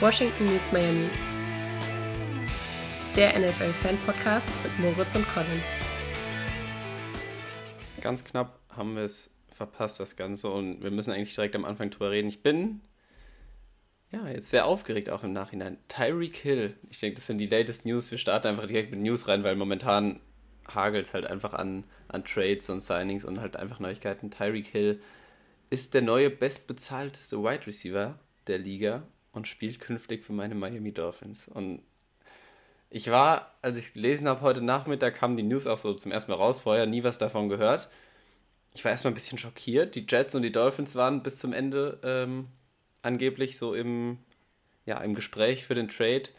Washington meets Miami. Der NFL-Fan-Podcast mit Moritz und Colin. Ganz knapp haben wir es verpasst, das Ganze. Und wir müssen eigentlich direkt am Anfang drüber reden. Ich bin ja jetzt sehr aufgeregt auch im Nachhinein. Tyreek Hill. Ich denke, das sind die latest News. Wir starten einfach direkt mit News rein, weil momentan hagelt es halt einfach an, an Trades und Signings und halt einfach Neuigkeiten. Tyreek Hill ist der neue bestbezahlteste Wide Receiver der Liga und spielt künftig für meine Miami Dolphins. Und ich war, als ich es gelesen habe, heute Nachmittag kam die News auch so zum ersten Mal raus, vorher nie was davon gehört. Ich war erstmal ein bisschen schockiert. Die Jets und die Dolphins waren bis zum Ende ähm, angeblich so im, ja, im Gespräch für den Trade.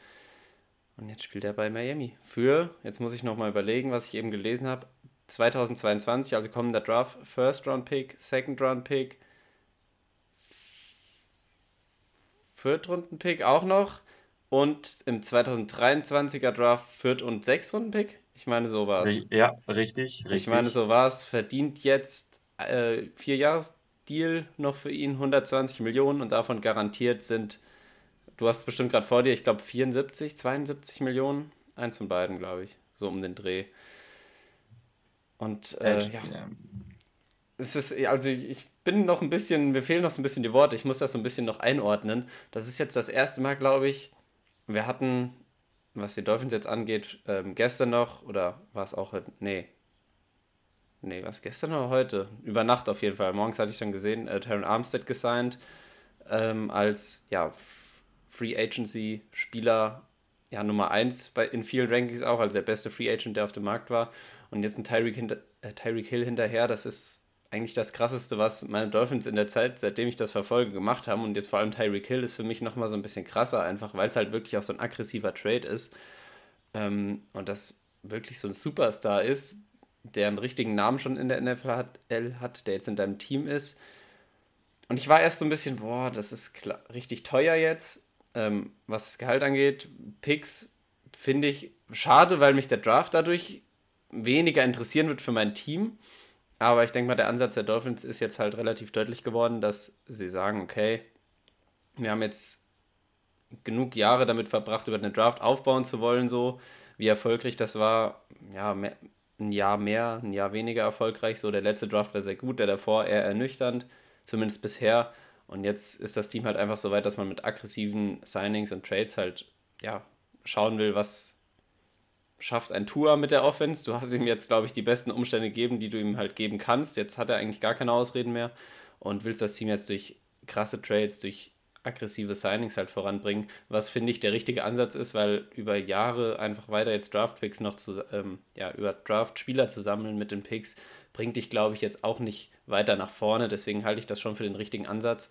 Und jetzt spielt er bei Miami. Für, jetzt muss ich nochmal überlegen, was ich eben gelesen habe, 2022, also kommender Draft, First Round Pick, Second Round Pick, Viertrunden Pick auch noch und im 2023er Draft Viert- und Sechstrunden-Pick. Ich meine, so war es. Ja, richtig, richtig. Ich meine, so war es. Verdient jetzt äh, vier Jahres-Deal noch für ihn 120 Millionen und davon garantiert sind, du hast es bestimmt gerade vor dir, ich glaube 74, 72 Millionen. Eins von beiden, glaube ich. So um den Dreh. Und äh, ja. Es ist, also ich bin noch ein bisschen, mir fehlen noch so ein bisschen die Worte, ich muss das so ein bisschen noch einordnen. Das ist jetzt das erste Mal, glaube ich, wir hatten, was die Dolphins jetzt angeht, ähm, gestern noch, oder war es auch heute? Nee. Nee, was gestern oder heute? Über Nacht auf jeden Fall. Morgens hatte ich dann gesehen, äh, Terran Armstead gesigned ähm, als ja, Free Agency Spieler ja, Nummer 1 in vielen Rankings auch, also der beste Free Agent, der auf dem Markt war. Und jetzt ein Tyreek, äh, Tyreek Hill hinterher, das ist eigentlich das Krasseste, was meine Dolphins in der Zeit, seitdem ich das verfolge, gemacht haben. Und jetzt vor allem Tyreek Hill ist für mich nochmal so ein bisschen krasser, einfach weil es halt wirklich auch so ein aggressiver Trade ist. Ähm, und das wirklich so ein Superstar ist, der einen richtigen Namen schon in der NFL hat, der jetzt in deinem Team ist. Und ich war erst so ein bisschen, boah, das ist klar, richtig teuer jetzt, ähm, was das Gehalt angeht. Picks finde ich schade, weil mich der Draft dadurch weniger interessieren wird für mein Team. Aber ich denke mal, der Ansatz der Dolphins ist jetzt halt relativ deutlich geworden, dass sie sagen, okay, wir haben jetzt genug Jahre damit verbracht, über den Draft aufbauen zu wollen, so wie erfolgreich das war, ja, mehr, ein Jahr mehr, ein Jahr weniger erfolgreich. So, der letzte Draft war sehr gut, der davor eher ernüchternd, zumindest bisher. Und jetzt ist das Team halt einfach so weit, dass man mit aggressiven Signings und Trades halt, ja, schauen will, was, schafft ein Tour mit der Offense. Du hast ihm jetzt, glaube ich, die besten Umstände gegeben, die du ihm halt geben kannst. Jetzt hat er eigentlich gar keine Ausreden mehr und willst das Team jetzt durch krasse Trades, durch aggressive Signings halt voranbringen, was finde ich der richtige Ansatz ist, weil über Jahre einfach weiter jetzt Draft-Picks noch zu, ähm, ja, über Draft-Spieler zu sammeln mit den Picks, bringt dich, glaube ich, jetzt auch nicht weiter nach vorne. Deswegen halte ich das schon für den richtigen Ansatz.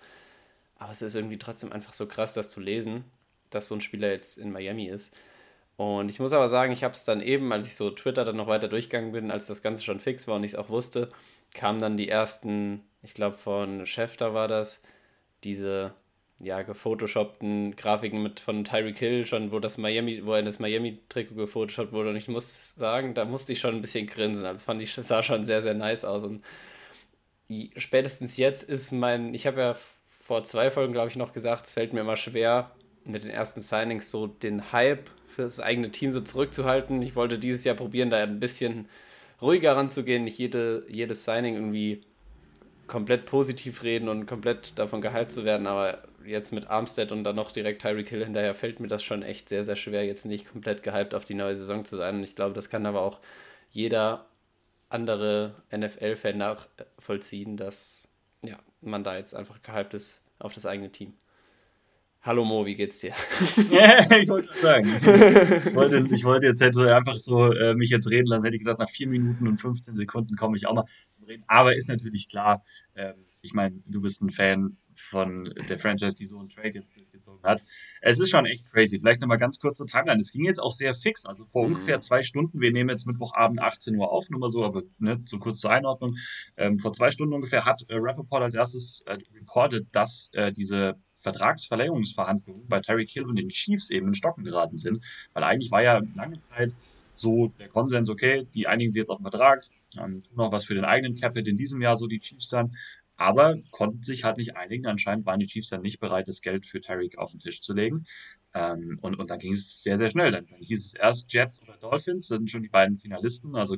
Aber es ist irgendwie trotzdem einfach so krass, das zu lesen, dass so ein Spieler jetzt in Miami ist. Und ich muss aber sagen, ich habe es dann eben, als ich so Twitter dann noch weiter durchgegangen bin, als das Ganze schon fix war und ich es auch wusste, kamen dann die ersten, ich glaube von Schefter war das, diese ja gefotoshoppten Grafiken mit von Tyreek Hill schon, wo das Miami, wo er das Miami-Trikot gefotoshoppt wurde. Und ich muss sagen, da musste ich schon ein bisschen grinsen. Also fand ich, sah schon sehr, sehr nice aus. Und spätestens jetzt ist mein, ich habe ja vor zwei Folgen, glaube ich, noch gesagt, es fällt mir immer schwer, mit den ersten Signings so den Hype für das eigene Team so zurückzuhalten. Ich wollte dieses Jahr probieren, da ein bisschen ruhiger ranzugehen, nicht jede, jedes Signing irgendwie komplett positiv reden und komplett davon gehypt zu werden, aber jetzt mit Armstead und dann noch direkt Tyreek Hill hinterher fällt mir das schon echt sehr, sehr schwer, jetzt nicht komplett gehypt auf die neue Saison zu sein. Und ich glaube, das kann aber auch jeder andere NFL-Fan nachvollziehen, dass ja, man da jetzt einfach gehypt ist auf das eigene Team. Hallo Mo, wie geht's dir? ich wollte sagen. Ich wollte, ich wollte jetzt hätte einfach so äh, mich jetzt reden lassen, hätte ich gesagt, nach 4 Minuten und 15 Sekunden komme ich auch mal zum Reden. Aber ist natürlich klar, äh, ich meine, du bist ein Fan von der Franchise, die so einen Trade jetzt durchgezogen hat. Es ist schon echt crazy. Vielleicht nochmal ganz kurze Timeline. Es ging jetzt auch sehr fix. Also vor mhm. ungefähr zwei Stunden, wir nehmen jetzt Mittwochabend 18 Uhr auf, nur mal so, aber ne, so kurz zur Einordnung. Ähm, vor zwei Stunden ungefähr hat äh, Rappaport als erstes äh, reported, dass äh, diese Vertragsverlängerungsverhandlungen bei Terry Kill und den Chiefs eben in Stocken geraten sind. Weil eigentlich war ja lange Zeit so der Konsens, okay, die einigen sich jetzt auf den Vertrag, ähm, tun noch was für den eigenen Capit in diesem Jahr, so die Chiefs dann. aber konnten sich halt nicht einigen. Anscheinend waren die Chiefs dann nicht bereit, das Geld für Tyreek auf den Tisch zu legen. Ähm, und, und dann ging es sehr, sehr schnell. Dann, dann hieß es erst Jets oder Dolphins, sind schon die beiden Finalisten. Also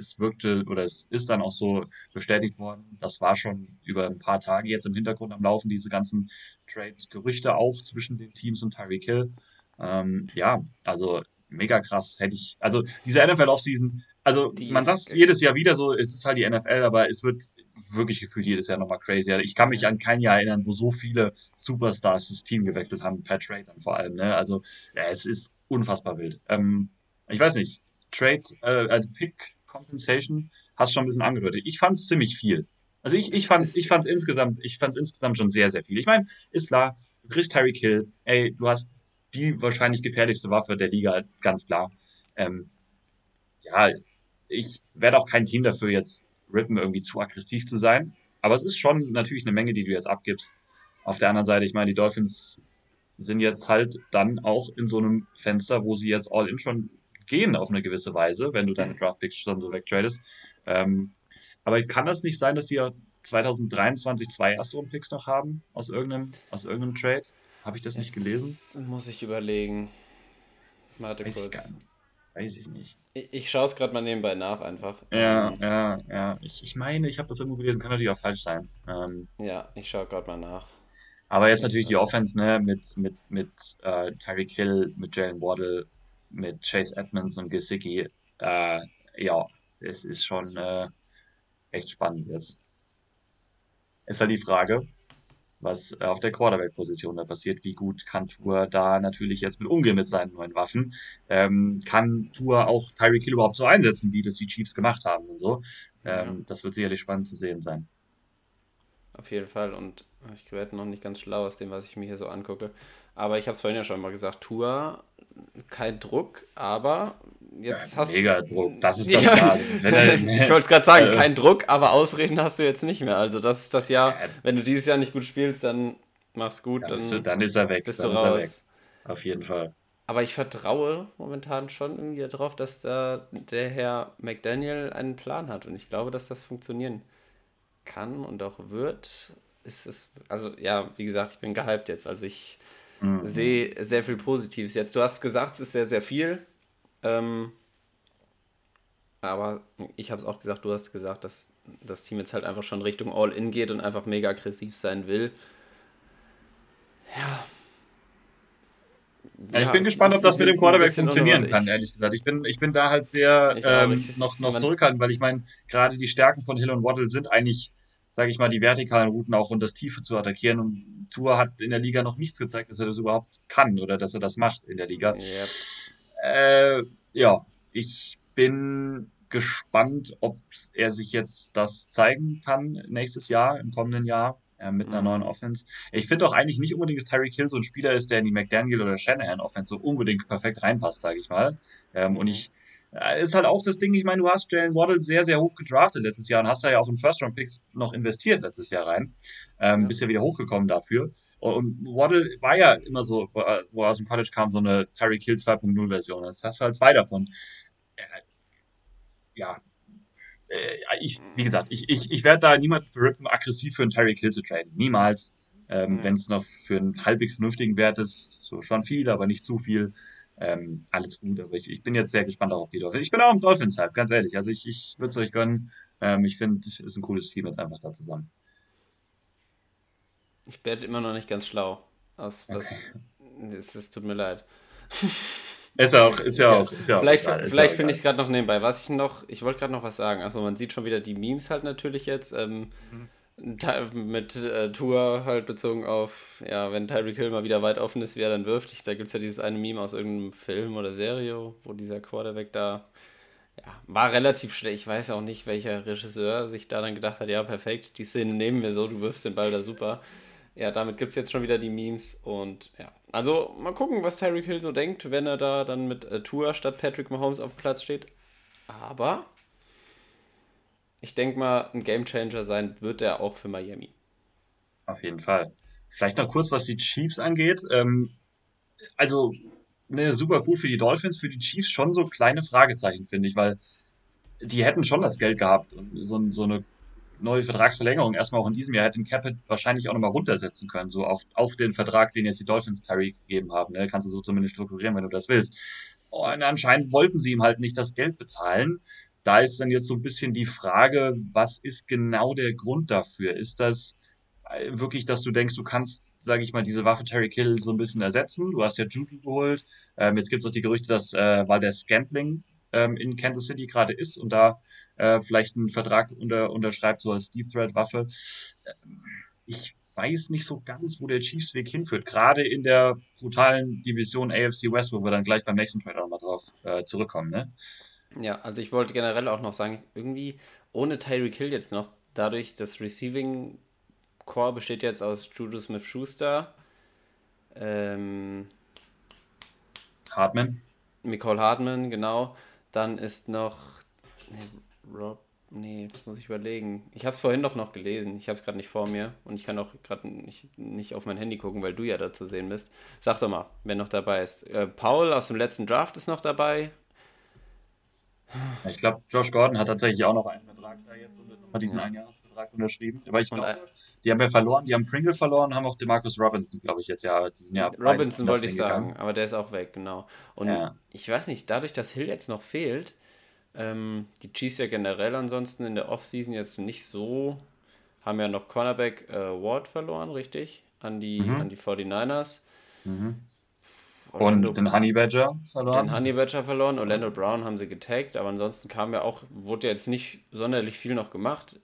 es wirkte oder es ist dann auch so bestätigt worden. Das war schon über ein paar Tage jetzt im Hintergrund am Laufen, diese ganzen Trade-Gerüchte auch zwischen den Teams und Tyreek Hill. Ähm, ja, also mega krass. Hätte ich, also diese NFL Offseason, also die man sagt jedes Jahr wieder so, es ist halt die NFL, aber es wird wirklich gefühlt jedes Jahr nochmal crazy. Ich kann mich an kein Jahr erinnern, wo so viele Superstars das Team gewechselt haben, per Trade dann vor allem. Ne? Also ja, es ist unfassbar wild. Ähm, ich weiß nicht, Trade, äh, also Pick Compensation, hast schon ein bisschen angedeutet. Ich fand es ziemlich viel. Also ich, ich fand ich fand's insgesamt, ich fand's insgesamt schon sehr, sehr viel. Ich meine, ist klar, du kriegst Harry Kill, ey, du hast die wahrscheinlich gefährlichste Waffe der Liga, ganz klar. Ähm, ja, ich werde auch kein Team dafür jetzt rippen, irgendwie zu aggressiv zu sein. Aber es ist schon natürlich eine Menge, die du jetzt abgibst. Auf der anderen Seite, ich meine, die Dolphins sind jetzt halt dann auch in so einem Fenster, wo sie jetzt all in schon gehen auf eine gewisse Weise, wenn du deine Draftpicks schon so wegtradest. Ähm, aber kann das nicht sein, dass sie ja 2023 zwei Erstrunden-Picks noch haben aus irgendeinem, aus irgendeinem Trade? Habe ich das Jetzt nicht gelesen? Muss ich überlegen. Warte Weiß kurz. Ich Weiß ich nicht. Ich, ich schaue es gerade mal nebenbei nach einfach. Ja, ähm, ja, ja. Ich, ich meine, ich habe das irgendwo gelesen, kann natürlich auch falsch sein. Ähm, ja, ich schaue gerade mal nach. Aber jetzt natürlich die Offense, ne, mit, mit, mit äh, Tyreek Hill, mit Jalen Waddle, mit Chase Edmonds und Gesicki. Äh, ja, es ist schon äh, echt spannend jetzt. Ist halt die Frage, was auf der Quarterback-Position da passiert. Wie gut kann Tour da natürlich jetzt mit umgehen mit seinen neuen Waffen? Ähm, kann Tour auch Tyreek Hill überhaupt so einsetzen, wie das die Chiefs gemacht haben und so? Ähm, ja. Das wird sicherlich spannend zu sehen sein. Auf jeden Fall. Und ich werde noch nicht ganz schlau aus dem, was ich mir hier so angucke. Aber ich habe es vorhin ja schon mal gesagt, Tour, kein Druck, aber jetzt ja, hast Mega Druck, das ist das ja. ich wollte es gerade sagen, kein Druck, aber Ausreden hast du jetzt nicht mehr. Also das ist das Jahr, ja. wenn du dieses Jahr nicht gut spielst, dann machst gut, dann, dann, du, dann ist er weg. Bist dann du raus. Auf jeden Fall. Aber ich vertraue momentan schon irgendwie darauf, dass da der Herr McDaniel einen Plan hat. Und ich glaube, dass das funktionieren kann und auch wird. Ist es, also ja, wie gesagt, ich bin gehypt jetzt. Also ich mhm. sehe sehr viel Positives jetzt. Du hast gesagt, es ist sehr, sehr viel. Ähm, aber ich habe es auch gesagt, du hast gesagt, dass das Team jetzt halt einfach schon Richtung All-In geht und einfach mega aggressiv sein will. Ja. Ja, ich bin gespannt, ob das mit dem Quarterback funktionieren kann, ehrlich gesagt. Ich bin, ich bin da halt sehr ähm, noch, noch zurückhaltend, weil ich meine, gerade die Stärken von Hill und Waddle sind eigentlich, sage ich mal, die vertikalen Routen auch und das Tiefe zu attackieren. Und Tour hat in der Liga noch nichts gezeigt, dass er das überhaupt kann oder dass er das macht in der Liga. Yep. Äh, ja, ich bin gespannt, ob er sich jetzt das zeigen kann nächstes Jahr, im kommenden Jahr, äh, mit einer mhm. neuen Offense. Ich finde auch eigentlich nicht unbedingt, dass Tyreek Hill so ein Spieler ist, der in die McDaniel oder Shanahan Offense so unbedingt perfekt reinpasst, sage ich mal. Ähm, und ich ist halt auch das Ding, ich meine, du hast Jalen Waddle sehr, sehr hoch gedraftet letztes Jahr und hast da ja auch in First-Round-Picks noch investiert letztes Jahr rein. Ähm, ja. Bist ja wieder hochgekommen dafür. Und Waddle war ja immer so, wo er aus dem College kam, so eine Tyreek Hill 2.0 Version. Das hast du halt zwei davon. Äh, ja, äh, ich, wie gesagt, ich, ich, ich werde da niemanden für rippen, aggressiv für einen Tyreek Hill zu traden. Niemals. Ähm, mhm. Wenn es noch für einen halbwegs vernünftigen Wert ist, so schon viel, aber nicht zu viel. Ähm, alles gut, aber ich, ich bin jetzt sehr gespannt auch auf die Dolphins. Ich bin auch im Dolphins-Hype, ganz ehrlich. Also ich, ich würde es euch gönnen. Ähm, ich finde, es ist ein cooles Team jetzt einfach da zusammen. Ich werde immer noch nicht ganz schlau. Aus was. Es, es tut mir leid. Ist ja auch, ist ja auch. Ist ja vielleicht vielleicht finde ich es gerade noch nebenbei. Was ich noch, ich wollte gerade noch was sagen. Also man sieht schon wieder die Memes halt natürlich jetzt. Ähm, mhm. Mit äh, Tour halt bezogen auf, ja, wenn Tyreek Hill mal wieder weit offen ist, wer dann wirft. Ich, da gibt es ja dieses eine Meme aus irgendeinem Film oder Serie, wo dieser Quarterback da ja, war relativ schlecht. Ich weiß auch nicht, welcher Regisseur sich da dann gedacht hat, ja, perfekt, die Szene nehmen wir so, du wirfst den Ball da super ja, damit gibt es jetzt schon wieder die Memes und ja. Also mal gucken, was Tyreek Hill so denkt, wenn er da dann mit äh, Tour statt Patrick Mahomes auf dem Platz steht. Aber ich denke mal, ein Gamechanger sein wird er auch für Miami. Auf jeden Fall. Vielleicht noch kurz, was die Chiefs angeht. Ähm, also, ne, super gut für die Dolphins, für die Chiefs schon so kleine Fragezeichen, finde ich, weil die hätten schon das Geld gehabt, so, so eine neue Vertragsverlängerung erstmal auch in diesem Jahr hätte den Capit wahrscheinlich auch nochmal runtersetzen können, so auf, auf den Vertrag, den jetzt die Dolphins Terry gegeben haben. Ne? Kannst du so zumindest strukturieren, wenn du das willst. Und anscheinend wollten sie ihm halt nicht das Geld bezahlen. Da ist dann jetzt so ein bisschen die Frage, was ist genau der Grund dafür? Ist das äh, wirklich, dass du denkst, du kannst, sage ich mal, diese Waffe Terry Kill so ein bisschen ersetzen? Du hast ja Juju geholt. Ähm, jetzt gibt es auch die Gerüchte, dass äh, weil der Scantling ähm, in Kansas City gerade ist und da äh, vielleicht einen Vertrag unter, unterschreibt, so als Deep Threat Waffe. Ähm, ich weiß nicht so ganz, wo der Chiefs Weg hinführt. Gerade in der brutalen Division AFC West, wo wir dann gleich beim nächsten Trade nochmal drauf äh, zurückkommen, ne? Ja, also ich wollte generell auch noch sagen, irgendwie ohne Tyreek Hill jetzt noch, dadurch, das Receiving Core besteht jetzt aus Juju Smith-Schuster, ähm, Hartman. Nicole Hartman, genau. Dann ist noch nee, Rob, nee, das muss ich überlegen. Ich habe es vorhin doch noch gelesen. Ich habe es gerade nicht vor mir und ich kann auch gerade nicht, nicht auf mein Handy gucken, weil du ja da zu sehen bist. Sag doch mal, wer noch dabei ist. Äh, Paul aus dem letzten Draft ist noch dabei. Ich glaube, Josh Gordon hat tatsächlich auch noch einen Vertrag da jetzt und hat diesen ja. Einjahresvertrag unterschrieben. Aber ich glaube, die haben ja verloren, die haben Pringle verloren, haben auch Demarcus Robinson, glaube ich, jetzt ja. ja Robinson wollte ich sagen, aber der ist auch weg, genau. Und ja. ich weiß nicht, dadurch, dass Hill jetzt noch fehlt, ähm, die Chiefs ja generell ansonsten in der Offseason jetzt nicht so, haben ja noch Cornerback äh, Ward verloren, richtig? An die, mhm. an die 49ers. Mhm. Orlando, und den Honey Badger verloren. Den Honey Badger verloren. Orlando Brown haben sie getaggt, aber ansonsten kam ja auch, wurde ja jetzt nicht sonderlich viel noch gemacht.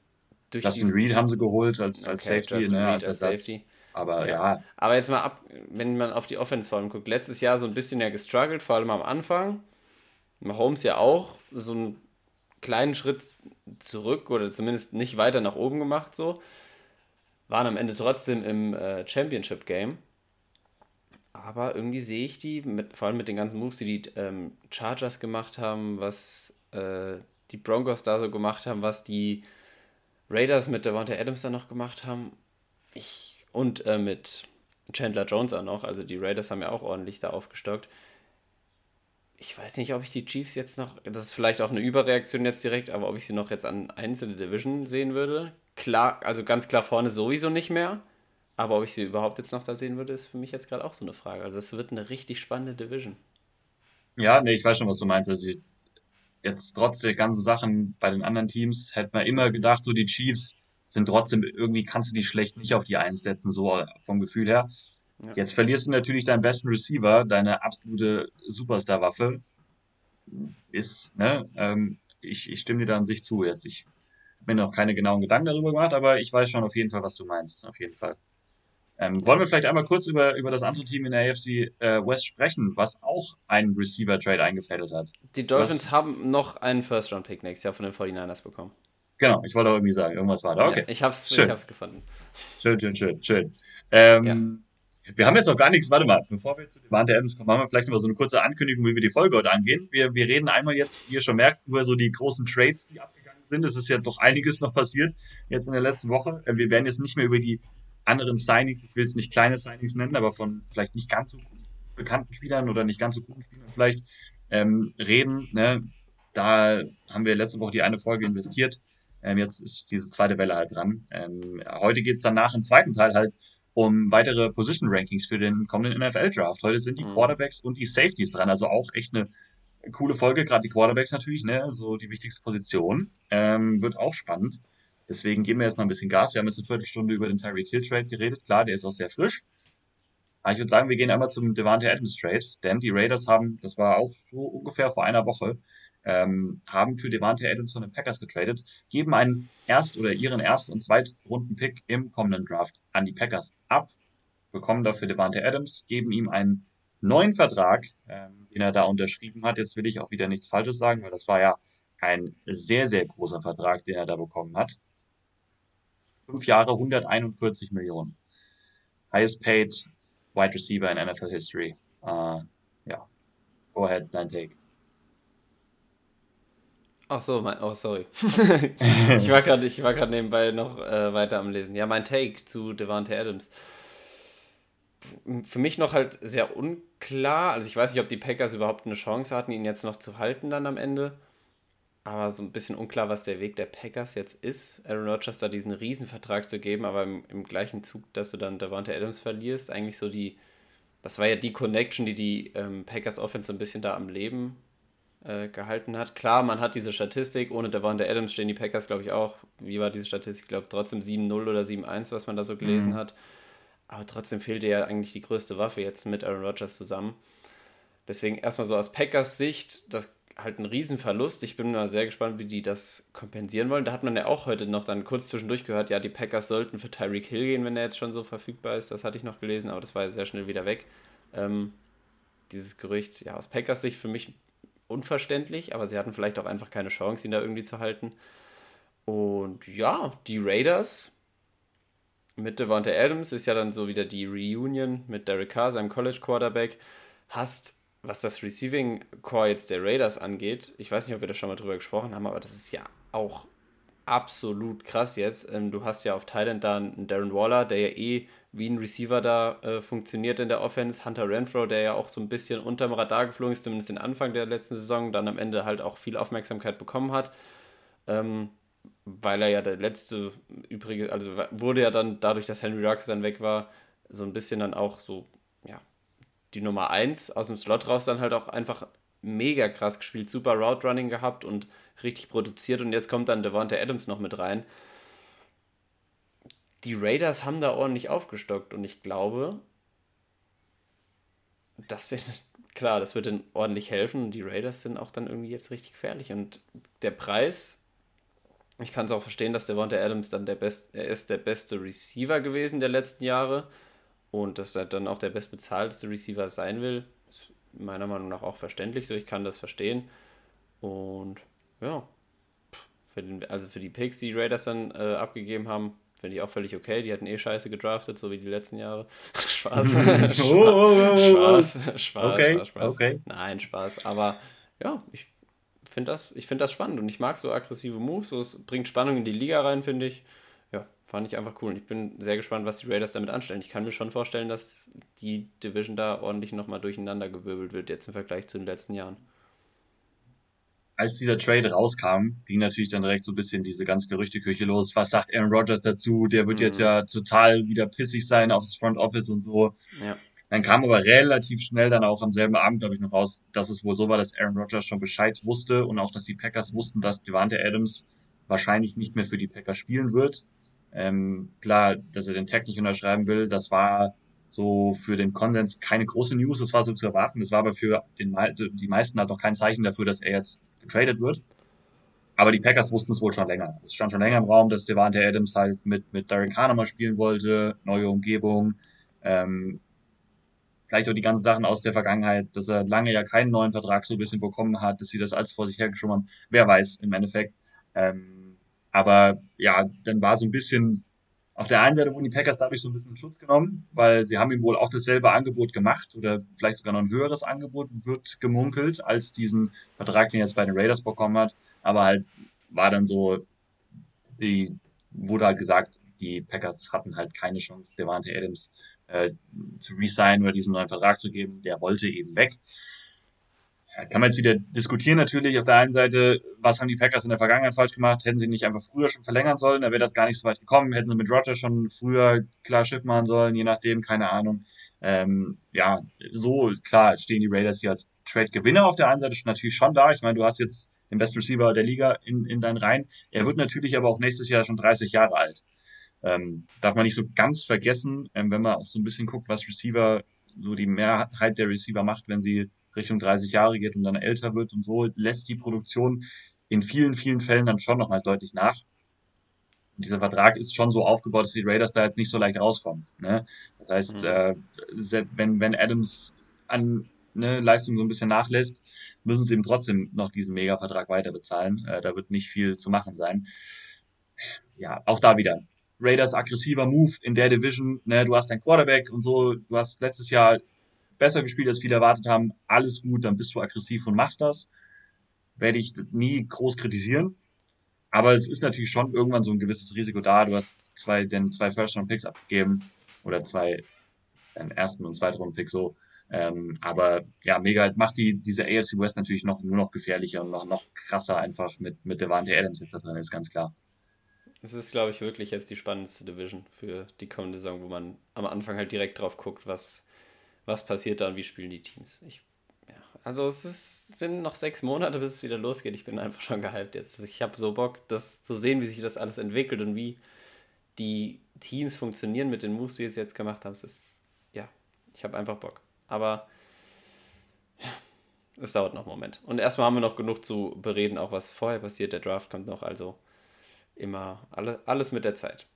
Durch Justin Reed haben sie geholt als, als okay, Safety, ne, als, als Safety. Aber ja. ja. Aber jetzt mal ab, wenn man auf die Offense vor allem guckt, letztes Jahr so ein bisschen ja gestruggelt, vor allem am Anfang. Mahomes ja auch so einen kleinen Schritt zurück oder zumindest nicht weiter nach oben gemacht, so. Waren am Ende trotzdem im äh, Championship Game. Aber irgendwie sehe ich die, mit, vor allem mit den ganzen Moves, die die ähm, Chargers gemacht haben, was äh, die Broncos da so gemacht haben, was die Raiders mit Devonta Adams da noch gemacht haben. Ich, und äh, mit Chandler Jones auch noch. Also die Raiders haben ja auch ordentlich da aufgestockt. Ich weiß nicht, ob ich die Chiefs jetzt noch, das ist vielleicht auch eine Überreaktion jetzt direkt, aber ob ich sie noch jetzt an einzelne Division sehen würde. Klar, also ganz klar vorne sowieso nicht mehr. Aber ob ich sie überhaupt jetzt noch da sehen würde, ist für mich jetzt gerade auch so eine Frage. Also es wird eine richtig spannende Division. Ja, nee, ich weiß schon, was du meinst. Also jetzt trotz der ganzen Sachen bei den anderen Teams hätte man immer gedacht, so die Chiefs sind trotzdem, irgendwie kannst du die schlecht nicht auf die Eins setzen, so vom Gefühl her. Ja. Jetzt verlierst du natürlich deinen besten Receiver, deine absolute Superstar-Waffe. Ist, ne, ähm, ich, ich stimme dir da an sich zu jetzt. Ich habe mir noch keine genauen Gedanken darüber gemacht, aber ich weiß schon auf jeden Fall, was du meinst. Auf jeden Fall. Ähm, wollen wir vielleicht einmal kurz über, über das andere Team in der AFC äh, West sprechen, was auch einen Receiver-Trade eingefädelt hat? Die Dolphins was, haben noch einen First-Round-Pick nächstes Jahr von den 49ers bekommen. Genau, ich wollte auch irgendwie sagen, irgendwas war da. Okay. Ja, ich hab's, schön. ich hab's gefunden. Schön, schön, schön, schön. Ähm, ja. Wir haben jetzt noch gar nichts, warte mal, bevor wir zu Devante Adams kommen, machen wir vielleicht noch mal so eine kurze Ankündigung, wie wir die Folge heute angehen. Wir, wir reden einmal jetzt, wie ihr schon merkt, über so die großen Trades, die abgegangen sind. Es ist ja doch einiges noch passiert jetzt in der letzten Woche. Äh, wir werden jetzt nicht mehr über die anderen Signings, ich will es nicht kleine Signings nennen, aber von vielleicht nicht ganz so bekannten Spielern oder nicht ganz so guten Spielern vielleicht ähm, reden. Ne? Da haben wir letzte Woche die eine Folge investiert. Ähm, jetzt ist diese zweite Welle halt dran. Ähm, heute geht es dann nach im zweiten Teil halt um weitere Position Rankings für den kommenden NFL Draft. Heute sind die mhm. Quarterbacks und die Safeties dran, also auch echt eine coole Folge, gerade die Quarterbacks natürlich, ne, so die wichtigste Position. Ähm, wird auch spannend. Deswegen geben wir jetzt mal ein bisschen Gas. Wir haben jetzt eine Viertelstunde über den Tyreek Hill Trade geredet. Klar, der ist auch sehr frisch. Aber ich würde sagen, wir gehen einmal zum Devante Adams Trade, denn die Raiders haben, das war auch so ungefähr vor einer Woche, ähm, haben für Devante Adams von den Packers getradet, geben einen Erst- oder ihren Erst- und Zweitrunden-Pick im kommenden Draft an die Packers ab, bekommen dafür Devante Adams, geben ihm einen neuen Vertrag, ähm, den er da unterschrieben hat. Jetzt will ich auch wieder nichts Falsches sagen, weil das war ja ein sehr, sehr großer Vertrag, den er da bekommen hat. Fünf Jahre 141 Millionen. Highest paid wide receiver in NFL history. Uh, ja. Go ahead, dein Take. Ach so, mein, oh sorry. ich war gerade, ich war gerade nebenbei noch äh, weiter am Lesen. Ja, mein Take zu Devante Adams. Für mich noch halt sehr unklar. Also ich weiß nicht, ob die Packers überhaupt eine Chance hatten, ihn jetzt noch zu halten dann am Ende. Aber so ein bisschen unklar, was der Weg der Packers jetzt ist, Aaron Rodgers da diesen Riesenvertrag zu geben, aber im, im gleichen Zug, dass du dann Davante Adams verlierst, eigentlich so die, das war ja die Connection, die die ähm, Packers Offense so ein bisschen da am Leben äh, gehalten hat. Klar, man hat diese Statistik, ohne Davante Adams stehen die Packers, glaube ich, auch, wie war diese Statistik, ich glaube trotzdem 7-0 oder 7-1, was man da so gelesen mhm. hat. Aber trotzdem fehlte ja eigentlich die größte Waffe jetzt mit Aaron Rodgers zusammen. Deswegen erstmal so aus Packers Sicht, das halt ein Riesenverlust. Ich bin mal sehr gespannt, wie die das kompensieren wollen. Da hat man ja auch heute noch dann kurz zwischendurch gehört, ja, die Packers sollten für Tyreek Hill gehen, wenn er jetzt schon so verfügbar ist. Das hatte ich noch gelesen, aber das war ja sehr schnell wieder weg. Ähm, dieses Gerücht, ja, aus Packers Sicht für mich unverständlich, aber sie hatten vielleicht auch einfach keine Chance, ihn da irgendwie zu halten. Und ja, die Raiders mit Devonta Adams ist ja dann so wieder die Reunion mit Derek Carr, seinem College Quarterback. Hast was das Receiving Core jetzt der Raiders angeht, ich weiß nicht, ob wir da schon mal drüber gesprochen haben, aber das ist ja auch absolut krass jetzt. Ähm, du hast ja auf Thailand da einen Darren Waller, der ja eh wie ein Receiver da äh, funktioniert in der Offense. Hunter Renfro, der ja auch so ein bisschen unterm Radar geflogen ist, zumindest den Anfang der letzten Saison, dann am Ende halt auch viel Aufmerksamkeit bekommen hat. Ähm, weil er ja der letzte übrige, also wurde ja dann dadurch, dass Henry Rux dann weg war, so ein bisschen dann auch so, die Nummer 1 aus dem Slot raus dann halt auch einfach mega krass gespielt, super Route Running gehabt und richtig produziert und jetzt kommt dann Devonta Adams noch mit rein. Die Raiders haben da ordentlich aufgestockt und ich glaube, das sind, klar, das wird ihnen ordentlich helfen und die Raiders sind auch dann irgendwie jetzt richtig gefährlich und der Preis, ich kann es auch verstehen, dass Devonta Adams dann der best, er ist der beste Receiver gewesen der letzten Jahre und dass er dann auch der bestbezahlteste Receiver sein will, ist meiner Meinung nach auch verständlich so. Ich kann das verstehen. Und ja, für den, also für die Picks, die, Raiders dann äh, abgegeben haben, finde ich auch völlig okay. Die hatten eh scheiße gedraftet, so wie die letzten Jahre. Spaß. Spaß. Oh, oh, oh, Spaß. Spaß. Okay. Spaß, Spaß. Okay. Nein, Spaß. Aber ja, ich finde das, find das spannend und ich mag so aggressive Moves. So, es bringt Spannung in die Liga rein, finde ich fand ich einfach cool. Und ich bin sehr gespannt, was die Raiders damit anstellen. Ich kann mir schon vorstellen, dass die Division da ordentlich nochmal durcheinander gewirbelt wird, jetzt im Vergleich zu den letzten Jahren. Als dieser Trade rauskam, ging natürlich dann direkt so ein bisschen diese ganze Gerüchteküche los. Was sagt Aaron Rodgers dazu? Der wird mhm. jetzt ja total wieder pissig sein aufs Front Office und so. Ja. Dann kam aber relativ schnell dann auch am selben Abend, glaube ich, noch raus, dass es wohl so war, dass Aaron Rodgers schon Bescheid wusste und auch, dass die Packers wussten, dass Devante Adams wahrscheinlich nicht mehr für die Packers spielen wird. Ähm, klar, dass er den Tag nicht unterschreiben will, das war so für den Konsens keine große News, das war so zu erwarten. Das war aber für den, die meisten halt noch kein Zeichen dafür, dass er jetzt getradet wird. Aber die Packers wussten es wohl schon länger. Es stand schon länger im Raum, dass Devante Adams halt mit, mit Derek Carr nochmal spielen wollte, neue Umgebung, ähm, vielleicht auch die ganzen Sachen aus der Vergangenheit, dass er lange ja keinen neuen Vertrag so ein bisschen bekommen hat, dass sie das alles vor sich hergeschoben haben. Wer weiß im Endeffekt. Ähm, aber ja, dann war so ein bisschen, auf der einen Seite wurden die Packers dadurch so ein bisschen in Schutz genommen, weil sie haben ihm wohl auch dasselbe Angebot gemacht oder vielleicht sogar noch ein höheres Angebot, wird gemunkelt, als diesen Vertrag, den er jetzt bei den Raiders bekommen hat. Aber halt war dann so, die wurde halt gesagt, die Packers hatten halt keine Chance, Devante Adams äh, zu resignen oder diesen neuen Vertrag zu geben. Der wollte eben weg kann man jetzt wieder diskutieren natürlich. Auf der einen Seite, was haben die Packers in der Vergangenheit falsch gemacht? Hätten sie nicht einfach früher schon verlängern sollen, da wäre das gar nicht so weit gekommen. Hätten sie mit Roger schon früher klar Schiff machen sollen, je nachdem, keine Ahnung. Ähm, ja, so klar stehen die Raiders hier als Trade-Gewinner auf der einen Seite natürlich schon da. Ich meine, du hast jetzt den Best Receiver der Liga in, in deinen Reihen. Er wird natürlich aber auch nächstes Jahr schon 30 Jahre alt. Ähm, darf man nicht so ganz vergessen, ähm, wenn man auch so ein bisschen guckt, was Receiver, so die Mehrheit der Receiver macht, wenn sie Richtung 30 Jahre geht und dann älter wird und so, lässt die Produktion in vielen, vielen Fällen dann schon nochmal deutlich nach. Und dieser Vertrag ist schon so aufgebaut, dass die Raiders da jetzt nicht so leicht rauskommen. Ne? Das heißt, mhm. äh, wenn, wenn Adams an ne, Leistung so ein bisschen nachlässt, müssen sie ihm trotzdem noch diesen Mega-Vertrag weiter bezahlen. Äh, da wird nicht viel zu machen sein. Ja, auch da wieder. Raiders aggressiver Move in der Division. Ne, du hast dein Quarterback und so. Du hast letztes Jahr besser gespielt, als viele erwartet haben, alles gut, dann bist du aggressiv und machst das. Werde ich nie groß kritisieren. Aber es ist natürlich schon irgendwann so ein gewisses Risiko da. Du hast zwei, den zwei First-Round-Picks abgegeben oder zwei, den ersten und zweiten Round-Pick so. Ähm, aber ja, mega, macht die, diese AFC West natürlich noch, nur noch gefährlicher und noch, noch krasser einfach mit, mit Devante Adams jetzt da drin, ist ganz klar. Es ist, glaube ich, wirklich jetzt die spannendste Division für die kommende Saison, wo man am Anfang halt direkt drauf guckt, was, was passiert da und wie spielen die Teams. Ich, ja, also es ist, sind noch sechs Monate, bis es wieder losgeht. Ich bin einfach schon gehypt jetzt. Ich habe so Bock, das zu sehen, wie sich das alles entwickelt und wie die Teams funktionieren mit den Moves, die sie jetzt gemacht haben. Es ist, ja, ich habe einfach Bock. Aber ja, es dauert noch einen Moment. Und erstmal haben wir noch genug zu bereden, auch was vorher passiert. Der Draft kommt noch, also immer alle, alles mit der Zeit.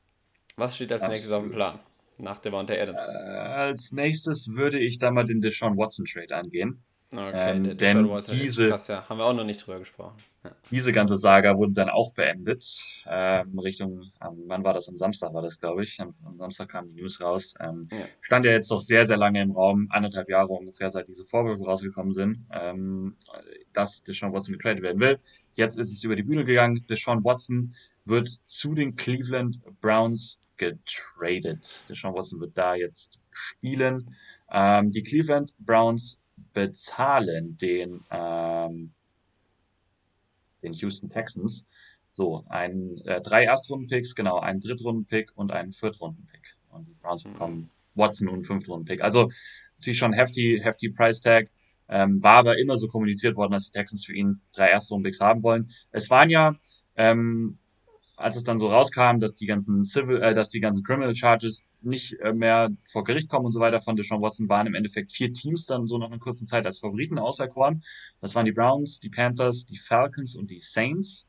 Was steht als Absolut. nächstes auf dem Plan? Nach Devonta Adams. Äh, als nächstes würde ich da mal den Deshaun Watson Trade angehen. Okay, ähm, der denn diese, krass, ja. Haben wir auch noch nicht drüber gesprochen. Ja. Diese ganze Saga wurde dann auch beendet. Ähm, Richtung, ähm, wann war das? Am Samstag war das, glaube ich. Am, am, Samstag kam die News raus. Ähm, ja. Stand ja jetzt doch sehr, sehr lange im Raum, anderthalb Jahre ungefähr, seit diese Vorwürfe rausgekommen sind, ähm, dass Deshaun Watson getradet werden will. Jetzt ist es über die Bühne gegangen. Deshaun Watson wird zu den Cleveland Browns getradet. Deshaun Watson wird da jetzt spielen. Ähm, die Cleveland Browns bezahlen den, ähm, den Houston Texans so ein äh, drei Erstrunden-Picks, genau, einen Drittrunden-Pick und einen Viertrunden-Pick. Und die Browns mhm. bekommen Watson und einen Fünftrunden-Pick. Also natürlich schon hefty, hefty Price Tag. Ähm, war aber immer so kommuniziert worden, dass die Texans für ihn drei Erstrunden-Picks haben wollen. Es waren ja ähm, als es dann so rauskam, dass die ganzen Civil, äh, dass die ganzen Criminal Charges nicht äh, mehr vor Gericht kommen und so weiter von Deshaun Watson, waren im Endeffekt vier Teams dann so nach einer kurzen Zeit als Favoriten auserkoren. Das waren die Browns, die Panthers, die Falcons und die Saints.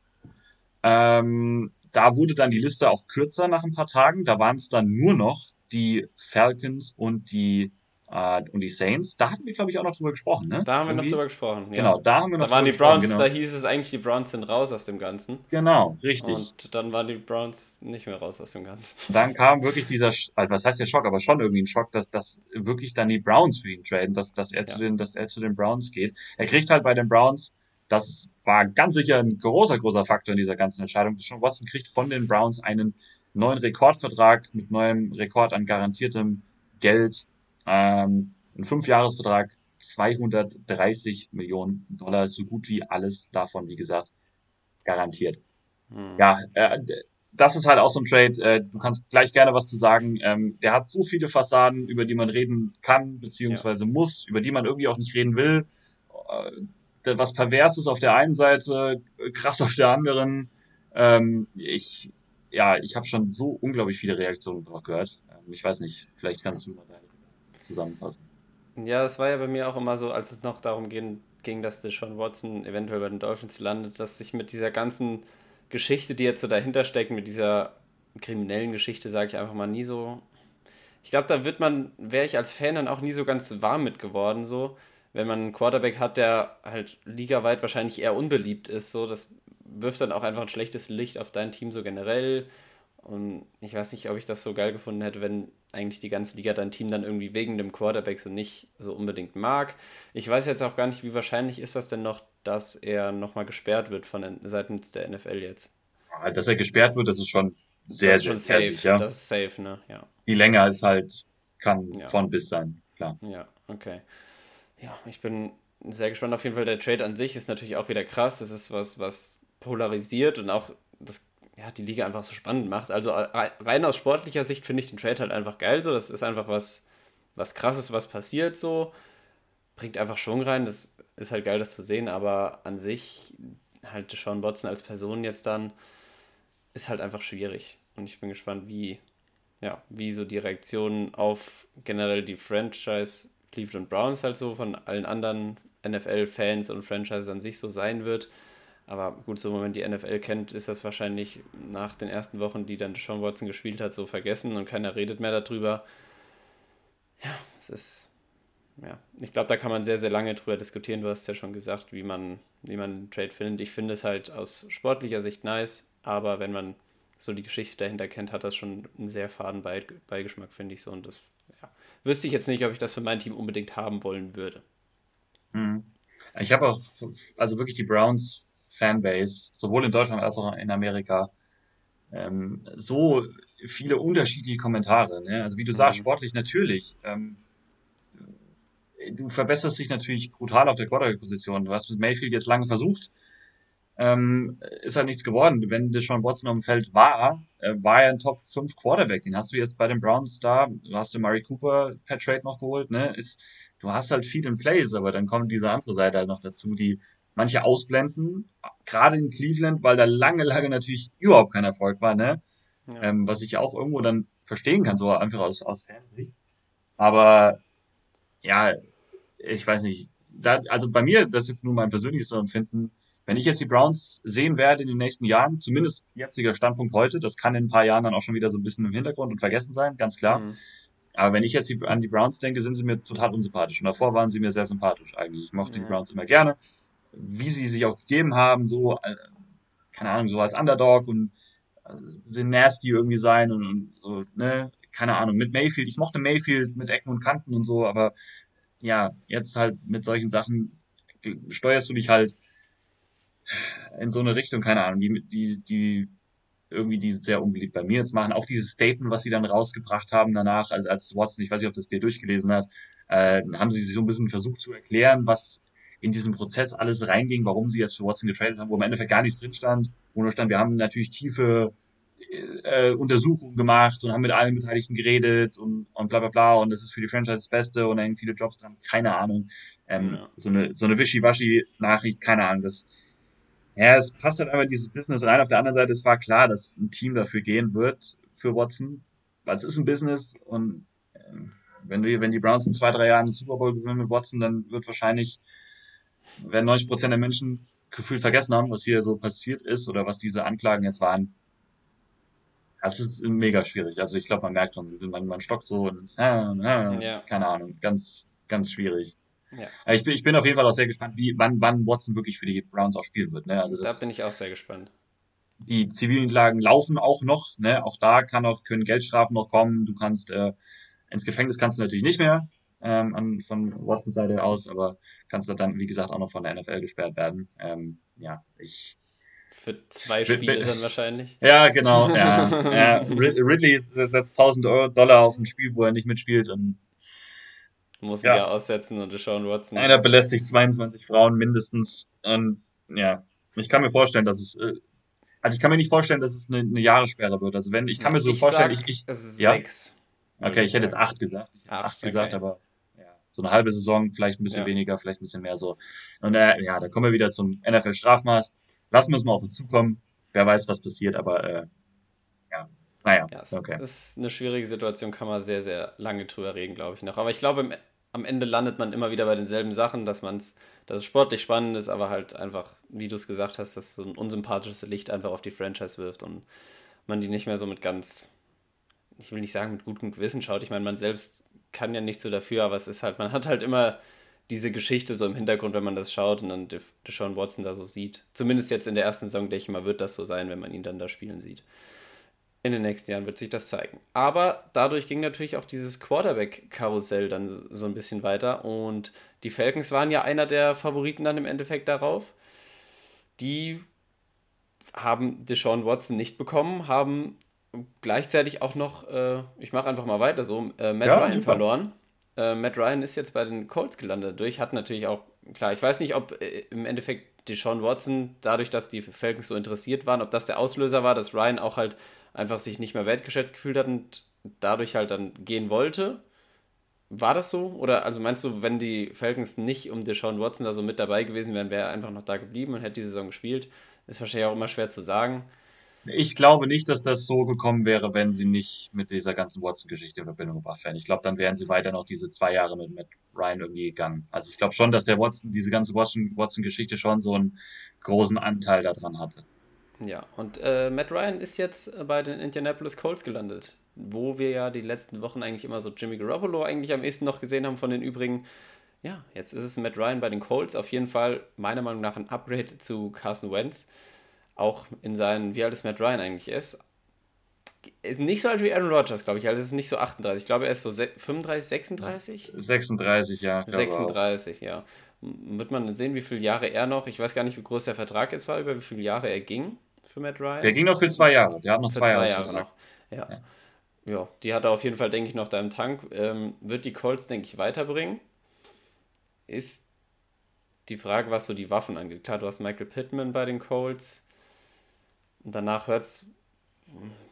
Ähm, da wurde dann die Liste auch kürzer nach ein paar Tagen. Da waren es dann nur noch die Falcons und die äh, und die Saints, da hatten wir, glaube ich, auch noch drüber gesprochen, ne? Da haben wir noch drüber gesprochen, ja. Genau, da haben wir noch Da waren die Browns, genau. da hieß es eigentlich, die Browns sind raus aus dem Ganzen. Genau, richtig. Und dann waren die Browns nicht mehr raus aus dem Ganzen. Dann kam wirklich dieser, also was heißt der Schock, aber schon irgendwie ein Schock, dass, dass wirklich dann die Browns für ihn traden, dass, dass, er, ja. zu den, dass er zu den Browns geht. Er kriegt halt bei den Browns, das war ganz sicher ein großer, großer Faktor in dieser ganzen Entscheidung. Sean Watson kriegt von den Browns einen neuen Rekordvertrag mit neuem Rekord an garantiertem Geld. Ähm, ein Fünfjahresvertrag, 230 Millionen Dollar, so gut wie alles davon, wie gesagt, garantiert. Hm. Ja, äh, das ist halt auch so ein Trade. Äh, du kannst gleich gerne was zu sagen. Ähm, der hat so viele Fassaden, über die man reden kann, beziehungsweise ja. muss, über die man irgendwie auch nicht reden will. Äh, was pervers ist auf der einen Seite, krass auf der anderen. Ähm, ich, ja, ich habe schon so unglaublich viele Reaktionen darauf gehört. Ähm, ich weiß nicht, vielleicht kannst du mal deine zusammenfassen. Ja, das war ja bei mir auch immer so, als es noch darum ging, ging dass Sean Watson eventuell bei den Dolphins landet, dass sich mit dieser ganzen Geschichte, die jetzt so dahinter steckt, mit dieser kriminellen Geschichte, sage ich einfach mal, nie so. Ich glaube, da wird man, wäre ich als Fan dann auch nie so ganz warm mit geworden, so. Wenn man einen Quarterback hat, der halt ligaweit wahrscheinlich eher unbeliebt ist, so, das wirft dann auch einfach ein schlechtes Licht auf dein Team so generell. Und ich weiß nicht, ob ich das so geil gefunden hätte, wenn eigentlich die ganze Liga dein Team dann irgendwie wegen dem Quarterback so nicht so unbedingt mag. Ich weiß jetzt auch gar nicht, wie wahrscheinlich ist das denn noch, dass er nochmal gesperrt wird von seitens der NFL jetzt. Ah, dass er gesperrt wird, das ist schon sehr, das ist schon sehr, safe. sicher. Das ist safe, ne? Ja. Die länger ist halt, kann ja. von bis sein, klar. Ja, okay. Ja, ich bin sehr gespannt. Auf jeden Fall, der Trade an sich ist natürlich auch wieder krass. Das ist was, was polarisiert und auch das ja, die Liga einfach so spannend macht. Also rein aus sportlicher Sicht finde ich den Trade halt einfach geil. So, das ist einfach was, was krasses, was passiert so. Bringt einfach Schwung rein. Das ist halt geil, das zu sehen. Aber an sich, halt Sean Watson als Person jetzt dann, ist halt einfach schwierig. Und ich bin gespannt, wie, ja, wie so die Reaktionen auf generell die Franchise Cleveland Browns halt so von allen anderen NFL-Fans und Franchises an sich so sein wird. Aber gut, so wenn man die NFL kennt, ist das wahrscheinlich nach den ersten Wochen, die dann Sean Watson gespielt hat, so vergessen und keiner redet mehr darüber. Ja, es ist, ja, ich glaube, da kann man sehr, sehr lange drüber diskutieren. Du hast ja schon gesagt, wie man, wie man einen Trade findet. Ich finde es halt aus sportlicher Sicht nice, aber wenn man so die Geschichte dahinter kennt, hat das schon einen sehr faden Beigeschmack, finde ich so. Und das ja, wüsste ich jetzt nicht, ob ich das für mein Team unbedingt haben wollen würde. Mhm. Ich habe auch, also wirklich die Browns Fanbase, sowohl in Deutschland als auch in Amerika, ähm, so viele unterschiedliche Kommentare. Ne? Also wie du sagst, mhm. sportlich natürlich. Ähm, du verbesserst dich natürlich brutal auf der Quarterback-Position. Du hast mit Mayfield jetzt lange versucht, ähm, ist halt nichts geworden. Wenn Deshaun Watson auf dem Feld war, äh, war er ein Top 5 Quarterback. Den hast du jetzt bei den Browns da, du hast den Murray Cooper per Trade noch geholt, ne? Ist, du hast halt viel in Plays, aber dann kommt diese andere Seite halt noch dazu, die manche ausblenden, gerade in Cleveland, weil da lange, lange natürlich überhaupt kein Erfolg war, ne? Ja. Ähm, was ich auch irgendwo dann verstehen kann, so einfach aus, aus Fansicht. Aber ja, ich weiß nicht. Da, also bei mir, das ist jetzt nur mein persönliches Empfinden, wenn ich jetzt die Browns sehen werde in den nächsten Jahren, zumindest jetziger Standpunkt heute, das kann in ein paar Jahren dann auch schon wieder so ein bisschen im Hintergrund und vergessen sein, ganz klar. Mhm. Aber wenn ich jetzt an die Browns denke, sind sie mir total unsympathisch. Und davor waren sie mir sehr sympathisch eigentlich. Ich mochte ja. die Browns immer gerne. Wie sie sich auch gegeben haben, so, äh, keine Ahnung, so als Underdog und also, sind nasty irgendwie sein und, und so, ne, keine Ahnung, mit Mayfield. Ich mochte Mayfield mit Ecken und Kanten und so, aber ja, jetzt halt mit solchen Sachen steuerst du dich halt in so eine Richtung, keine Ahnung, die, die, die irgendwie die sehr unbeliebt bei mir jetzt machen. Auch dieses Statement, was sie dann rausgebracht haben danach, als, als Watson, ich weiß nicht, ob das dir durchgelesen hat, äh, haben sie sich so ein bisschen versucht zu erklären, was in diesem Prozess alles reinging, warum sie jetzt für Watson getradet haben, wo im Endeffekt gar nichts drin stand, wo nur stand, wir haben natürlich tiefe äh, Untersuchungen gemacht und haben mit allen Beteiligten geredet und, und bla bla bla und das ist für die Franchise das Beste und da hängen viele Jobs dran, keine Ahnung. Ähm, ja. So eine, so eine Wischiwaschi-Nachricht, keine Ahnung. Das, ja, es passt halt einfach dieses Business rein. Auf der anderen Seite, es war klar, dass ein Team dafür gehen wird für Watson, weil es ist ein Business und äh, wenn du, wenn die Browns in zwei, drei Jahren den Super Bowl gewinnen mit Watson, dann wird wahrscheinlich, werden 90 Prozent der Menschen gefühlt vergessen haben, was hier so passiert ist oder was diese Anklagen jetzt waren. Das ist mega schwierig. Also ich glaube, man merkt schon, man, man stockt so und ist, äh, äh, ja. keine Ahnung, ganz, ganz schwierig. Ja. Ich, bin, ich bin auf jeden Fall auch sehr gespannt, wie, wann, wann Watson wirklich für die Browns auch spielen wird. Ne? Also das, da bin ich auch sehr gespannt. Die zivilen Klagen laufen auch noch. Ne? Auch da kann auch, können Geldstrafen noch kommen. Du kannst äh, ins Gefängnis kannst du natürlich nicht mehr ähm, an, von Watsons Seite aus, aber kannst du dann, wie gesagt, auch noch von der NFL gesperrt werden. Ähm, ja, ich. Für zwei Spiele dann wahrscheinlich. Ja, genau. Ja, ja. Ridley setzt 1000 Dollar auf ein Spiel, wo er nicht mitspielt und muss ja. aussetzen und Sean Watson. Einer belästigt 22 Frauen mindestens. Und ja, ich kann mir vorstellen, dass es. Äh, also ich kann mir nicht vorstellen, dass es eine, eine Jahressperre wird. Also wenn, ich kann mir so ich vorstellen, sag, ich, ich. Es ist ja? sechs. Okay, ich hätte jetzt acht gesagt. Ich acht, acht gesagt, okay. aber ja, so eine halbe Saison, vielleicht ein bisschen ja. weniger, vielleicht ein bisschen mehr so. Und äh, ja, da kommen wir wieder zum NFL-Strafmaß. Lassen wir es mal auf uns zukommen. Wer weiß, was passiert, aber äh, ja, naja, ja, okay. Das ist eine schwierige Situation, kann man sehr, sehr lange drüber reden, glaube ich noch. Aber ich glaube, am Ende landet man immer wieder bei denselben Sachen, dass man es, dass es sportlich spannend ist, aber halt einfach, wie du es gesagt hast, dass so ein unsympathisches Licht einfach auf die Franchise wirft und man die nicht mehr so mit ganz, ich will nicht sagen mit gutem Gewissen schaut. Ich meine, man selbst kann ja nicht so dafür, aber es ist halt, man hat halt immer diese Geschichte so im Hintergrund, wenn man das schaut und dann Deshaun Watson da so sieht. Zumindest jetzt in der ersten Saison, denke ich mal, wird das so sein, wenn man ihn dann da spielen sieht in den nächsten Jahren wird sich das zeigen. Aber dadurch ging natürlich auch dieses Quarterback-Karussell dann so ein bisschen weiter. Und die Falcons waren ja einer der Favoriten dann im Endeffekt darauf. Die haben Deshaun Watson nicht bekommen, haben gleichzeitig auch noch, äh, ich mache einfach mal weiter so, äh, Matt ja, Ryan super. verloren. Äh, Matt Ryan ist jetzt bei den Colts gelandet. Durch hat natürlich auch, klar, ich weiß nicht, ob äh, im Endeffekt Deshaun Watson, dadurch, dass die Falcons so interessiert waren, ob das der Auslöser war, dass Ryan auch halt einfach sich nicht mehr wertgeschätzt gefühlt hat und dadurch halt dann gehen wollte. War das so? Oder also meinst du, wenn die Falcons nicht um Deshaun Watson da so mit dabei gewesen wären, wäre er einfach noch da geblieben und hätte die Saison gespielt? Ist wahrscheinlich auch immer schwer zu sagen. Ich glaube nicht, dass das so gekommen wäre, wenn sie nicht mit dieser ganzen Watson-Geschichte in Verbindung gebracht wären. Ich glaube, dann wären sie weiter noch diese zwei Jahre mit, mit Ryan irgendwie gegangen. Also ich glaube schon, dass der Watson, diese ganze Watson-Geschichte schon so einen großen Anteil daran hatte. Ja, und äh, Matt Ryan ist jetzt bei den Indianapolis Colts gelandet, wo wir ja die letzten Wochen eigentlich immer so Jimmy Garoppolo eigentlich am ehesten noch gesehen haben von den übrigen. Ja, jetzt ist es Matt Ryan bei den Colts. Auf jeden Fall meiner Meinung nach ein Upgrade zu Carson Wentz. Auch in seinen, wie alt ist Matt Ryan eigentlich ist. Ist nicht so alt wie Aaron Rodgers, glaube ich. Also ist nicht so 38. Ich glaube, er ist so 35, 36? 36, ja. 36, ja. Wird man sehen, wie viele Jahre er noch, ich weiß gar nicht, wie groß der Vertrag jetzt war, über wie viele Jahre er ging für Matt Ryan. Der ging noch für zwei Jahre. Der hat noch zwei, zwei, Jahre, noch. Ja. ja. ja. die hat er auf jeden Fall, denke ich, noch da im Tank. Ähm, wird die Colts, denke ich, weiterbringen. ist die Frage, was so die Waffen angeht. Klar, du hast Michael Pittman bei den Colts. Und danach hört es,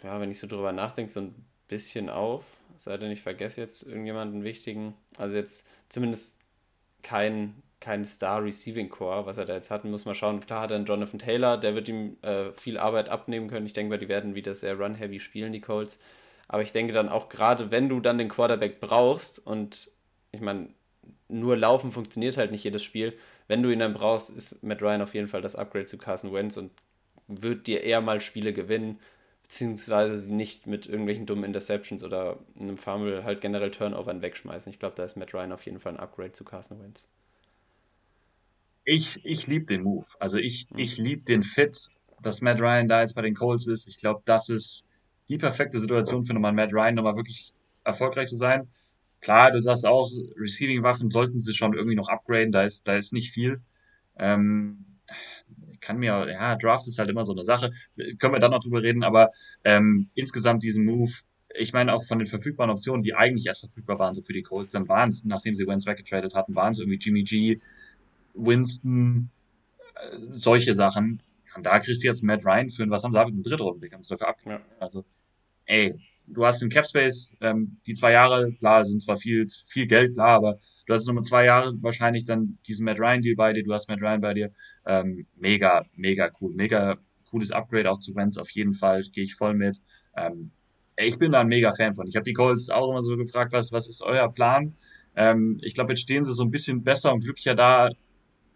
ja, wenn ich so drüber nachdenke, so ein bisschen auf. Sei denn, ich vergesse jetzt irgendjemanden wichtigen. Also jetzt zumindest kein, kein Star Receiving Core, was er da jetzt hat. Muss man schauen. Klar hat er einen Jonathan Taylor, der wird ihm äh, viel Arbeit abnehmen können. Ich denke mal, die werden wieder sehr run-heavy spielen, die Colts. Aber ich denke dann auch gerade, wenn du dann den Quarterback brauchst und ich meine, nur laufen funktioniert halt nicht jedes Spiel. Wenn du ihn dann brauchst, ist Matt Ryan auf jeden Fall das Upgrade zu Carson Wentz und wird dir eher mal Spiele gewinnen, beziehungsweise nicht mit irgendwelchen dummen Interceptions oder einem Fumble halt generell Turnovern wegschmeißen. Ich glaube, da ist Matt Ryan auf jeden Fall ein Upgrade zu Carson Wentz. Ich, ich liebe den Move. Also ich, mhm. ich liebe den Fit, dass Matt Ryan da jetzt bei den Colts ist. Ich glaube, das ist die perfekte Situation für nochmal Matt Ryan, nochmal wirklich erfolgreich zu sein. Klar, du sagst auch, Receiving-Waffen sollten sie schon irgendwie noch upgraden, da ist, da ist nicht viel. Ähm, kann mir, ja, Draft ist halt immer so eine Sache, können wir dann noch drüber reden, aber ähm, insgesamt diesen Move, ich meine auch von den verfügbaren Optionen, die eigentlich erst verfügbar waren, so für die Colts, dann waren es, nachdem sie Wentz weggetradet hatten, waren es irgendwie Jimmy G, Winston, äh, solche Sachen. Und da kriegst du jetzt Matt Ryan für, was haben sie, einen Drittrunden, haben sie dafür abgegeben. Ja. Also, ey, du hast den Capspace, ähm, die zwei Jahre, klar, sind zwar viel, viel Geld, klar, aber du hast nochmal zwei Jahre wahrscheinlich dann diesen Matt Ryan Deal bei dir, du hast Matt Ryan bei dir. Ähm, mega, mega cool. Mega cooles Upgrade auch zu Wentz auf jeden Fall, gehe ich voll mit. Ähm, ich bin da ein mega Fan von. Ich habe die Colts auch immer so gefragt, was, was ist euer Plan? Ähm, ich glaube, jetzt stehen sie so ein bisschen besser und glücklicher da,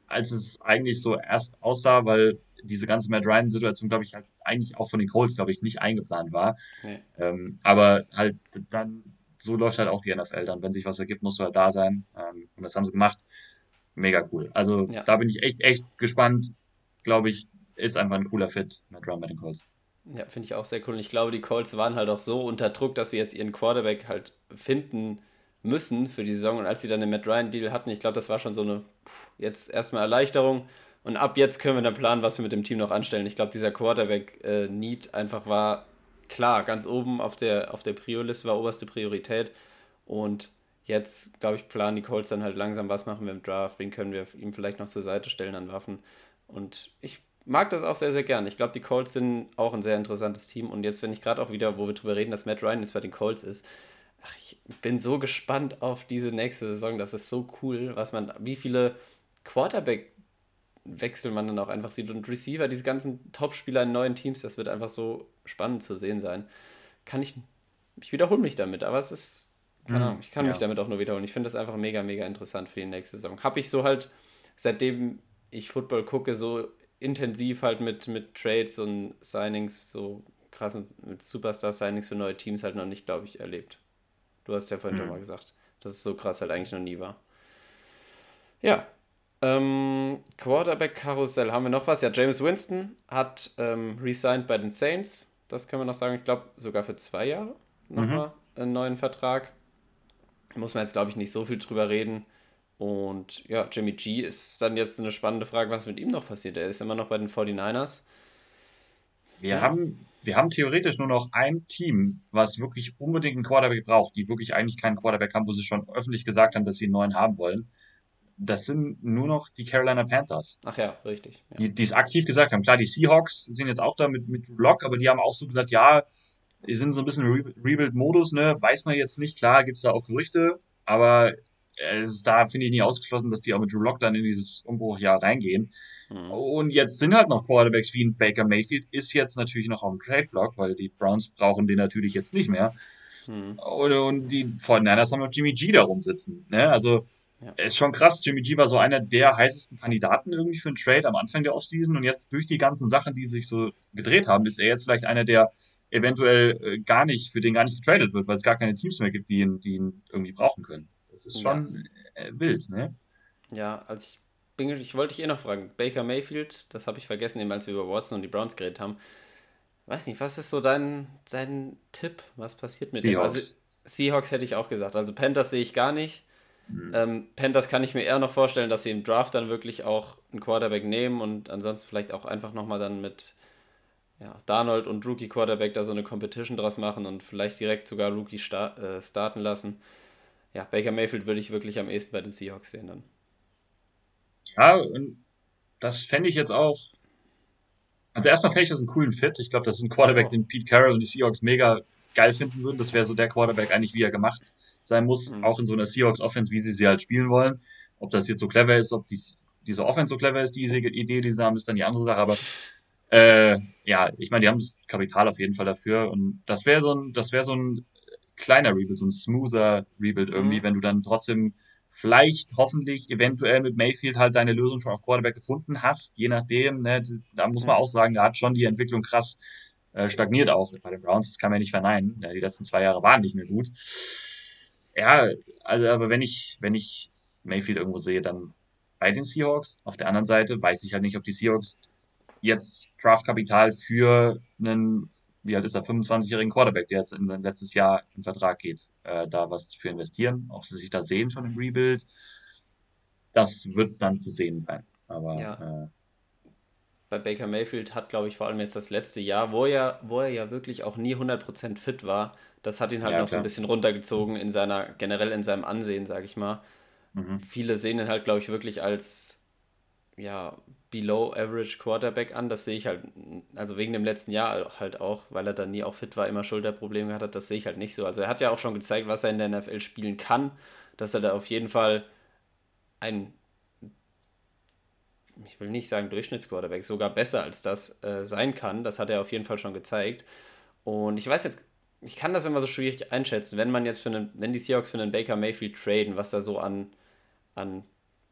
als es eigentlich so erst aussah, weil diese ganze Matt Ryan-Situation, glaube ich, halt eigentlich auch von den Colts, glaube ich, nicht eingeplant war. Nee. Ähm, aber halt dann, so läuft halt auch die NFL dann. Wenn sich was ergibt, musst du halt da sein. Ähm, und das haben sie gemacht. Mega cool. Also ja. da bin ich echt, echt gespannt. Glaube ich, ist einfach ein cooler Fit, Matt Ryan bei den Colts. Ja, finde ich auch sehr cool. Und ich glaube, die Colts waren halt auch so unter Druck, dass sie jetzt ihren Quarterback halt finden müssen für die Saison. Und als sie dann den Matt Ryan-Deal hatten, ich glaube, das war schon so eine pff, jetzt erstmal Erleichterung. Und ab jetzt können wir dann planen, was wir mit dem Team noch anstellen. Ich glaube, dieser Quarterback-Need äh, einfach war klar, ganz oben auf der, auf der Prio-Liste war oberste Priorität. Und jetzt, glaube ich, planen die Colts dann halt langsam, was machen wir im Draft, wen können wir ihm vielleicht noch zur Seite stellen an Waffen. Und ich mag das auch sehr, sehr gern. Ich glaube, die Colts sind auch ein sehr interessantes Team. Und jetzt, wenn ich gerade auch wieder, wo wir drüber reden, dass Matt Ryan jetzt bei den Colts ist, ach, ich bin so gespannt auf diese nächste Saison. Das ist so cool, was man, wie viele Quarterback Wechsel man dann auch einfach sieht. Und Receiver, diese ganzen Top-Spieler in neuen Teams, das wird einfach so spannend zu sehen sein. Kann ich, ich wiederhole mich damit, aber es ist, keine mhm. Ahnung, ich kann ja. mich damit auch nur wiederholen. Ich finde das einfach mega, mega interessant für die nächste Saison. Habe ich so halt, seitdem ich Football gucke, so intensiv halt mit, mit Trades und Signings, so krassen, mit Superstar-Signings für neue Teams halt noch nicht, glaube ich, erlebt. Du hast ja vorhin mhm. schon mal gesagt, dass es so krass halt eigentlich noch nie war. Ja, ähm, Quarterback-Karussell haben wir noch was. Ja, James Winston hat ähm, resigned bei den Saints. Das können wir noch sagen. Ich glaube, sogar für zwei Jahre nochmal mhm. einen neuen Vertrag. Muss man jetzt, glaube ich, nicht so viel drüber reden. Und ja, Jimmy G ist dann jetzt eine spannende Frage, was mit ihm noch passiert. Er ist immer noch bei den 49ers. Wir, ja. haben, wir haben theoretisch nur noch ein Team, was wirklich unbedingt einen Quarterback braucht, die wirklich eigentlich keinen Quarterback haben, wo sie schon öffentlich gesagt haben, dass sie einen neuen haben wollen das sind nur noch die Carolina Panthers. Ach ja, richtig. Ja. Die, die es aktiv gesagt haben. Klar, die Seahawks sind jetzt auch da mit, mit Lock, aber die haben auch so gesagt, ja, die sind so ein bisschen Re Rebuild-Modus, ne? Weiß man jetzt nicht, klar, gibt es da auch Gerüchte, aber es, da finde ich nicht ausgeschlossen, dass die auch mit Drew Lock dann in dieses Umbruchjahr reingehen. Mhm. Und jetzt sind halt noch Quarterbacks wie ein Baker Mayfield, ist jetzt natürlich noch auf dem Trade-Block, weil die Browns brauchen den natürlich jetzt nicht mehr. Mhm. Und, und die 49ers haben noch Jimmy G da rumsitzen. Ne? Also ja. Ist schon krass. Jimmy G war so einer der heißesten Kandidaten irgendwie für einen Trade am Anfang der Offseason und jetzt durch die ganzen Sachen, die sich so gedreht haben, ist er jetzt vielleicht einer, der eventuell äh, gar nicht, für den gar nicht getradet wird, weil es gar keine Teams mehr gibt, die ihn, die ihn irgendwie brauchen können. Das ist schon ja. äh, wild, ne? Ja, also ich bin, ich wollte dich eh noch fragen. Baker Mayfield, das habe ich vergessen, eben als wir über Watson und die Browns geredet haben. Weiß nicht, was ist so dein, dein Tipp? Was passiert mit Seahawks. dem? Also, Seahawks hätte ich auch gesagt. Also Panthers sehe ich gar nicht. Mhm. Ähm, Panthers kann ich mir eher noch vorstellen, dass sie im Draft dann wirklich auch einen Quarterback nehmen und ansonsten vielleicht auch einfach nochmal dann mit ja, Darnold und Rookie Quarterback da so eine Competition draus machen und vielleicht direkt sogar Rookie star äh, starten lassen. Ja, Baker Mayfield würde ich wirklich am ehesten bei den Seahawks sehen dann. Ja, und das fände ich jetzt auch. Also erstmal fände ich das einen coolen Fit. Ich glaube, das ist ein Quarterback, den Pete Carroll und die Seahawks mega geil finden würden. Das wäre so der Quarterback eigentlich, wie er gemacht sein muss, mhm. auch in so einer Seahawks-Offense, wie sie sie halt spielen wollen. Ob das jetzt so clever ist, ob die, diese Offense so clever ist, diese Idee, die sie haben, ist dann die andere Sache. Aber äh, ja, ich meine, die haben das Kapital auf jeden Fall dafür. Und das wäre so ein, das wäre so ein kleiner Rebuild, so ein smoother Rebuild irgendwie, mhm. wenn du dann trotzdem vielleicht, hoffentlich, eventuell mit Mayfield halt deine Lösung schon auf Quarterback gefunden hast, je nachdem. Ne, da muss man auch sagen, da hat schon die Entwicklung krass äh, stagniert auch bei den Browns. Das kann man ja nicht verneinen. Ja, die letzten zwei Jahre waren nicht mehr gut. Ja, also aber wenn ich, wenn ich Mayfield irgendwo sehe, dann bei den Seahawks. Auf der anderen Seite weiß ich halt nicht, ob die Seahawks jetzt Draftkapital für einen, wie alt ist er, 25-jährigen Quarterback, der jetzt in letztes Jahr in Vertrag geht, äh, da was für investieren. Ob sie sich da sehen schon im Rebuild, das wird dann zu sehen sein. Aber ja. äh, bei Baker Mayfield hat, glaube ich, vor allem jetzt das letzte Jahr, wo er, wo er ja wirklich auch nie 100% fit war, das hat ihn halt ja, noch klar. so ein bisschen runtergezogen in seiner, generell in seinem Ansehen, sage ich mal. Mhm. Viele sehen ihn halt, glaube ich, wirklich als ja, below average Quarterback an. Das sehe ich halt, also wegen dem letzten Jahr halt auch, weil er dann nie auch fit war, immer Schulterprobleme gehabt hat, das sehe ich halt nicht so. Also er hat ja auch schon gezeigt, was er in der NFL spielen kann, dass er da auf jeden Fall ein, ich will nicht sagen Durchschnittsquarterback, sogar besser als das äh, sein kann. Das hat er auf jeden Fall schon gezeigt. Und ich weiß jetzt, ich kann das immer so schwierig einschätzen, wenn man jetzt für einen, wenn die Seahawks für einen Baker Mayfield traden, was da so an, an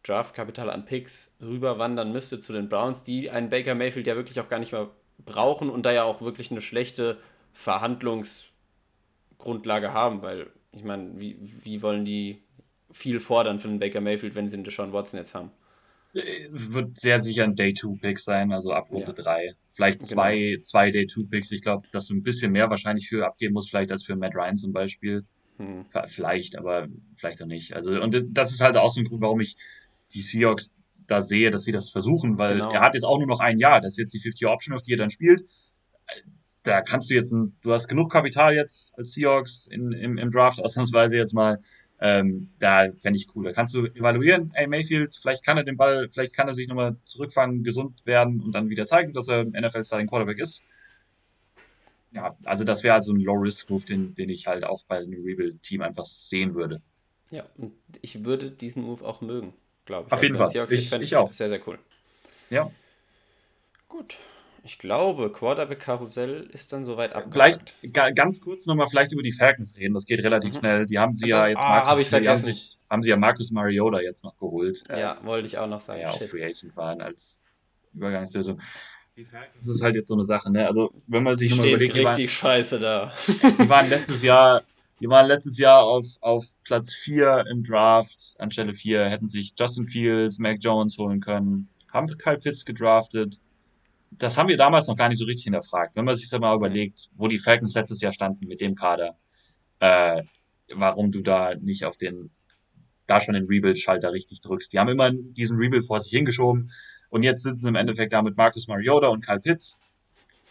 Draftkapital an Picks rüberwandern müsste zu den Browns, die einen Baker Mayfield ja wirklich auch gar nicht mehr brauchen und da ja auch wirklich eine schlechte Verhandlungsgrundlage haben, weil ich meine, wie, wie wollen die viel fordern für einen Baker Mayfield, wenn sie einen Deshaun Watson jetzt haben? Wird sehr sicher ein Day-2-Pick sein, also ab Runde 3. Ja. Vielleicht zwei, genau. zwei Day-2-Picks. Ich glaube, dass du ein bisschen mehr wahrscheinlich für abgeben musst, vielleicht als für Matt Ryan zum Beispiel. Hm. Vielleicht, aber vielleicht auch nicht. Also, und das ist halt auch so ein Grund, warum ich die Seahawks da sehe, dass sie das versuchen, weil genau. er hat jetzt auch nur noch ein Jahr. Das ist jetzt die 50-Option, auf die er dann spielt. Da kannst du jetzt, ein, du hast genug Kapital jetzt als Seahawks in, im, im Draft, ausnahmsweise jetzt mal. Ähm, da fände ich cool. Da kannst du evaluieren, ey, Mayfield, vielleicht kann er den Ball, vielleicht kann er sich nochmal zurückfangen, gesund werden und dann wieder zeigen, dass er NFL-Starting Quarterback ist. Ja, also das wäre halt so ein Low-Risk-Move, den, den ich halt auch bei einem Rebuild-Team einfach sehen würde. Ja, und ich würde diesen Move auch mögen glaube ich. Auf jeden also, Fall. Ich, ich, ich auch. Sehr, sehr cool. Ja. Gut. Ich glaube, Quarterback-Karussell ist dann soweit abgehakt. Vielleicht ganz kurz nochmal vielleicht über die Falcons reden. Das geht relativ mhm. schnell. Die haben sie das, ja jetzt ah, Marcus, hab ich haben, sich, haben sie ja Marcus Mariota jetzt noch geholt. Ja, äh, wollte ich auch noch sagen. Ja, auch Free Agent waren als Übergangslösung. Die Falcons ist halt jetzt so eine Sache, ne? Also, wenn man sich die mal überlegt, richtig die waren, scheiße da. Die waren letztes Jahr die waren letztes Jahr auf, auf Platz 4 im Draft. Anstelle 4 hätten sich Justin Fields, Mac Jones holen können. Haben Kyle Pitts gedraftet. Das haben wir damals noch gar nicht so richtig hinterfragt. Wenn man sich das mal überlegt, wo die Falcons letztes Jahr standen mit dem Kader, äh, warum du da nicht auf den, da schon den Rebuild-Schalter richtig drückst. Die haben immer diesen Rebuild vor sich hingeschoben und jetzt sitzen sie im Endeffekt da mit Marcus Mariota und Kyle Pitts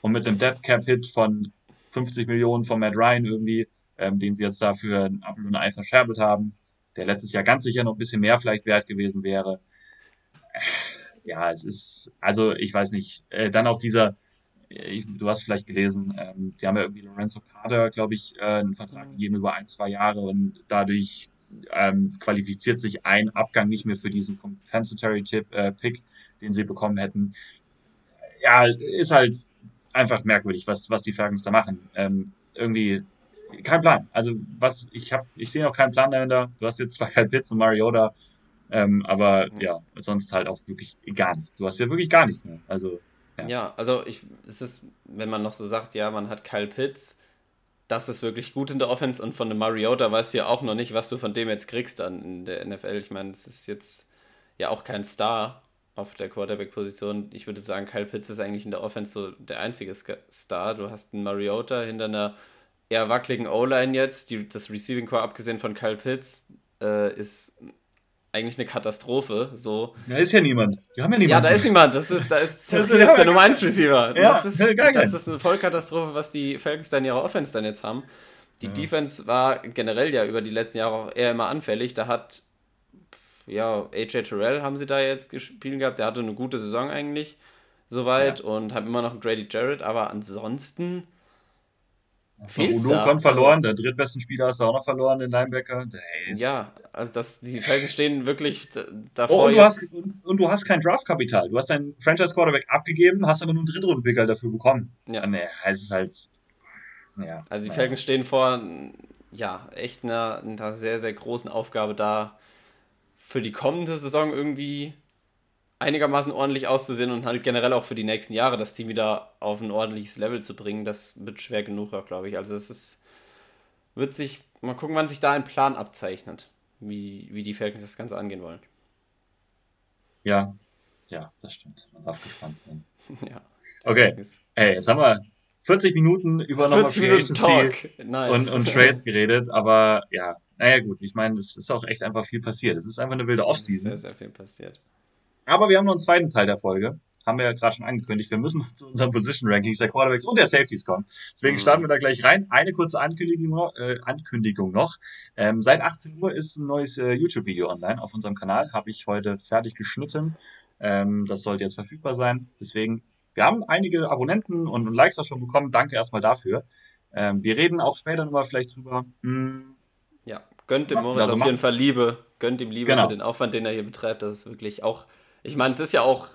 und mit dem Dead Cap Hit von 50 Millionen von Matt Ryan irgendwie ähm, den sie jetzt dafür ein Apfel und ein Ei verscherbelt haben, der letztes Jahr ganz sicher noch ein bisschen mehr vielleicht wert gewesen wäre. Ja, es ist, also ich weiß nicht, äh, dann auch dieser, ich, du hast vielleicht gelesen, ähm, die haben ja irgendwie Lorenzo Carter, glaube ich, äh, einen Vertrag gegeben über ein, zwei Jahre und dadurch ähm, qualifiziert sich ein Abgang nicht mehr für diesen Compensatory Tip, äh, Pick, den sie bekommen hätten. Ja, ist halt einfach merkwürdig, was, was die Falcons da machen. Ähm, irgendwie kein Plan. Also was, ich habe, ich sehe noch keinen Plan dahinter. Du hast jetzt zwar Kyle Pitts und Mariota, ähm, aber ja, sonst halt auch wirklich gar nichts. Du hast ja wirklich gar nichts mehr. Also ja. ja, also ich, es ist, wenn man noch so sagt, ja, man hat Kyle Pitts, das ist wirklich gut in der Offense und von dem Mariota weißt du ja auch noch nicht, was du von dem jetzt kriegst dann in der NFL. Ich meine, es ist jetzt ja auch kein Star auf der Quarterback-Position. Ich würde sagen, Kyle Pitts ist eigentlich in der Offense so der einzige Star. Du hast einen Mariota hinter einer eher wackeligen O-Line jetzt, die, das Receiving Core abgesehen von Kyle Pitts, äh, ist eigentlich eine Katastrophe. So. Da ist ja niemand. Die haben ja niemanden. Ja, da ist niemand. Das ist, da ist Zachary ist der Nummer 1 Receiver. Ja, das, ist, das ist eine Vollkatastrophe, was die Falcons dann in ihrer Offense dann jetzt haben. Die ja. Defense war generell ja über die letzten Jahre auch eher immer anfällig. Da hat ja, AJ Terrell haben sie da jetzt gespielt gehabt. Der hatte eine gute Saison eigentlich soweit ja. und haben immer noch einen Grady Jarrett, aber ansonsten. Also verloren, also, der drittbesten Spieler hast du auch noch verloren, den Linebacker. Ja, also das, die Falcons stehen wirklich davor. Oh, und, du hast, und, und, du hast kein Draftkapital. Du hast deinen Franchise-Quarterback abgegeben, hast aber nur einen Drittrunden-Picker dafür bekommen. Ja. Nee, es ist halt. Ja, also die Falcons stehen vor ja, echt einer, einer sehr, sehr großen Aufgabe da, für die kommende Saison irgendwie einigermaßen ordentlich auszusehen und halt generell auch für die nächsten Jahre das Team wieder auf ein ordentliches Level zu bringen, das wird schwer genug, glaube ich. Also es ist, wird sich, mal gucken, wann sich da ein Plan abzeichnet, wie, wie die Falcons das Ganze angehen wollen. Ja, ja, das stimmt. Man darf gespannt sein. ja. Okay, ey, jetzt haben wir 40 Minuten über nochmal Free Agency nice. und, und Trades geredet, aber ja, naja gut, ich meine, es ist auch echt einfach viel passiert. Es ist einfach eine wilde Offseason. Sehr, sehr viel passiert. Aber wir haben noch einen zweiten Teil der Folge. Haben wir ja gerade schon angekündigt. Wir müssen zu unseren Position Rankings der Quarterbacks und der Safeties kommen. Deswegen mhm. starten wir da gleich rein. Eine kurze Ankündigung noch. Äh, Ankündigung noch. Ähm, seit 18 Uhr ist ein neues äh, YouTube-Video online auf unserem Kanal. Habe ich heute fertig geschnitten. Ähm, das sollte jetzt verfügbar sein. Deswegen, wir haben einige Abonnenten und Likes auch schon bekommen. Danke erstmal dafür. Ähm, wir reden auch später nochmal vielleicht drüber. Hm, ja, gönnt dem Moritz also auf jeden Fall Liebe. Gönnt ihm Liebe genau. für den Aufwand, den er hier betreibt. Das ist wirklich auch ich meine, es ist ja auch,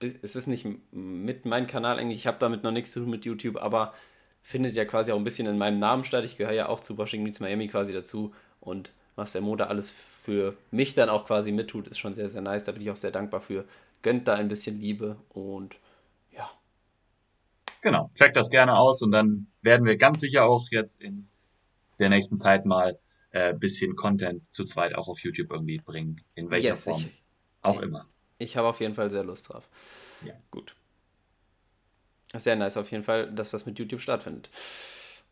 es ist nicht mit meinem Kanal eigentlich, ich habe damit noch nichts zu tun mit YouTube, aber findet ja quasi auch ein bisschen in meinem Namen statt. Ich gehöre ja auch zu Washington Meets Miami quasi dazu und was der Moda alles für mich dann auch quasi mittut, ist schon sehr, sehr nice. Da bin ich auch sehr dankbar für. Gönnt da ein bisschen Liebe und ja. Genau, checkt das gerne aus und dann werden wir ganz sicher auch jetzt in der nächsten Zeit mal ein äh, bisschen Content zu zweit auch auf YouTube irgendwie bringen. In welcher yes, Form. Ich, auch immer. Ich habe auf jeden Fall sehr Lust drauf. Ja. Gut. Sehr nice auf jeden Fall, dass das mit YouTube stattfindet.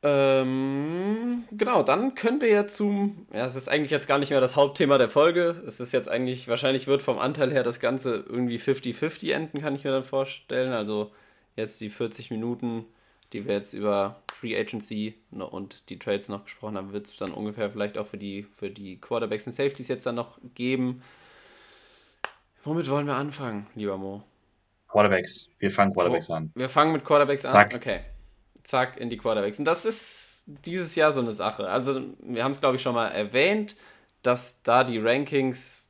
Ähm, genau, dann können wir ja zum. Ja, es ist eigentlich jetzt gar nicht mehr das Hauptthema der Folge. Es ist jetzt eigentlich, wahrscheinlich wird vom Anteil her das Ganze irgendwie 50-50 enden, kann ich mir dann vorstellen. Also jetzt die 40 Minuten, die wir jetzt über Free Agency und die Trades noch gesprochen haben, wird es dann ungefähr vielleicht auch für die, für die Quarterbacks und Safeties jetzt dann noch geben. Womit wollen wir anfangen, lieber Mo? Quarterbacks. Wir fangen Quarterbacks an. Wir fangen mit Quarterbacks an. Zack. Okay. Zack, in die Quarterbacks. Und das ist dieses Jahr so eine Sache. Also, wir haben es, glaube ich, schon mal erwähnt, dass da die Rankings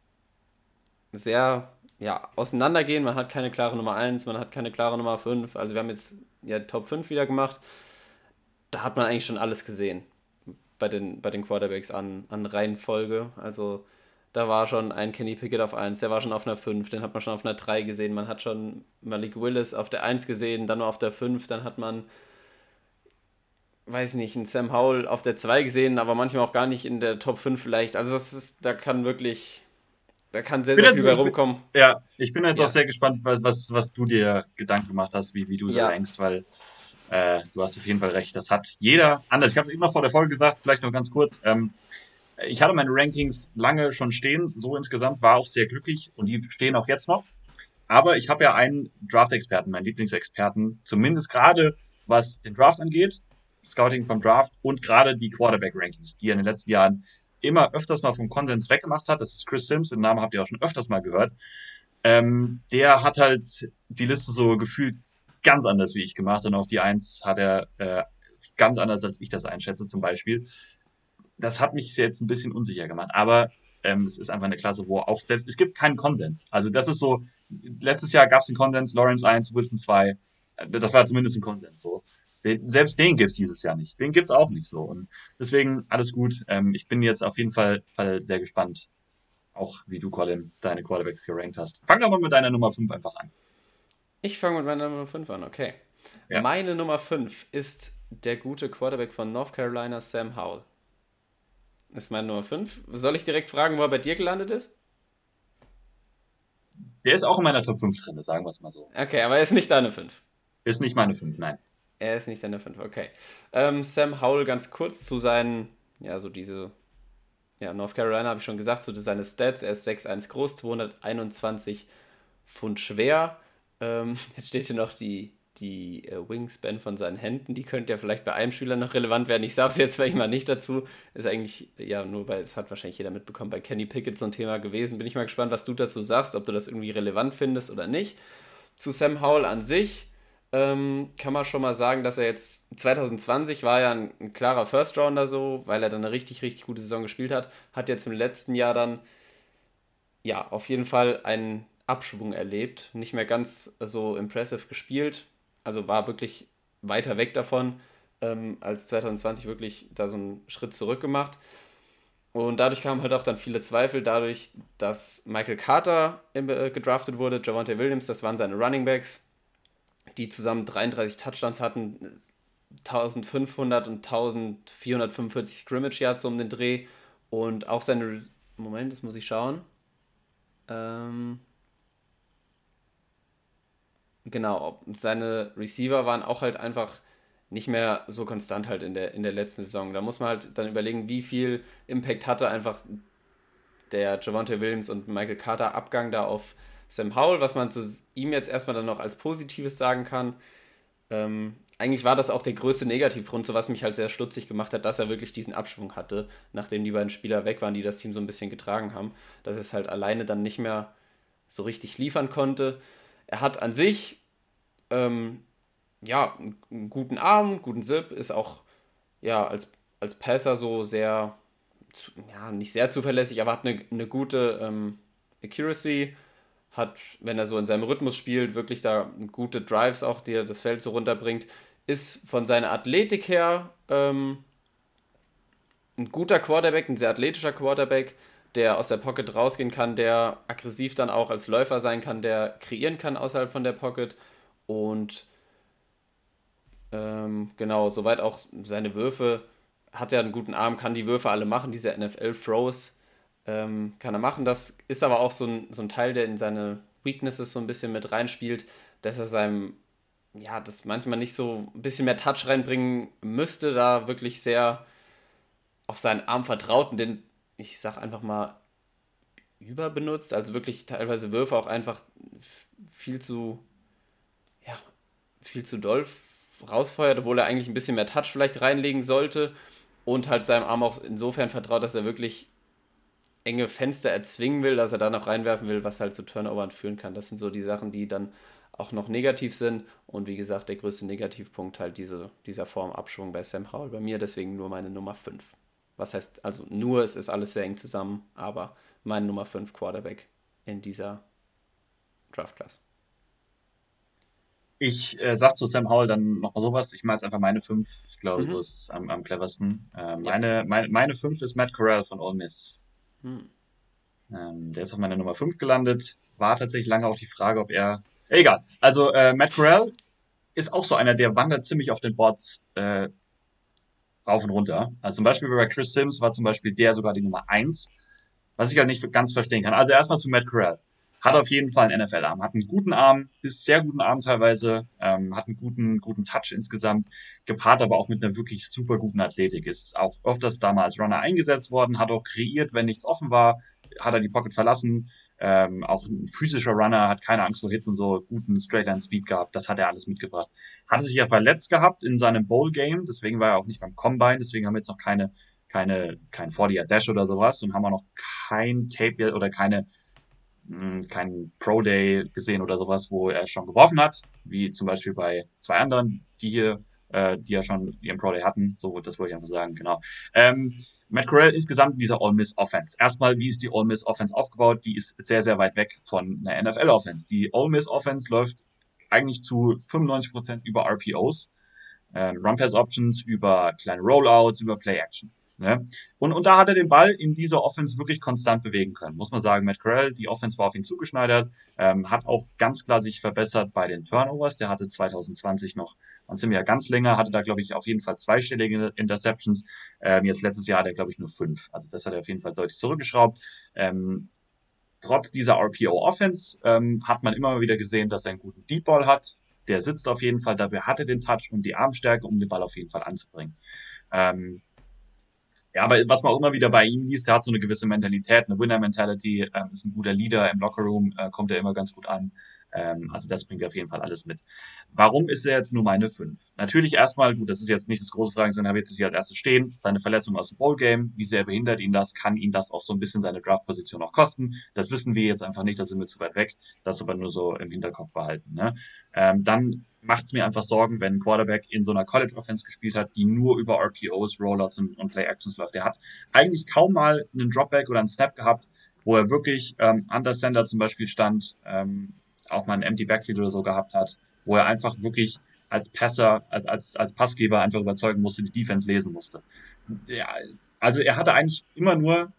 sehr ja, auseinandergehen. Man hat keine klare Nummer 1, man hat keine klare Nummer 5. Also, wir haben jetzt ja Top 5 wieder gemacht. Da hat man eigentlich schon alles gesehen bei den, bei den Quarterbacks an, an Reihenfolge. Also, da war schon ein Kenny Pickett auf 1, der war schon auf einer 5, den hat man schon auf einer 3 gesehen, man hat schon Malik Willis auf der 1 gesehen, dann nur auf der 5, dann hat man, weiß nicht, einen Sam Howell auf der 2 gesehen, aber manchmal auch gar nicht in der Top 5 vielleicht. Also das ist, da kann wirklich, da kann sehr, sehr viel bei rumkommen. Ja, ich bin jetzt ja. auch sehr gespannt, was, was, was du dir Gedanken gemacht hast, wie, wie du so ja. denkst, weil äh, du hast auf jeden Fall recht, das hat jeder anders. Ich habe immer vor der Folge gesagt, vielleicht noch ganz kurz, ähm, ich hatte meine Rankings lange schon stehen, so insgesamt, war auch sehr glücklich und die stehen auch jetzt noch. Aber ich habe ja einen Draft-Experten, meinen Lieblingsexperten, zumindest gerade was den Draft angeht, Scouting vom Draft und gerade die Quarterback-Rankings, die er in den letzten Jahren immer öfters mal vom Konsens weggemacht hat. Das ist Chris Sims, den Namen habt ihr auch schon öfters mal gehört. Ähm, der hat halt die Liste so gefühlt ganz anders wie ich gemacht und auch die Eins hat er äh, ganz anders als ich das einschätze zum Beispiel das hat mich jetzt ein bisschen unsicher gemacht. Aber ähm, es ist einfach eine Klasse, wo auch selbst, es gibt keinen Konsens. Also das ist so, letztes Jahr gab es einen Konsens, Lawrence 1, Wilson 2. Äh, das war zumindest ein Konsens so. Selbst den gibt's dieses Jahr nicht. Den gibt's auch nicht so. Und deswegen alles gut. Ähm, ich bin jetzt auf jeden Fall, Fall sehr gespannt, auch wie du, Colin, deine Quarterbacks gerankt hast. Fang doch mal mit deiner Nummer 5 einfach an. Ich fange mit meiner Nummer 5 an, okay. Ja. Meine Nummer 5 ist der gute Quarterback von North Carolina, Sam Howell. Das ist meine Nummer 5. Soll ich direkt fragen, wo er bei dir gelandet ist? Der ist auch in meiner Top 5 drin, sagen wir es mal so. Okay, aber er ist nicht deine 5. Ist nicht meine 5, nein. Er ist nicht deine 5, okay. Ähm, Sam Howell ganz kurz zu seinen, ja, so diese, ja, North Carolina habe ich schon gesagt, zu so seine Stats. Er ist 6'1 groß, 221 Pfund schwer. Ähm, jetzt steht hier noch die, die äh, Wingspan von seinen Händen, die könnte ja vielleicht bei einem Schüler noch relevant werden. Ich sage es jetzt vielleicht mal nicht dazu. Ist eigentlich, ja, nur weil es hat wahrscheinlich jeder mitbekommen, bei Kenny Pickett so ein Thema gewesen. Bin ich mal gespannt, was du dazu sagst, ob du das irgendwie relevant findest oder nicht. Zu Sam Howell an sich ähm, kann man schon mal sagen, dass er jetzt 2020 war ja ein, ein klarer First Rounder so, weil er dann eine richtig, richtig gute Saison gespielt hat. Hat jetzt im letzten Jahr dann ja auf jeden Fall einen Abschwung erlebt. Nicht mehr ganz so impressive gespielt. Also war wirklich weiter weg davon, ähm, als 2020 wirklich da so einen Schritt zurück gemacht. Und dadurch kamen halt auch dann viele Zweifel, dadurch, dass Michael Carter äh, gedraftet wurde, Javante Williams, das waren seine Running Backs die zusammen 33 Touchdowns hatten, 1500 und 1445 Scrimmage Yards um den Dreh und auch seine. Moment, das muss ich schauen. Ähm, genau, seine Receiver waren auch halt einfach nicht mehr so konstant halt in der, in der letzten Saison. Da muss man halt dann überlegen, wie viel Impact hatte einfach der Javante Williams und Michael Carter Abgang da auf Sam Howell, was man zu ihm jetzt erstmal dann noch als Positives sagen kann. Ähm, eigentlich war das auch der größte Negativgrund, so was mich halt sehr stutzig gemacht hat, dass er wirklich diesen Abschwung hatte, nachdem die beiden Spieler weg waren, die das Team so ein bisschen getragen haben, dass er es halt alleine dann nicht mehr so richtig liefern konnte. Er hat an sich ähm, ja einen guten Arm, guten Zip, ist auch ja als, als Passer so sehr, ja, nicht sehr zuverlässig, aber hat eine, eine gute ähm, Accuracy, hat, wenn er so in seinem Rhythmus spielt, wirklich da gute Drives auch, die er das Feld so runterbringt, ist von seiner Athletik her ähm, ein guter Quarterback, ein sehr athletischer Quarterback, der aus der Pocket rausgehen kann, der aggressiv dann auch als Läufer sein kann, der kreieren kann außerhalb von der Pocket und ähm, genau, soweit auch seine Würfe, hat er einen guten Arm, kann die Würfe alle machen, diese NFL-Throws ähm, kann er machen. Das ist aber auch so ein, so ein Teil, der in seine Weaknesses so ein bisschen mit reinspielt, dass er seinem, ja, das manchmal nicht so ein bisschen mehr Touch reinbringen müsste, da wirklich sehr auf seinen Arm vertraut und den, ich sag einfach mal, überbenutzt, also wirklich teilweise Würfe auch einfach viel zu, viel zu doll rausfeuert, obwohl er eigentlich ein bisschen mehr Touch vielleicht reinlegen sollte und halt seinem Arm auch insofern vertraut, dass er wirklich enge Fenster erzwingen will, dass er da noch reinwerfen will, was halt zu Turnovern führen kann. Das sind so die Sachen, die dann auch noch negativ sind. Und wie gesagt, der größte Negativpunkt halt diese, dieser Formabschwung bei Sam Howell bei mir, deswegen nur meine Nummer 5. Was heißt, also nur, es ist alles sehr eng zusammen, aber mein Nummer 5 Quarterback in dieser Draft Class. Ich äh, sag zu Sam Howell dann nochmal sowas. Ich mache jetzt einfach meine 5. Ich glaube, mhm. so ist es am, am cleversten. Äh, meine, meine, meine 5 ist Matt Corral von Ole Miss. Hm. Ähm, der ist auf meiner Nummer 5 gelandet. War tatsächlich lange auch die Frage, ob er. Egal. Also äh, Matt Corral ist auch so einer, der wandert ziemlich auf den Boards äh, rauf und runter. Also zum Beispiel bei Chris Sims war zum Beispiel der sogar die Nummer 1, was ich halt nicht ganz verstehen kann. Also erstmal zu Matt Corral. Hat auf jeden Fall einen NFL-Arm, hat einen guten Arm, ist sehr guten Arm teilweise, ähm, hat einen guten, guten Touch insgesamt, gepaart aber auch mit einer wirklich super guten Athletik. Ist auch öfters da mal als Runner eingesetzt worden, hat auch kreiert, wenn nichts offen war, hat er die Pocket verlassen. Ähm, auch ein physischer Runner, hat keine Angst vor Hits und so, guten Straightline-Speed gehabt, das hat er alles mitgebracht. Hatte sich ja verletzt gehabt in seinem Bowl-Game, deswegen war er auch nicht beim Combine, deswegen haben wir jetzt noch keine, keine, kein 40er Dash oder sowas und haben auch noch kein Tape oder keine keinen Pro Day gesehen oder sowas, wo er schon geworfen hat, wie zum Beispiel bei zwei anderen, die hier, äh, die ja schon ihren Pro Day hatten. So, das wollte ich einfach sagen, genau. Ähm, Matt Corral insgesamt in dieser All Miss Offense. Erstmal, wie ist die All Miss Offense aufgebaut? Die ist sehr, sehr weit weg von einer NFL Offense. Die All Miss Offense läuft eigentlich zu 95 Prozent über RPOs, äh, Run Pass Options, über kleine Rollouts, über Play Action. Ne? Und, und da hat er den Ball in dieser Offense wirklich konstant bewegen können. Muss man sagen, Matt Corral, die Offense war auf ihn zugeschneidert, ähm, hat auch ganz klar sich verbessert bei den Turnovers. Der hatte 2020 noch, wir ja ganz länger, hatte da, glaube ich, auf jeden Fall zweistellige Interceptions. Ähm, jetzt letztes Jahr hat er, glaube ich, nur fünf. Also das hat er auf jeden Fall deutlich zurückgeschraubt. Ähm, trotz dieser RPO-Offense ähm, hat man immer wieder gesehen, dass er einen guten Deep Ball hat. Der sitzt auf jeden Fall, dafür hatte den Touch und die Armstärke, um den Ball auf jeden Fall anzubringen. Ähm, ja, aber was man auch immer wieder bei ihm liest, der hat so eine gewisse Mentalität, eine Winner-Mentality, äh, ist ein guter Leader im Lockerroom, äh, kommt er immer ganz gut an. Ähm, also das bringt auf jeden Fall alles mit. Warum ist er jetzt nur meine 5? Natürlich erstmal, gut, das ist jetzt nicht das große Fragen, sondern habe jetzt hier als erstes stehen. Seine Verletzung aus dem Bowl-Game, wie sehr behindert ihn das, kann ihn das auch so ein bisschen seine Draft-Position auch kosten. Das wissen wir jetzt einfach nicht, da sind wir zu weit weg. Das aber nur so im Hinterkopf behalten. Ne? Ähm, dann macht es mir einfach Sorgen, wenn ein Quarterback in so einer College-Offense gespielt hat, die nur über RPOs, Rollouts und, und Play-Actions läuft. Der hat eigentlich kaum mal einen Dropback oder einen Snap gehabt, wo er wirklich ähm, under Sender zum Beispiel stand, ähm, auch mal ein Empty Backfield oder so gehabt hat, wo er einfach wirklich als Passer, als, als, als Passgeber einfach überzeugen musste, die Defense lesen musste. Ja, also er hatte eigentlich immer nur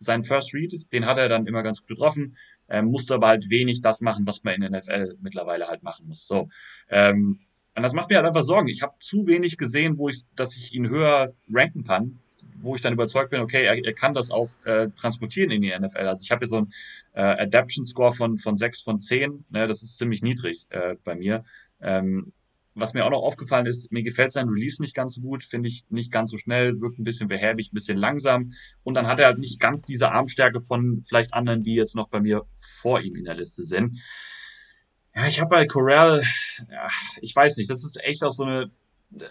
seinen First Read, den hat er dann immer ganz gut getroffen, ähm, musste aber halt wenig das machen, was man in der NFL mittlerweile halt machen muss. So. Ähm, und das macht mir halt einfach Sorgen. Ich habe zu wenig gesehen, wo ich, dass ich ihn höher ranken kann, wo ich dann überzeugt bin, okay, er, er kann das auch äh, transportieren in die NFL. Also ich habe hier so ein äh, Adaption Score von, von 6 von 10, ne, das ist ziemlich niedrig äh, bei mir. Ähm, was mir auch noch aufgefallen ist, mir gefällt sein Release nicht ganz so gut, finde ich nicht ganz so schnell, wirkt ein bisschen behäbig, ein bisschen langsam und dann hat er halt nicht ganz diese Armstärke von vielleicht anderen, die jetzt noch bei mir vor ihm in der Liste sind. Ja, ich habe bei Corral, ja, ich weiß nicht, das ist echt aus so eine,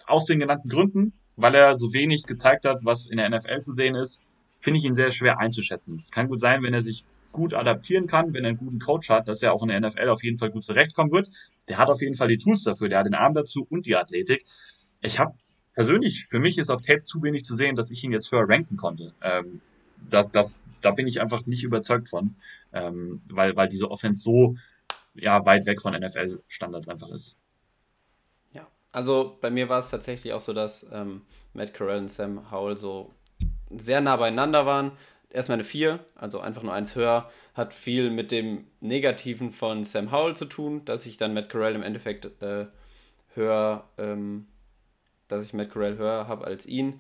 aus den genannten Gründen, weil er so wenig gezeigt hat, was in der NFL zu sehen ist, finde ich ihn sehr schwer einzuschätzen. Es kann gut sein, wenn er sich gut adaptieren kann, wenn er einen guten Coach hat, dass er auch in der NFL auf jeden Fall gut zurechtkommen wird. Der hat auf jeden Fall die Tools dafür, der hat den Arm dazu und die Athletik. Ich habe persönlich, für mich ist auf Tape zu wenig zu sehen, dass ich ihn jetzt höher ranken konnte. Ähm, das, das, da bin ich einfach nicht überzeugt von, ähm, weil, weil diese Offense so ja, weit weg von NFL-Standards einfach ist. Also bei mir war es tatsächlich auch so, dass ähm, Matt Carell und Sam Howell so sehr nah beieinander waren. Erstmal eine 4, also einfach nur eins höher, hat viel mit dem Negativen von Sam Howell zu tun, dass ich dann Matt Carell im Endeffekt äh, höher, ähm, dass ich Matt Carell höher habe als ihn.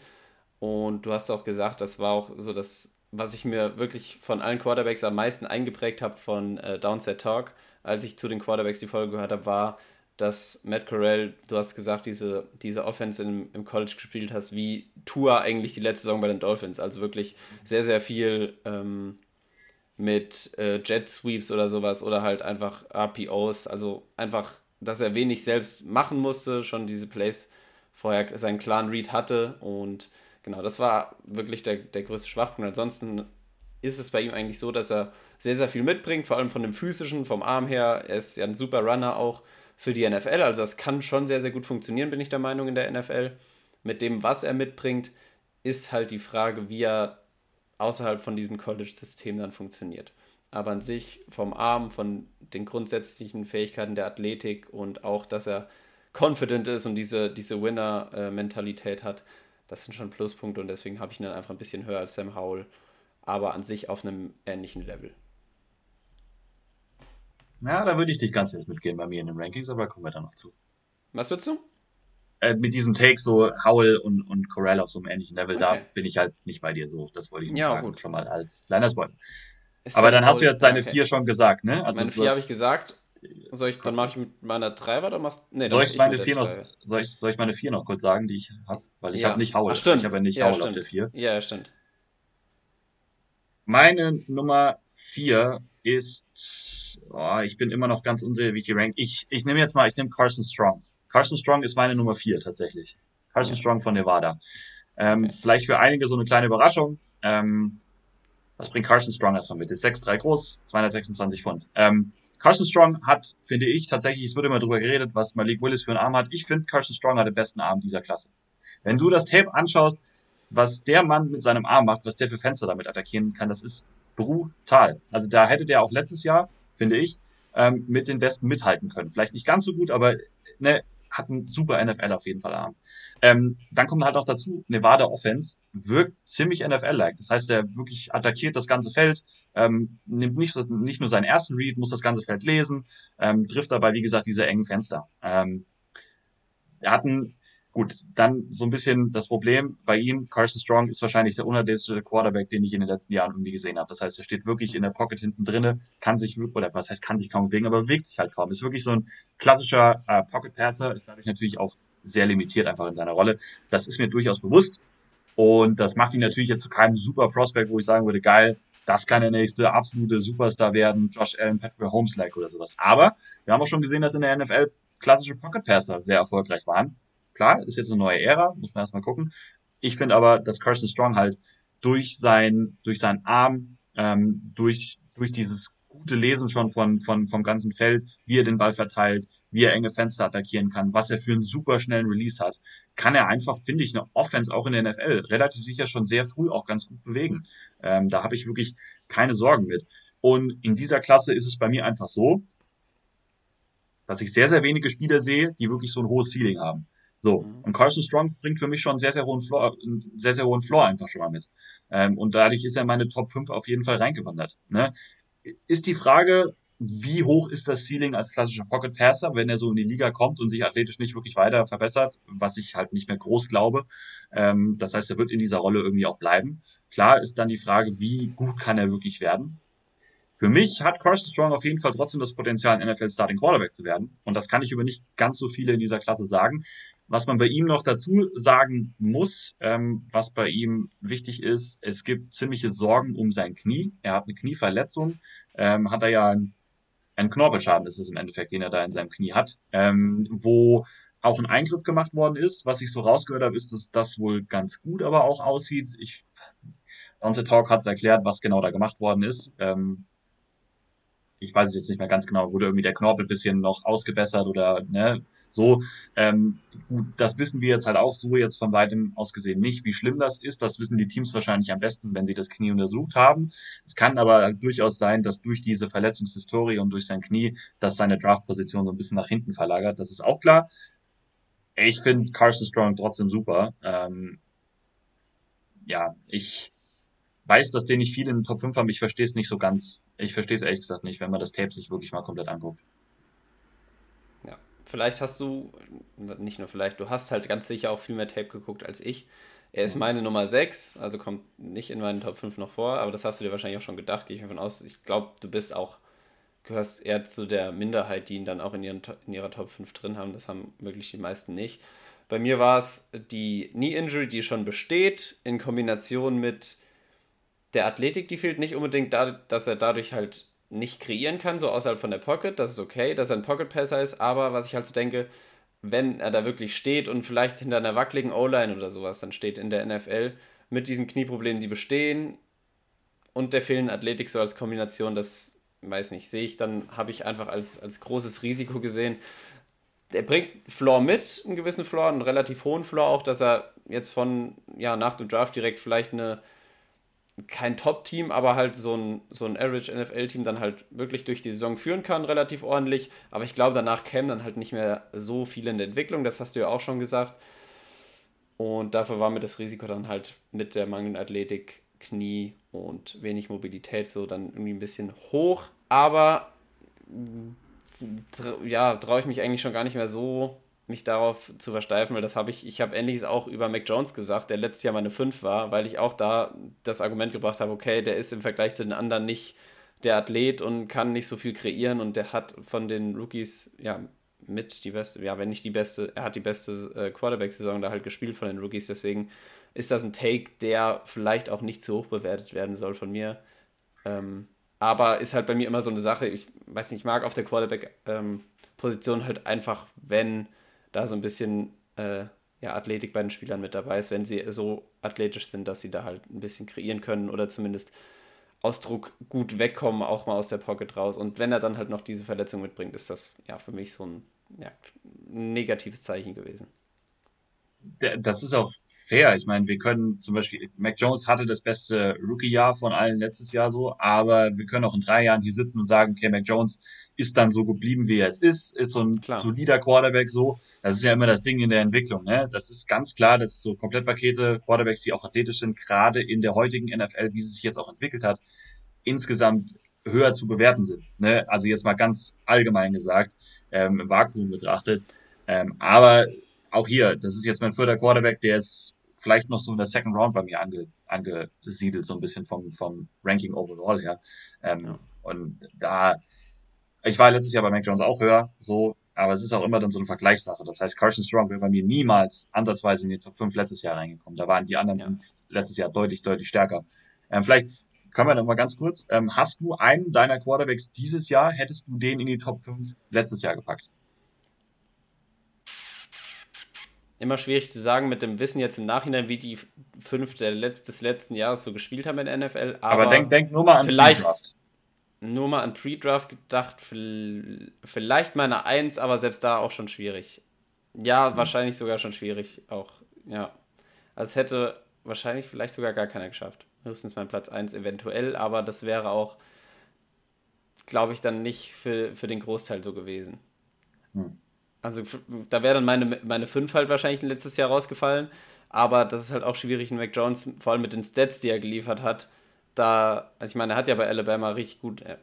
Und du hast auch gesagt, das war auch so das, was ich mir wirklich von allen Quarterbacks am meisten eingeprägt habe von äh, Downset Talk als ich zu den Quarterbacks die Folge gehört habe, war, dass Matt Corral, du hast gesagt, diese, diese Offense im, im College gespielt hast, wie Tua eigentlich die letzte Saison bei den Dolphins. Also wirklich sehr, sehr viel ähm, mit äh, Jet Sweeps oder sowas oder halt einfach RPOs. Also einfach, dass er wenig selbst machen musste, schon diese Plays vorher seinen klaren Read hatte und genau, das war wirklich der, der größte Schwachpunkt. Ansonsten ist es bei ihm eigentlich so, dass er sehr, sehr viel mitbringt, vor allem von dem physischen, vom Arm her. Er ist ja ein super Runner auch für die NFL, also das kann schon sehr, sehr gut funktionieren, bin ich der Meinung, in der NFL. Mit dem, was er mitbringt, ist halt die Frage, wie er außerhalb von diesem College-System dann funktioniert. Aber an sich vom Arm, von den grundsätzlichen Fähigkeiten der Athletik und auch, dass er confident ist und diese, diese Winner-Mentalität hat, das sind schon Pluspunkte und deswegen habe ich ihn dann einfach ein bisschen höher als Sam Howell aber an sich auf einem ähnlichen Level. Ja, da würde ich dich ganz jetzt mitgehen bei mir in den Rankings, aber kommen wir da noch zu. Was würdest du? Äh, mit diesem Take so Howell und, und Corell auf so einem ähnlichen Level, okay. da bin ich halt nicht bei dir so. Das wollte ich nicht ja, sagen, gut. schon mal als kleiner Spoiler. aber dann hast du jetzt seine okay. vier schon gesagt, ne? Also meine vier habe ich gesagt. Soll ich, dann mache ich mit meiner drei weiter? Machst, nee, soll, ich meine vier noch, soll, ich, soll ich meine vier noch kurz sagen, die ich habe? Weil ich ja. habe nicht Howell. Ach, stimmt. Ich habe ja nicht ja, Howell stimmt. auf der vier. Ja, stimmt. Meine Nummer vier ist, oh, ich bin immer noch ganz unsicher, wie ich die rank. Ich, ich nehme jetzt mal, ich nehme Carson Strong. Carson Strong ist meine Nummer vier tatsächlich. Carson. Strong von Nevada. Ähm, okay. Vielleicht für einige so eine kleine Überraschung. Ähm, was bringt Carson Strong erstmal mit? Ist 6'3 groß, 226 Pfund. Ähm, Carson Strong hat, finde ich, tatsächlich, es wird immer drüber geredet, was Malik Willis für einen Arm hat. Ich finde, Carson Strong hat den besten Arm dieser Klasse. Wenn du das Tape anschaust, was der Mann mit seinem Arm macht, was der für Fenster damit attackieren kann, das ist brutal. Also da hätte der auch letztes Jahr, finde ich, ähm, mit den Besten mithalten können. Vielleicht nicht ganz so gut, aber ne, hat einen super NFL auf jeden Fall Arm. Ähm, dann kommt halt auch dazu, Nevada Offense wirkt ziemlich NFL-like. Das heißt, er wirklich attackiert das ganze Feld, ähm, nimmt nicht, nicht nur seinen ersten Read, muss das ganze Feld lesen, ähm, trifft dabei, wie gesagt, diese engen Fenster. Ähm, er hat einen Gut, dann so ein bisschen das Problem bei ihm, Carson Strong ist wahrscheinlich der unerdatete Quarterback, den ich in den letzten Jahren irgendwie gesehen habe. Das heißt, er steht wirklich in der Pocket hinten drinne, kann sich, oder was heißt, kann sich kaum bewegen, aber bewegt sich halt kaum. Ist wirklich so ein klassischer äh, Pocket Passer, ist dadurch natürlich auch sehr limitiert einfach in seiner Rolle. Das ist mir durchaus bewusst. Und das macht ihn natürlich jetzt zu keinem super Prospect, wo ich sagen würde, geil, das kann der nächste absolute Superstar werden, Josh Allen, Patrick Holmes-like oder sowas. Aber wir haben auch schon gesehen, dass in der NFL klassische Pocket Passer sehr erfolgreich waren. Klar, ist jetzt eine neue Ära, muss man erstmal gucken. Ich finde aber, dass Carson Strong halt durch sein, durch seinen Arm, ähm, durch, durch dieses gute Lesen schon von, von, vom ganzen Feld, wie er den Ball verteilt, wie er enge Fenster attackieren kann, was er für einen super schnellen Release hat, kann er einfach, finde ich, eine Offense auch in der NFL relativ sicher schon sehr früh auch ganz gut bewegen. Ähm, da habe ich wirklich keine Sorgen mit. Und in dieser Klasse ist es bei mir einfach so, dass ich sehr, sehr wenige Spieler sehe, die wirklich so ein hohes Ceiling haben. So, mhm. und Carson Strong bringt für mich schon einen sehr, sehr hohen Floor, einen sehr, sehr hohen Floor einfach schon mal mit. Ähm, und dadurch ist er in meine Top 5 auf jeden Fall reingewandert. Ne? Ist die Frage, wie hoch ist das Ceiling als klassischer Pocket Passer, wenn er so in die Liga kommt und sich athletisch nicht wirklich weiter verbessert, was ich halt nicht mehr groß glaube. Ähm, das heißt, er wird in dieser Rolle irgendwie auch bleiben. Klar ist dann die Frage, wie gut kann er wirklich werden? Für mich hat Carson Strong auf jeden Fall trotzdem das Potenzial, ein NFL Starting Quarterback zu werden. Und das kann ich über nicht ganz so viele in dieser Klasse sagen. Was man bei ihm noch dazu sagen muss, ähm, was bei ihm wichtig ist, es gibt ziemliche Sorgen um sein Knie. Er hat eine Knieverletzung, ähm, hat er ja ein ein Knorpelschaden ist es im Endeffekt, den er da in seinem Knie hat, ähm, wo auch ein Eingriff gemacht worden ist. Was ich so rausgehört habe, ist, dass das wohl ganz gut aber auch aussieht. Ich, Onze Talk hat es erklärt, was genau da gemacht worden ist. Ähm, ich weiß es jetzt nicht mehr ganz genau, wurde irgendwie der Knorpel bisschen noch ausgebessert oder ne, so. Ähm, gut, das wissen wir jetzt halt auch so jetzt von weitem aus gesehen nicht, wie schlimm das ist. Das wissen die Teams wahrscheinlich am besten, wenn sie das Knie untersucht haben. Es kann aber durchaus sein, dass durch diese Verletzungshistorie und durch sein Knie, dass seine Draftposition so ein bisschen nach hinten verlagert. Das ist auch klar. Ich finde Carson Strong trotzdem super. Ähm, ja, ich weiß, dass den nicht viele in den Top 5 haben. Ich verstehe es nicht so ganz. Ich verstehe es ehrlich gesagt nicht, wenn man das Tape sich wirklich mal komplett anguckt. Ja, vielleicht hast du, nicht nur vielleicht, du hast halt ganz sicher auch viel mehr Tape geguckt als ich. Er ist mhm. meine Nummer 6, also kommt nicht in meinen Top 5 noch vor, aber das hast du dir wahrscheinlich auch schon gedacht, gehe ich davon aus. Ich glaube, du bist auch, gehörst eher zu der Minderheit, die ihn dann auch in, ihren, in ihrer Top 5 drin haben. Das haben wirklich die meisten nicht. Bei mir war es die Knee Injury, die schon besteht, in Kombination mit der Athletik, die fehlt nicht unbedingt, da, dass er dadurch halt nicht kreieren kann, so außerhalb von der Pocket. Das ist okay, dass er ein Pocket-Passer ist, aber was ich halt so denke, wenn er da wirklich steht und vielleicht hinter einer wackeligen O-Line oder sowas dann steht in der NFL mit diesen Knieproblemen, die bestehen und der fehlenden Athletik so als Kombination, das weiß nicht, sehe ich dann, habe ich einfach als, als großes Risiko gesehen. Der bringt Floor mit, einen gewissen Floor, einen relativ hohen Floor auch, dass er jetzt von, ja, nach dem Draft direkt vielleicht eine kein Top-Team, aber halt so ein, so ein Average-NFL-Team dann halt wirklich durch die Saison führen kann, relativ ordentlich. Aber ich glaube, danach kämen dann halt nicht mehr so viel in der Entwicklung, das hast du ja auch schon gesagt. Und dafür war mir das Risiko dann halt mit der mangelnden Athletik, Knie und wenig Mobilität so dann irgendwie ein bisschen hoch. Aber ja, traue ich mich eigentlich schon gar nicht mehr so mich darauf zu versteifen, weil das habe ich, ich habe ähnliches auch über Mac Jones gesagt, der letztes Jahr meine 5 war, weil ich auch da das Argument gebracht habe, okay, der ist im Vergleich zu den anderen nicht der Athlet und kann nicht so viel kreieren und der hat von den Rookies, ja, mit die beste, ja, wenn nicht die beste, er hat die beste äh, Quarterback-Saison da halt gespielt von den Rookies, deswegen ist das ein Take, der vielleicht auch nicht zu hoch bewertet werden soll von mir. Ähm, aber ist halt bei mir immer so eine Sache, ich weiß nicht, ich mag auf der Quarterback-Position ähm, halt einfach, wenn da so ein bisschen äh, ja, Athletik bei den Spielern mit dabei ist, wenn sie so athletisch sind, dass sie da halt ein bisschen kreieren können oder zumindest Ausdruck gut wegkommen, auch mal aus der Pocket raus. Und wenn er dann halt noch diese Verletzung mitbringt, ist das ja für mich so ein ja, negatives Zeichen gewesen. Das ist auch fair. Ich meine, wir können zum Beispiel, Mac Jones hatte das beste Rookie-Jahr von allen letztes Jahr so, aber wir können auch in drei Jahren hier sitzen und sagen, okay, Mac Jones ist dann so geblieben, wie er jetzt ist, ist so ein klar. solider Quarterback so. Das ist ja immer das Ding in der Entwicklung. Ne? Das ist ganz klar, dass so Komplettpakete, Quarterbacks, die auch athletisch sind, gerade in der heutigen NFL, wie sie sich jetzt auch entwickelt hat, insgesamt höher zu bewerten sind. Ne? Also jetzt mal ganz allgemein gesagt, ähm, im Vakuum betrachtet. Ähm, aber auch hier, das ist jetzt mein vierter Quarterback, der ist vielleicht noch so in der Second Round bei mir ange, angesiedelt, so ein bisschen vom, vom Ranking overall her. Ähm, ja. Und da ich war letztes Jahr bei Mac Jones auch höher, so, aber es ist auch immer dann so eine Vergleichssache. Das heißt, Carson Strong wäre bei mir niemals ansatzweise in die Top 5 letztes Jahr reingekommen. Da waren die anderen ja. fünf letztes Jahr deutlich, deutlich stärker. Ähm, vielleicht können wir noch mal ganz kurz. Ähm, hast du einen deiner Quarterbacks dieses Jahr, hättest du den in die Top 5 letztes Jahr gepackt? Immer schwierig zu sagen mit dem Wissen jetzt im Nachhinein, wie die fünf der Letz des letzten Jahres so gespielt haben in der NFL. Aber, aber denk, denk nur mal an vielleicht, Pre-Draft. Nur mal an Pre-Draft gedacht, vielleicht meine Eins, aber selbst da auch schon schwierig. Ja, mhm. wahrscheinlich sogar schon schwierig auch, ja. Also es hätte wahrscheinlich vielleicht sogar gar keiner geschafft. Höchstens mein Platz 1 eventuell, aber das wäre auch, glaube ich, dann nicht für, für den Großteil so gewesen. Hm. Also da wäre dann meine, meine 5 halt wahrscheinlich letztes Jahr rausgefallen, aber das ist halt auch schwierig in Mac Jones, vor allem mit den Stats, die er geliefert hat. Da, also ich meine, er hat ja bei Alabama richtig gut äh,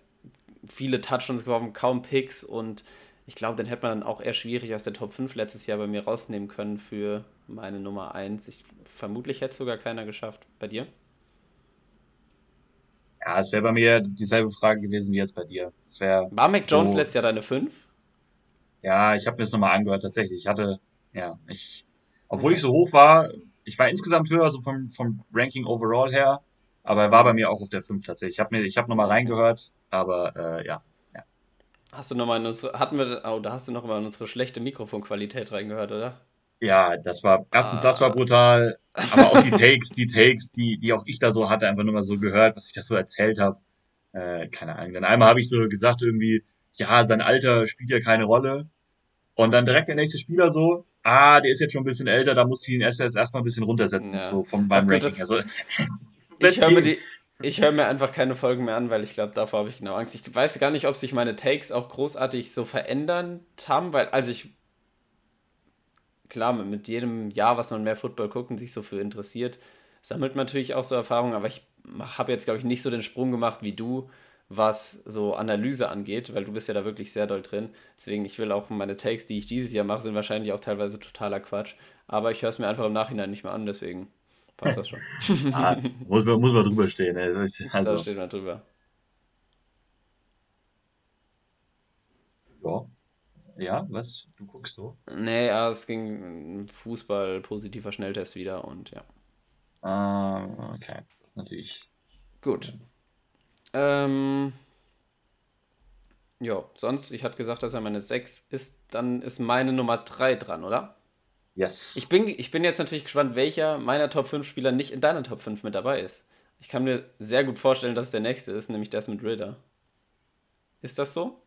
viele Touchdowns geworfen, kaum Picks und ich glaube, den hätte man dann auch eher schwierig aus der Top 5 letztes Jahr bei mir rausnehmen können für meine Nummer 1. Ich, vermutlich hätte es sogar keiner geschafft. Bei dir? Ja, es wäre bei mir dieselbe Frage gewesen wie jetzt bei dir. Es War Mac Jones so, letztes Jahr deine 5? Ja, ich habe mir das nochmal angehört, tatsächlich. Ich hatte, ja, ich, obwohl okay. ich so hoch war, ich war insgesamt höher, so vom, vom Ranking overall her, aber er war bei mir auch auf der 5 tatsächlich. Ich habe mir, ich habe nochmal reingehört, aber äh, ja, Hast du nochmal in unsere, hatten wir, oh, da hast du noch mal in unsere schlechte Mikrofonqualität reingehört, oder? Ja, das war, erstens, ah. das war brutal, aber auch die Takes, die Takes, die, die auch ich da so hatte, einfach nur mal so gehört, was ich da so erzählt habe. Äh, keine Ahnung. Dann einmal habe ich so gesagt irgendwie, ja, sein Alter spielt ja keine Rolle. Und dann direkt der nächste Spieler so, ah, der ist jetzt schon ein bisschen älter, da muss ich ihn erst jetzt erstmal ein bisschen runtersetzen, ja. so vom beim Ranking. Das, also, ich höre mir die, ich höre mir einfach keine Folgen mehr an, weil ich glaube, davor habe ich genau Angst. Ich weiß gar nicht, ob sich meine Takes auch großartig so verändert haben, weil, also ich, klar, mit jedem Jahr, was man mehr Football guckt und sich so für interessiert, sammelt man natürlich auch so Erfahrungen, aber ich habe jetzt, glaube ich, nicht so den Sprung gemacht wie du, was so Analyse angeht, weil du bist ja da wirklich sehr doll drin. Deswegen, ich will auch meine Takes, die ich dieses Jahr mache, sind wahrscheinlich auch teilweise totaler Quatsch. Aber ich höre es mir einfach im Nachhinein nicht mehr an, deswegen passt das schon. ah, muss, man, muss man drüber stehen. Also, also. Da steht man drüber. Ja. Ja, was? Du guckst so? Nee, ja, es ging Fußball, positiver Schnelltest wieder und ja. Ah, okay. Natürlich. Gut. Ähm. Ja, sonst, ich hatte gesagt, dass er meine 6 ist, dann ist meine Nummer 3 dran, oder? Yes. Ich bin, ich bin jetzt natürlich gespannt, welcher meiner Top 5 Spieler nicht in deiner Top 5 mit dabei ist. Ich kann mir sehr gut vorstellen, dass es der nächste ist, nämlich das mit Ritter. Ist das so?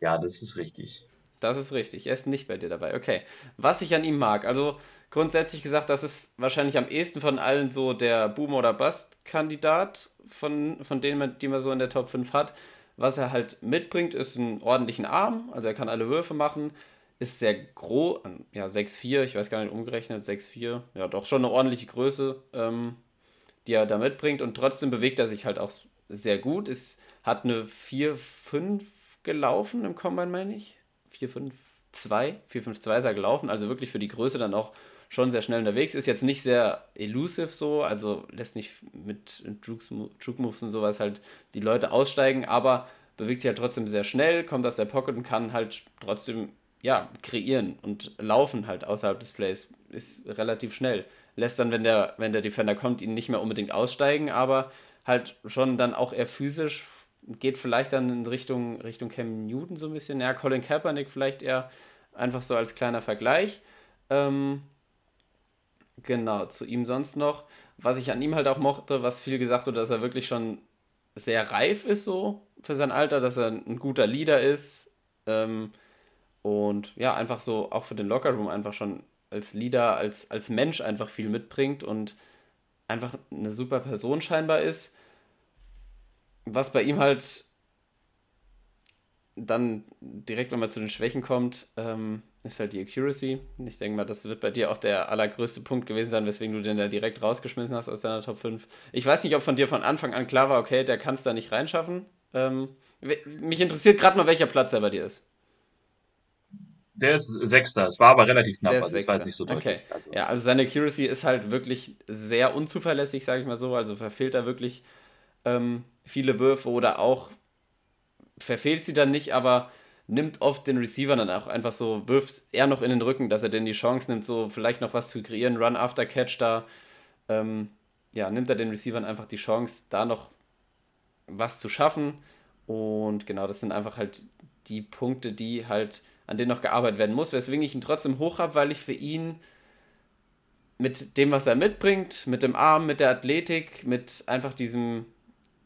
Ja, das ist richtig. Das ist richtig. Er ist nicht bei dir dabei. Okay. Was ich an ihm mag, also grundsätzlich gesagt, das ist wahrscheinlich am ehesten von allen so der Boom- oder Bust-Kandidat, von, von denen, die man so in der Top 5 hat. Was er halt mitbringt, ist einen ordentlichen Arm, also er kann alle Würfe machen ist sehr groß, ja 6,4, ich weiß gar nicht umgerechnet, 6,4, ja doch schon eine ordentliche Größe, ähm, die er da mitbringt und trotzdem bewegt er sich halt auch sehr gut. Ist, hat eine 4,5 gelaufen im Combine, meine ich. 4,5, 2, 4,5,2 ist er gelaufen, also wirklich für die Größe dann auch schon sehr schnell unterwegs. Ist jetzt nicht sehr elusive so, also lässt nicht mit Juke Moves und sowas halt die Leute aussteigen, aber bewegt sich halt trotzdem sehr schnell, kommt aus der Pocket und kann halt trotzdem ja, kreieren und laufen halt außerhalb des Plays ist relativ schnell. Lässt dann, wenn der, wenn der Defender kommt, ihn nicht mehr unbedingt aussteigen, aber halt schon dann auch eher physisch, geht vielleicht dann in Richtung, Richtung Cam Newton so ein bisschen. Ja, Colin Kaepernick vielleicht eher einfach so als kleiner Vergleich. Ähm, genau, zu ihm sonst noch. Was ich an ihm halt auch mochte, was viel gesagt wurde, dass er wirklich schon sehr reif ist so für sein Alter, dass er ein guter Leader ist. Ähm, und ja, einfach so auch für den Lockerroom einfach schon als Leader, als, als Mensch einfach viel mitbringt und einfach eine super Person scheinbar ist. Was bei ihm halt dann direkt, wenn man zu den Schwächen kommt, ähm, ist halt die Accuracy. Ich denke mal, das wird bei dir auch der allergrößte Punkt gewesen sein, weswegen du den da direkt rausgeschmissen hast aus deiner Top 5. Ich weiß nicht, ob von dir von Anfang an klar war, okay, der kann es da nicht reinschaffen. Ähm, mich interessiert gerade mal, welcher Platz er bei dir ist. Der ist Sechster. Es war aber relativ knapp, also ich weiß nicht so deutlich. Okay. Also. Ja, also seine Accuracy ist halt wirklich sehr unzuverlässig, sage ich mal so. Also verfehlt er wirklich ähm, viele Würfe oder auch verfehlt sie dann nicht, aber nimmt oft den Receiver dann auch einfach so, wirft er noch in den Rücken, dass er denn die Chance nimmt, so vielleicht noch was zu kreieren, Run after Catch da. Ähm, ja, nimmt er den Receivern einfach die Chance, da noch was zu schaffen. Und genau, das sind einfach halt die Punkte, die halt, an denen noch gearbeitet werden muss, weswegen ich ihn trotzdem hoch habe, weil ich für ihn mit dem, was er mitbringt, mit dem Arm, mit der Athletik, mit einfach diesem,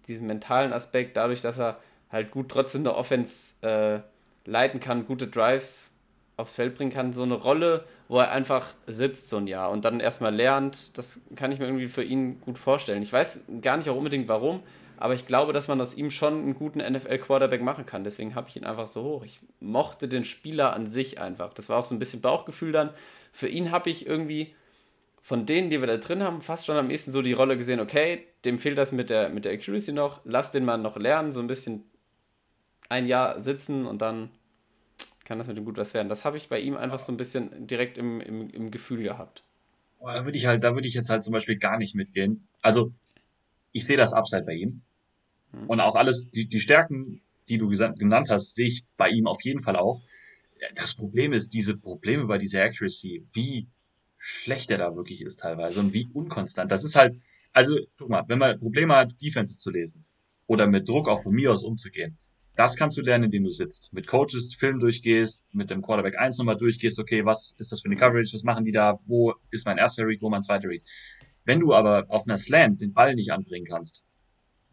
diesem mentalen Aspekt, dadurch, dass er halt gut trotzdem eine Offense äh, leiten kann, gute Drives aufs Feld bringen kann, so eine Rolle, wo er einfach sitzt so ein Jahr und dann erstmal lernt, das kann ich mir irgendwie für ihn gut vorstellen. Ich weiß gar nicht auch unbedingt warum, aber ich glaube, dass man aus ihm schon einen guten NFL-Quarterback machen kann. Deswegen habe ich ihn einfach so hoch. Ich mochte den Spieler an sich einfach. Das war auch so ein bisschen Bauchgefühl dann. Für ihn habe ich irgendwie von denen, die wir da drin haben, fast schon am ehesten so die Rolle gesehen, okay, dem fehlt das mit der, mit der Accuracy noch, lass den mal noch lernen, so ein bisschen ein Jahr sitzen und dann kann das mit ihm gut was werden. Das habe ich bei ihm einfach so ein bisschen direkt im, im, im Gefühl gehabt. da würde ich halt, da würde ich jetzt halt zum Beispiel gar nicht mitgehen. Also, ich sehe das Upside bei ihm. Mhm. Und auch alles, die, die Stärken, die du genannt hast, sehe ich bei ihm auf jeden Fall auch. Das Problem ist, diese Probleme bei dieser Accuracy, wie schlecht er da wirklich ist teilweise und wie unkonstant. Das ist halt, also, guck mal, wenn man Probleme hat, Defenses zu lesen oder mit Druck auch von mir aus umzugehen, das kannst du lernen, indem du sitzt. Mit Coaches Film durchgehst, mit dem Quarterback 1 nochmal durchgehst, okay, was ist das für eine Coverage, was machen die da, wo ist mein erster Read, wo mein zweiter Read. Wenn du aber auf einer Slant den Ball nicht anbringen kannst,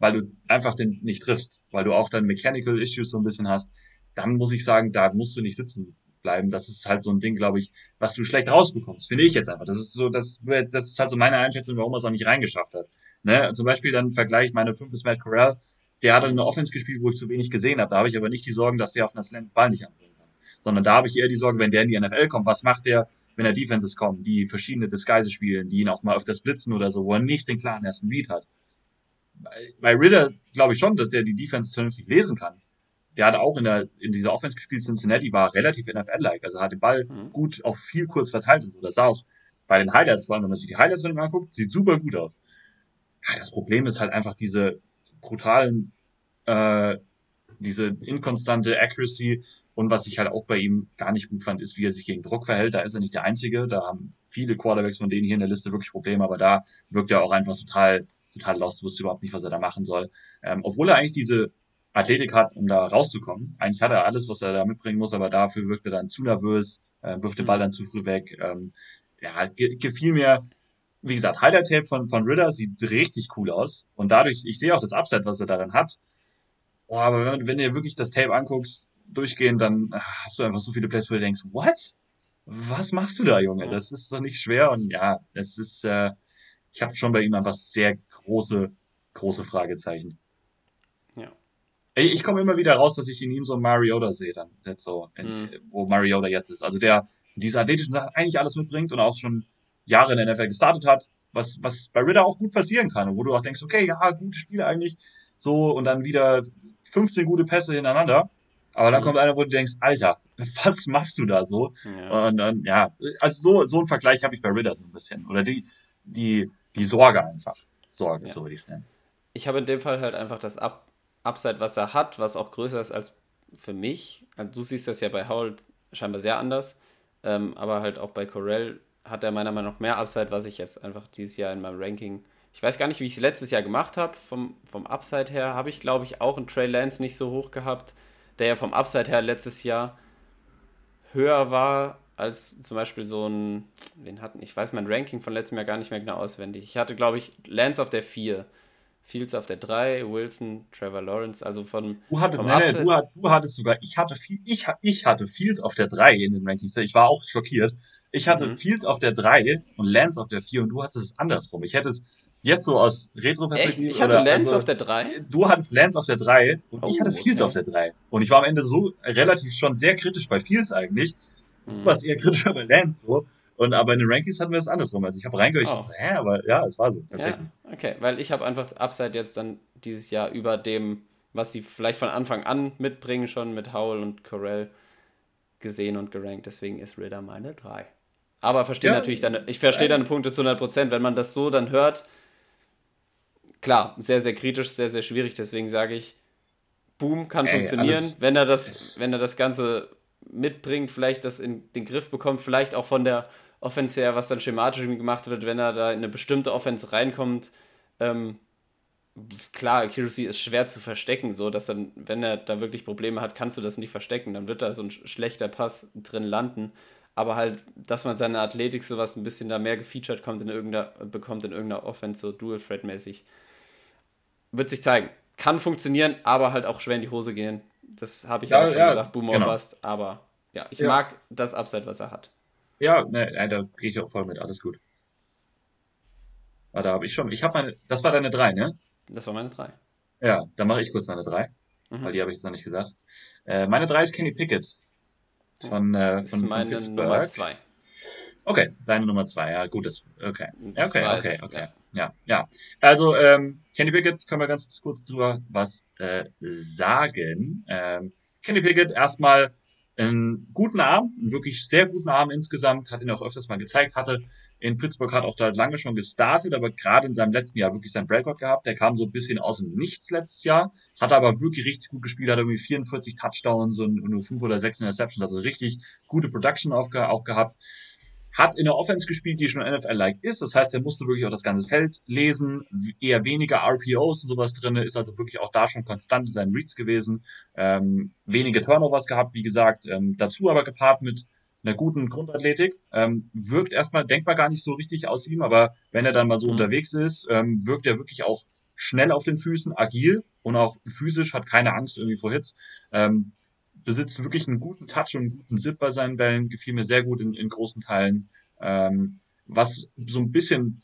weil du einfach den nicht triffst, weil du auch dann Mechanical Issues so ein bisschen hast, dann muss ich sagen, da musst du nicht sitzen bleiben. Das ist halt so ein Ding, glaube ich, was du schlecht rausbekommst, finde ich jetzt einfach. Das ist so, das, das ist halt so meine Einschätzung, warum er es auch nicht reingeschafft hat. Ne? Zum Beispiel dann Vergleich, meine 5 ist Matt Corral, der hat eine Offense gespielt, wo ich zu wenig gesehen habe. Da habe ich aber nicht die Sorgen, dass der auf einer Slant Ball nicht anbringen kann. Sondern da habe ich eher die Sorge, wenn der in die NFL kommt, was macht der, wenn er Defenses kommen, die verschiedene Disguise spielen, die ihn auch mal öfters blitzen oder so, wo er nicht den klaren ersten Read hat bei Ritter glaube ich schon, dass er die Defense vernünftig lesen kann. Der hat auch in der in dieser Offense gespielt, Cincinnati war relativ NFL-like, also hat den Ball mhm. gut auf viel kurz verteilt und so. Das sah auch bei den Highlights, vor allem wenn man sich die Highlights von ihm anguckt, sieht super gut aus. Ja, das Problem ist halt einfach diese brutalen, äh, diese inkonstante Accuracy und was ich halt auch bei ihm gar nicht gut fand, ist, wie er sich gegen Druck verhält. Da ist er nicht der Einzige. Da haben viele Quarterbacks von denen hier in der Liste wirklich Probleme, aber da wirkt er auch einfach total total lost, wusste überhaupt nicht, was er da machen soll. Ähm, obwohl er eigentlich diese Athletik hat, um da rauszukommen. Eigentlich hat er alles, was er da mitbringen muss, aber dafür wirkt er dann zu nervös, äh, wirft den Ball dann zu früh weg. Ähm, ja, ge gefiel mir, wie gesagt, Highlight-Tape von, von Ritter sieht richtig cool aus. Und dadurch, ich sehe auch das Upset, was er darin hat. Oh, aber wenn, wenn du wirklich das Tape anguckst, durchgehend, dann hast du einfach so viele Plays, wo du denkst, what? Was machst du da, Junge? Das ist doch nicht schwer. Und ja, es ist, äh, ich habe schon bei ihm einfach sehr große, große Fragezeichen. Ja. Ich komme immer wieder raus, dass ich in ihm so einen Mariota sehe, dann, jetzt so, in, mhm. wo Mariota jetzt ist. Also der diese athletischen Sachen eigentlich alles mitbringt und auch schon Jahre in der NFL gestartet hat, was, was bei Ritter auch gut passieren kann, wo du auch denkst, okay, ja, gute Spiele eigentlich, so, und dann wieder 15 gute Pässe hintereinander. Aber dann mhm. kommt einer, wo du denkst, Alter, was machst du da so? Ja. Und dann, ja, also so, so ein Vergleich habe ich bei Ritter so ein bisschen. Oder die, die, die Sorge einfach. Sorge, ja. so würde ich es nennen. Ich habe in dem Fall halt einfach das Up Upside, was er hat, was auch größer ist als für mich. Also du siehst das ja bei Howell scheinbar sehr anders, ähm, aber halt auch bei Corell hat er meiner Meinung nach mehr Upside, was ich jetzt einfach dieses Jahr in meinem Ranking. Ich weiß gar nicht, wie ich es letztes Jahr gemacht habe. Vom, vom Upside her habe ich, glaube ich, auch einen Trey Lance nicht so hoch gehabt, der ja vom Upside her letztes Jahr höher war als zum Beispiel so ein, wen hatten, ich weiß mein Ranking von letztem Jahr gar nicht mehr genau auswendig. Ich hatte, glaube ich, Lance auf der 4, Fields auf der 3, Wilson, Trevor Lawrence, also von. Du hattest, nee, nee, du, du, hattest sogar, ich hatte, ich, ich hatte Fields auf der 3 in den Rankings. Ich war auch schockiert. Ich hatte mhm. Fields auf der 3 und Lance auf der 4 und du hattest es andersrum. Ich hätte es jetzt so aus Retro-Perspektive. Ich hatte oder, Lance also, auf der 3? Du hattest Lance auf der 3 und oh, ich hatte Fields okay. auf der 3. Und ich war am Ende so relativ schon sehr kritisch bei Fields eigentlich, Du warst eher kritischer bei Lance so. Und aber in den Rankings hatten wir es andersrum. Also ich habe reingehört, ich oh. so, hä, aber ja, es war so, tatsächlich. Ja, okay, weil ich habe einfach Upside jetzt dann dieses Jahr über dem, was sie vielleicht von Anfang an mitbringen, schon mit Howell und Corell gesehen und gerankt. Deswegen ist Ritter meine 3. Aber verstehe ja, natürlich deine, ich verstehe deine Punkte zu 100 Prozent. Wenn man das so dann hört, klar, sehr, sehr kritisch, sehr, sehr schwierig. Deswegen sage ich, Boom kann Ey, funktionieren, wenn er das, wenn er das Ganze mitbringt, vielleicht das in den Griff bekommt, vielleicht auch von der Offense was dann schematisch gemacht wird, wenn er da in eine bestimmte Offense reinkommt, ähm, klar, Accuracy ist schwer zu verstecken, so dass dann, wenn er da wirklich Probleme hat, kannst du das nicht verstecken, dann wird da so ein schlechter Pass drin landen. Aber halt, dass man seine Athletik sowas ein bisschen da mehr gefeatured kommt in irgendeiner, bekommt in irgendeiner Offense, so Dual-Thread-mäßig, wird sich zeigen. Kann funktionieren, aber halt auch schwer in die Hose gehen. Das habe ich ja, auch schon ja, gesagt, Boomer genau. Bust. Aber ja, ich ja. mag das Upside, was er hat. Ja, ne, da gehe ich auch voll mit. Alles gut. Ah, da habe ich schon. Ich habe meine. Das war deine drei, ne? Das war meine drei. Ja, dann mache ich kurz meine drei. Mhm. Weil die habe ich jetzt noch nicht gesagt. Äh, meine drei ist Kenny Pickett. Von, äh, von, das ist meine Nummer zwei. Okay, deine Nummer zwei, ja, gut, das, okay. Das okay, okay, okay. Ja, ja. Also, ähm, Kenny Pickett, können wir ganz kurz drüber was äh, sagen. Ähm, Kenny Pickett erstmal einen guten Arm, einen wirklich sehr guten Arm insgesamt, hat ihn auch öfters mal gezeigt, hatte in Pittsburgh hat auch da lange schon gestartet, aber gerade in seinem letzten Jahr wirklich sein Breakout gehabt. Der kam so ein bisschen aus dem Nichts letztes Jahr, hat aber wirklich richtig gut gespielt, hat irgendwie 44 Touchdowns und nur 5 oder 6 Interceptions, also richtig gute Production auch, auch gehabt. Hat in der Offense gespielt, die schon NFL-like ist. Das heißt, er musste wirklich auch das ganze Feld lesen, eher weniger RPOs und sowas drin, ist also wirklich auch da schon konstant in seinen Reads gewesen. Ähm, wenige Turnovers gehabt, wie gesagt, ähm, dazu aber gepaart mit einer guten Grundathletik. Ähm, wirkt erstmal denkbar gar nicht so richtig aus ihm, aber wenn er dann mal so mhm. unterwegs ist, ähm, wirkt er wirklich auch schnell auf den Füßen, agil und auch physisch, hat keine Angst irgendwie vor Hits. Ähm, besitzt wirklich einen guten Touch und einen guten Zip bei seinen Bällen, gefiel mir sehr gut in, in großen Teilen. Ähm, was so ein bisschen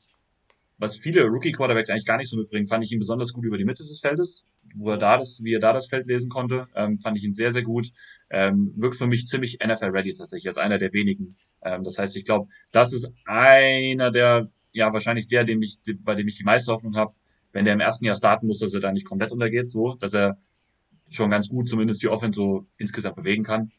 was viele Rookie-Quarterbacks eigentlich gar nicht so mitbringen, fand ich ihn besonders gut über die Mitte des Feldes, wo er da das, wie er da das Feld lesen konnte, ähm, fand ich ihn sehr, sehr gut. Ähm, wirkt für mich ziemlich NFL-ready tatsächlich, als einer der wenigen. Ähm, das heißt, ich glaube, das ist einer der, ja, wahrscheinlich der, dem ich, bei dem ich die meiste Hoffnung habe, wenn der im ersten Jahr starten muss, dass er da nicht komplett untergeht, so, dass er schon ganz gut zumindest die Offense so insgesamt bewegen kann.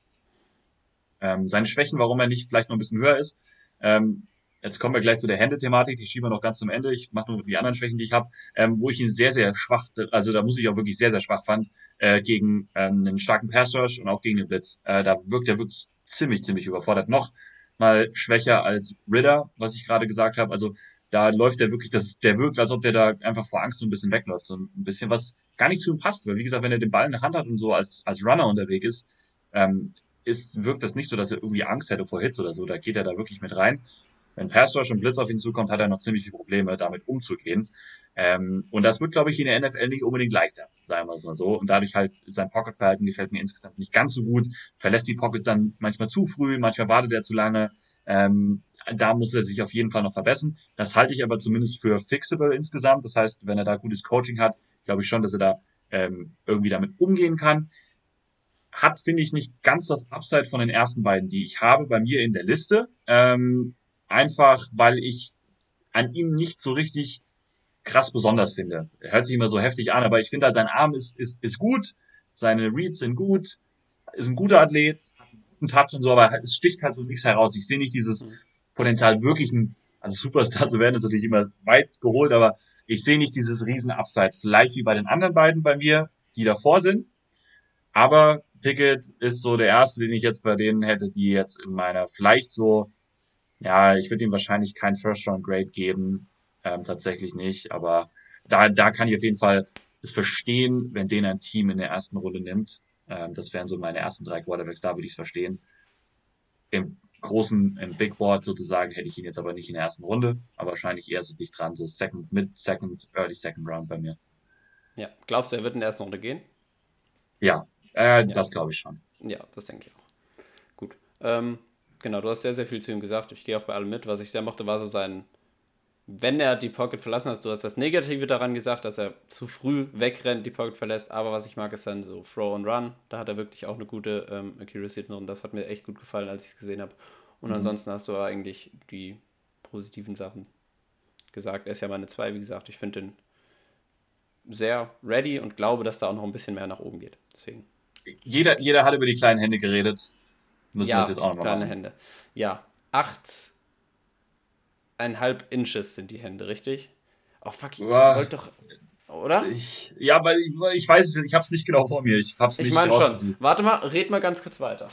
Ähm, seine Schwächen, warum er nicht vielleicht noch ein bisschen höher ist, ähm, Jetzt kommen wir gleich zu der Hände-Thematik, die schieben wir noch ganz zum Ende. Ich mache nur die anderen Schwächen, die ich habe, ähm, wo ich ihn sehr, sehr schwach, also da muss ich auch wirklich sehr, sehr schwach fand, äh, gegen ähm, einen starken Pass-Rush und auch gegen den Blitz. Äh, da wirkt er wirklich ziemlich, ziemlich überfordert. Noch mal schwächer als Ritter, was ich gerade gesagt habe. Also da läuft er wirklich, das, der wirkt, als ob der da einfach vor Angst so ein bisschen wegläuft. So ein bisschen, was gar nicht zu ihm passt. Weil, wie gesagt, wenn er den Ball in der Hand hat und so als, als Runner unterwegs ist, ähm, ist, wirkt das nicht so, dass er irgendwie Angst hätte vor Hits oder so. Da geht er da wirklich mit rein wenn Pass Rush und Blitz auf ihn zukommt, hat er noch ziemliche Probleme, damit umzugehen. Ähm, und das wird, glaube ich, in der NFL nicht unbedingt leichter, sagen wir es mal so. Und dadurch halt sein Pocket-Verhalten gefällt mir insgesamt nicht ganz so gut. Verlässt die Pocket dann manchmal zu früh, manchmal wartet er zu lange. Ähm, da muss er sich auf jeden Fall noch verbessern. Das halte ich aber zumindest für fixable insgesamt. Das heißt, wenn er da gutes Coaching hat, glaube ich schon, dass er da ähm, irgendwie damit umgehen kann. Hat, finde ich, nicht ganz das Upside von den ersten beiden, die ich habe bei mir in der Liste. Ähm, einfach weil ich an ihm nicht so richtig krass besonders finde. Er hört sich immer so heftig an, aber ich finde, halt, sein Arm ist, ist, ist gut, seine Reads sind gut, ist ein guter Athlet, hat einen Touch und so, aber es sticht halt so nichts heraus. Ich sehe nicht dieses mhm. Potenzial, wirklich ein, also Superstar zu werden, ist natürlich immer weit geholt, aber ich sehe nicht dieses riesen Upside. Vielleicht wie bei den anderen beiden bei mir, die davor sind. Aber Pickett ist so der erste, den ich jetzt bei denen hätte, die jetzt in meiner vielleicht so ja, ich würde ihm wahrscheinlich kein First-Round-Grade geben, ähm, tatsächlich nicht, aber da, da kann ich auf jeden Fall es verstehen, wenn den ein Team in der ersten Runde nimmt. Ähm, das wären so meine ersten drei Quarterbacks, da würde ich es verstehen. Im großen, im Big Board sozusagen hätte ich ihn jetzt aber nicht in der ersten Runde, aber wahrscheinlich eher so dicht dran, so Second, Mid, Second, Early Second Round bei mir. Ja, glaubst du, er wird in der ersten Runde gehen? Ja, äh, ja. das glaube ich schon. Ja, das denke ich auch. Gut. Ähm, Genau, du hast sehr, sehr viel zu ihm gesagt. Ich gehe auch bei allem mit. Was ich sehr mochte, war so sein, wenn er die Pocket verlassen hat, du hast das Negative daran gesagt, dass er zu früh wegrennt, die Pocket verlässt, aber was ich mag, ist dann so Throw and Run. Da hat er wirklich auch eine gute ähm, Accuracy drin. Das hat mir echt gut gefallen, als ich es gesehen habe. Und mhm. ansonsten hast du eigentlich die positiven Sachen gesagt. Er ist ja meine 2, wie gesagt. Ich finde den sehr ready und glaube, dass da auch noch ein bisschen mehr nach oben geht. Deswegen. Jeder, jeder hat über die kleinen Hände geredet. Müssen ja, wir das jetzt auch noch kleine machen. Hände. Ja, 8 eineinhalb Inches sind die Hände, richtig? Oh fuck, ich wollte doch. Oder? Ich, ja, weil ich, ich weiß es nicht, ich hab's nicht genau vor mir. Ich hab's nicht Ich meine schon. Warte mal, red mal ganz kurz weiter.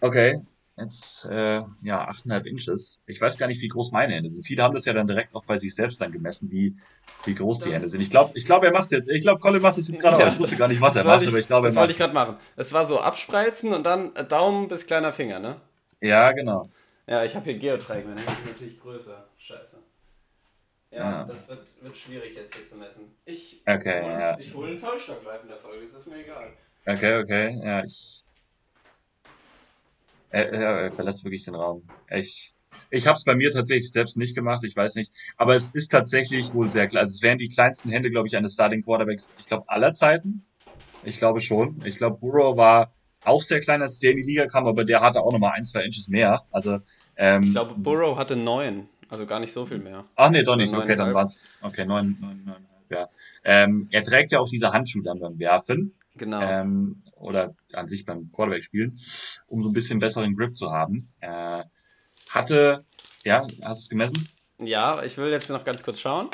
Okay. Jetzt, äh, ja, 8,5 Inches. Ich weiß gar nicht, wie groß meine Hände sind. Viele haben das ja dann direkt auch bei sich selbst dann gemessen, wie, wie groß das die Hände sind. Ich glaube, ich glaub, er macht jetzt. Ich glaube, Colin macht das jetzt gerade ja, auch. Ich wusste gar nicht, was er macht, ich, aber ich glaube, er macht Das wollte ich gerade machen. Es war so abspreizen und dann äh, Daumen bis kleiner Finger, ne? Ja, genau. Ja, ich habe hier Geotrack, meine Hände sind natürlich größer. Scheiße. Ja, Ja. das wird, wird schwierig jetzt hier zu messen. Ich, Okay, hol- ja. ich hole einen Zollstock live in der Folge, das ist mir egal. Okay, okay, ja, ich. Er, er, er verlässt wirklich den Raum. Ich, ich habe es bei mir tatsächlich selbst nicht gemacht, ich weiß nicht. Aber es ist tatsächlich wohl sehr klein. Also es wären die kleinsten Hände, glaube ich, eines Starting Quarterbacks, ich glaube, aller Zeiten. Ich glaube schon. Ich glaube, Burrow war auch sehr klein, als der in die Liga kam, aber der hatte auch nochmal ein, zwei Inches mehr. Also, ähm, Ich glaube, Burrow hatte neun, also gar nicht so viel mehr. Ach nee, doch nicht. Oder Okay, dann war's. Okay, neun, neun, neuneinhalb, ja. Ähm, er trägt ja auch diese Handschuhe dann beim Werfen. Genau. ähm, oder an sich beim Quarterback spielen, um so ein bisschen besseren Grip zu haben. Äh, hatte, ja, hast du es gemessen? Ja, ich will jetzt noch ganz kurz schauen.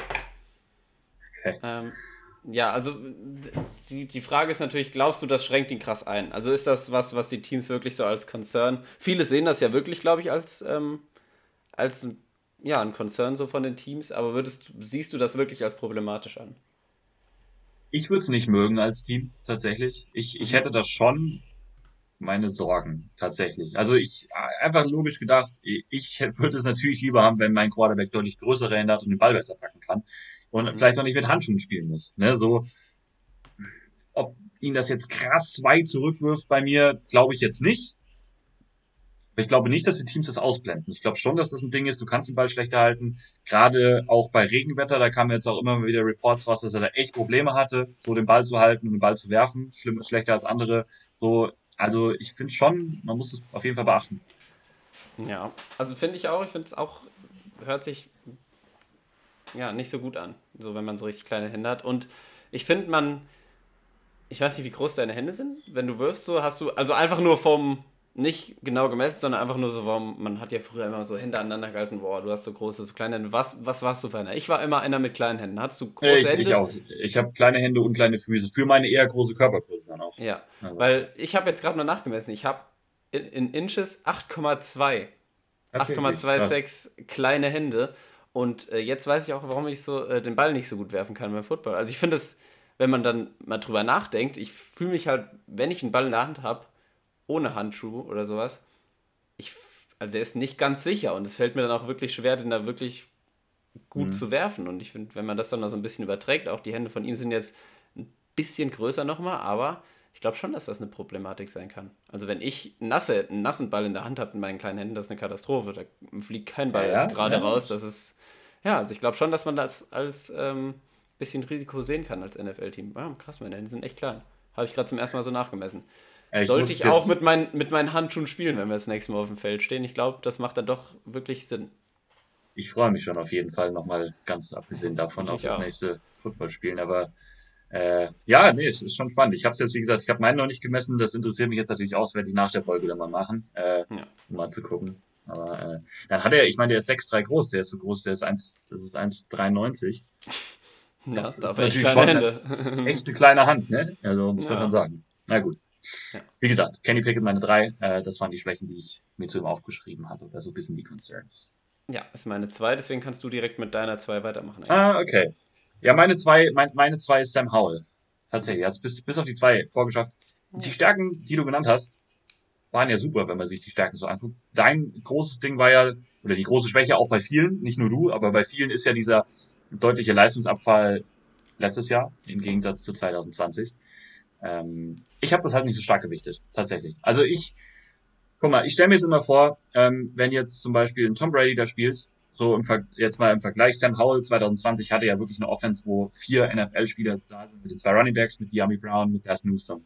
Okay. Ähm, ja, also die, die Frage ist natürlich, glaubst du, das schränkt ihn krass ein? Also ist das was, was die Teams wirklich so als Concern, viele sehen das ja wirklich, glaube ich, als, ähm, als ein- ja, ein Concern so von den Teams, aber würdest, siehst du das wirklich als problematisch an? Ich würde es nicht mögen als Team, tatsächlich. Ich, ich hätte da schon meine Sorgen, tatsächlich. Also ich, einfach logisch gedacht, ich würde es natürlich lieber haben, wenn mein Quarterback deutlich größere Hände hat und den Ball besser packen kann. Und vielleicht auch nicht mit Handschuhen spielen muss. Ne? So, ob ihn das jetzt krass weit zurückwirft bei mir, glaube ich jetzt nicht. Aber ich glaube nicht, dass die Teams das ausblenden. Ich glaube schon, dass das ein Ding ist, du kannst den Ball schlechter halten. Gerade auch bei Regenwetter, da kamen jetzt auch immer wieder Reports raus, dass er da echt Probleme hatte, so den Ball zu halten und den Ball zu werfen. Schlimm, schlechter als andere. So, also ich finde schon, man muss es auf jeden Fall beachten. Ja, also finde ich auch, ich finde es auch, hört sich ja nicht so gut an, so wenn man so richtig kleine Hände hat. Und ich finde, man, ich weiß nicht, wie groß deine Hände sind. Wenn du wirfst, so hast du, also einfach nur vom, nicht genau gemessen, sondern einfach nur so, vom, man hat ja früher immer so Hände aneinander gehalten, boah, du hast so große, so kleine Hände. Was, was warst du für einer? Ich war immer einer mit kleinen Händen. Hattest du große Ich, Hände? ich auch. Ich habe kleine Hände und kleine Füße. Für meine eher große Körpergröße dann auch. Ja, Also, weil ich habe jetzt gerade mal nachgemessen. Ich habe in, in Inches 8,2. tatsächlich, krass. 8,26 kleine Hände. Und äh, jetzt weiß ich auch, warum ich so äh, den Ball nicht so gut werfen kann beim Football. Also ich finde es, wenn man dann mal drüber nachdenkt, ich fühle mich halt, wenn ich einen Ball in der Hand habe, ohne Handschuh oder sowas, ich, also er ist nicht ganz sicher und es fällt mir dann auch wirklich schwer, den da wirklich gut Mhm. zu werfen. Und ich finde, wenn man das dann mal so ein bisschen überträgt, auch die Hände von ihm sind jetzt ein bisschen größer nochmal, aber ich glaube schon, dass das eine Problematik sein kann. Also wenn ich nasse, einen nassen Ball in der Hand habe in meinen kleinen Händen, das ist eine Katastrophe. Da fliegt kein Ball Ja, ja, gerade ja. raus. Das ist, ja, also ich glaube schon, dass man das als ähm, bisschen Risiko sehen kann als NFL-Team. Ja, krass, meine Hände sind echt klein. Habe ich gerade zum ersten Mal so nachgemessen. Ich Sollte ich auch mit, mein, mit meinen Handschuhen spielen, wenn wir das nächste Mal auf dem Feld stehen. Ich glaube, das macht dann doch wirklich Sinn. Ich freue mich schon auf jeden Fall nochmal ganz abgesehen davon Ich auf das auch. nächste Football spielen. Aber äh, ja, nee, es ist schon spannend. Ich habe es jetzt, wie gesagt, ich habe meinen noch nicht gemessen. Das interessiert mich jetzt natürlich auch. Werde ich nach der Folge dann mal machen, äh, Ja. um mal zu gucken. Aber äh, dann hat er, ich meine, der ist 6'3 groß, der ist so groß, der ist 1, das ist 1,93. Ja, Das da ist natürlich kleine schon Hände. Echt eine kleine Hand, ne? Also muss man Ja. schon sagen. Na gut. Ja. Wie gesagt, Kenny Pickett meine drei, äh, das waren die Schwächen, die ich mir zu ihm aufgeschrieben hatte. Oder so ein bisschen die Concerns. Ja, ist meine zwei, deswegen kannst du direkt mit deiner zwei weitermachen. Ah, okay. Ja, meine zwei, mein, meine zwei ist Sam Howell. Tatsächlich, also bis, bis auf die zwei vorgeschafft. Die Stärken, die du genannt hast, waren ja super, wenn man sich die Stärken so anguckt. Dein großes Ding war ja, oder die große Schwäche auch bei vielen, nicht nur du, aber bei vielen ist ja dieser deutliche Leistungsabfall letztes Jahr, im Gegensatz zu 2020. Ähm, ich habe das halt nicht so stark gewichtet, tatsächlich. Also ich, guck mal, ich stelle mir jetzt immer vor, ähm, wenn jetzt zum Beispiel ein Tom Brady da spielt, so im jetzt mal im Vergleich, Sam Howell 2020 hatte ja wirklich eine Offense, wo vier NFL-Spieler da sind, mit den zwei Running Backs, mit Diami Brown, mit Das Newsom.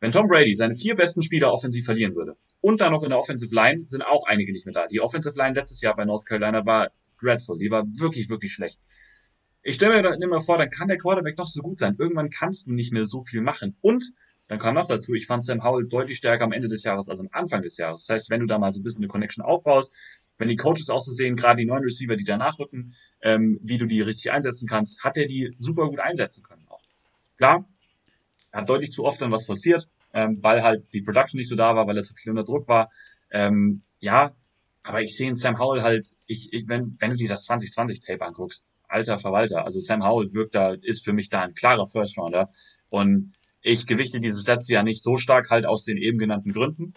Wenn Tom Brady seine vier besten Spieler offensiv verlieren würde und dann noch in der Offensive Line sind auch einige nicht mehr da. Die Offensive Line letztes Jahr bei North Carolina war dreadful. Die war wirklich, wirklich schlecht. Ich stelle mir immer vor, dann kann der Quarterback noch so gut sein. Irgendwann kannst du nicht mehr so viel machen. Und dann kam noch dazu, ich fand Sam Howell deutlich stärker am Ende des Jahres als am Anfang des Jahres. Das heißt, wenn du da mal so ein bisschen eine Connection aufbaust, wenn die Coaches auch so sehen, gerade die neuen Receiver, die danach rücken, ähm, wie du die richtig einsetzen kannst, hat er die super gut einsetzen können auch. Klar, er hat deutlich zu oft dann was forciert, ähm, weil halt die Production nicht so da war, weil er zu viel unter Druck war. Ähm, ja, aber ich sehe in Sam Howell halt, ich, ich, wenn, wenn du dir das 2020-Tape anguckst, alter Verwalter, also Sam Howell wirkt da, ist für mich da ein klarer First-Rounder. Und ich gewichte dieses letzte Jahr nicht so stark halt aus den eben genannten Gründen.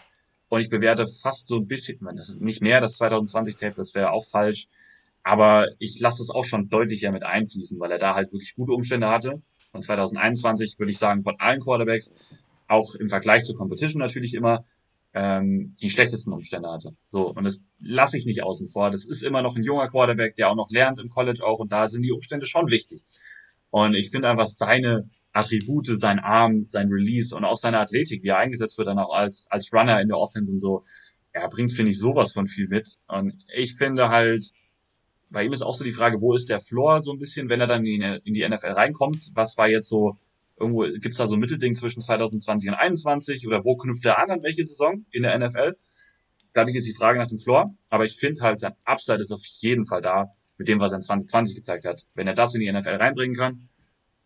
Und ich bewerte fast so ein bisschen, nicht mehr das 2020-Tape, das wäre auch falsch. Aber ich lasse es auch schon deutlicher mit einfließen, weil er da halt wirklich gute Umstände hatte. Und 2021 würde ich sagen, von allen Quarterbacks, auch im Vergleich zur Competition natürlich immer, ähm, die schlechtesten Umstände hatte. So, und das lasse ich nicht außen vor. Das ist immer noch ein junger Quarterback, der auch noch lernt im College auch, und da sind die Umstände schon wichtig. Und ich finde einfach seine Attribute, sein Arm, sein Release und auch seine Athletik, wie er eingesetzt wird dann auch als, als Runner in der Offense und so, er bringt, finde ich, sowas von viel mit. Und ich finde halt, bei ihm ist auch so die Frage, wo ist der Floor so ein bisschen, wenn er dann in die NFL reinkommt? Was war jetzt so, irgendwo, gibt's da so ein Mittelding zwischen 2020 und 2021 oder wo knüpft er an, an welche Saison in der NFL? Dadurch ist die Frage nach dem Floor, aber ich finde halt, sein Upside ist auf jeden Fall da, mit dem, was er in 2020 gezeigt hat. Wenn er das in die NFL reinbringen kann,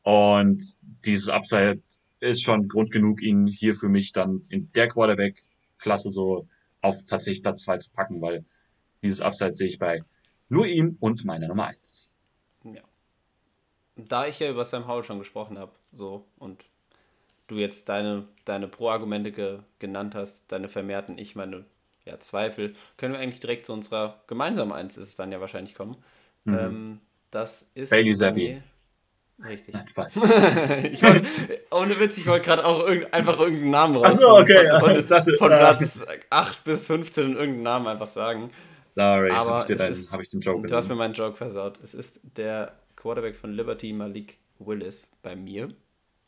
und dieses Upside ist schon Grund genug, ihn hier für mich dann in der Quarterback-Klasse so auf tatsächlich Platz zwei zu packen, weil dieses Upside sehe ich bei nur ihm und meiner Nummer eins. Ja. Da ich ja über Sam Howell schon gesprochen habe, so und du jetzt deine, deine Pro-Argumente ge, genannt hast, deine vermehrten, ich meine ja, Zweifel, können wir eigentlich direkt zu unserer gemeinsamen Eins ist es dann ja wahrscheinlich kommen. Mhm. Ähm, das ist Bailey Zappi. Richtig. Was? ich wollt, ohne Witz, ich wollte gerade auch irgend, einfach irgendeinen Namen raus. Achso, okay. Von, von, dachte, von Platz 8 bis 15 irgendeinen Namen einfach sagen. Sorry, aber habe ich, deinen, hab ich den Joke Du hast mir meinen Joke versaut. Es ist der Quarterback von Liberty, Malik Willis, bei mir.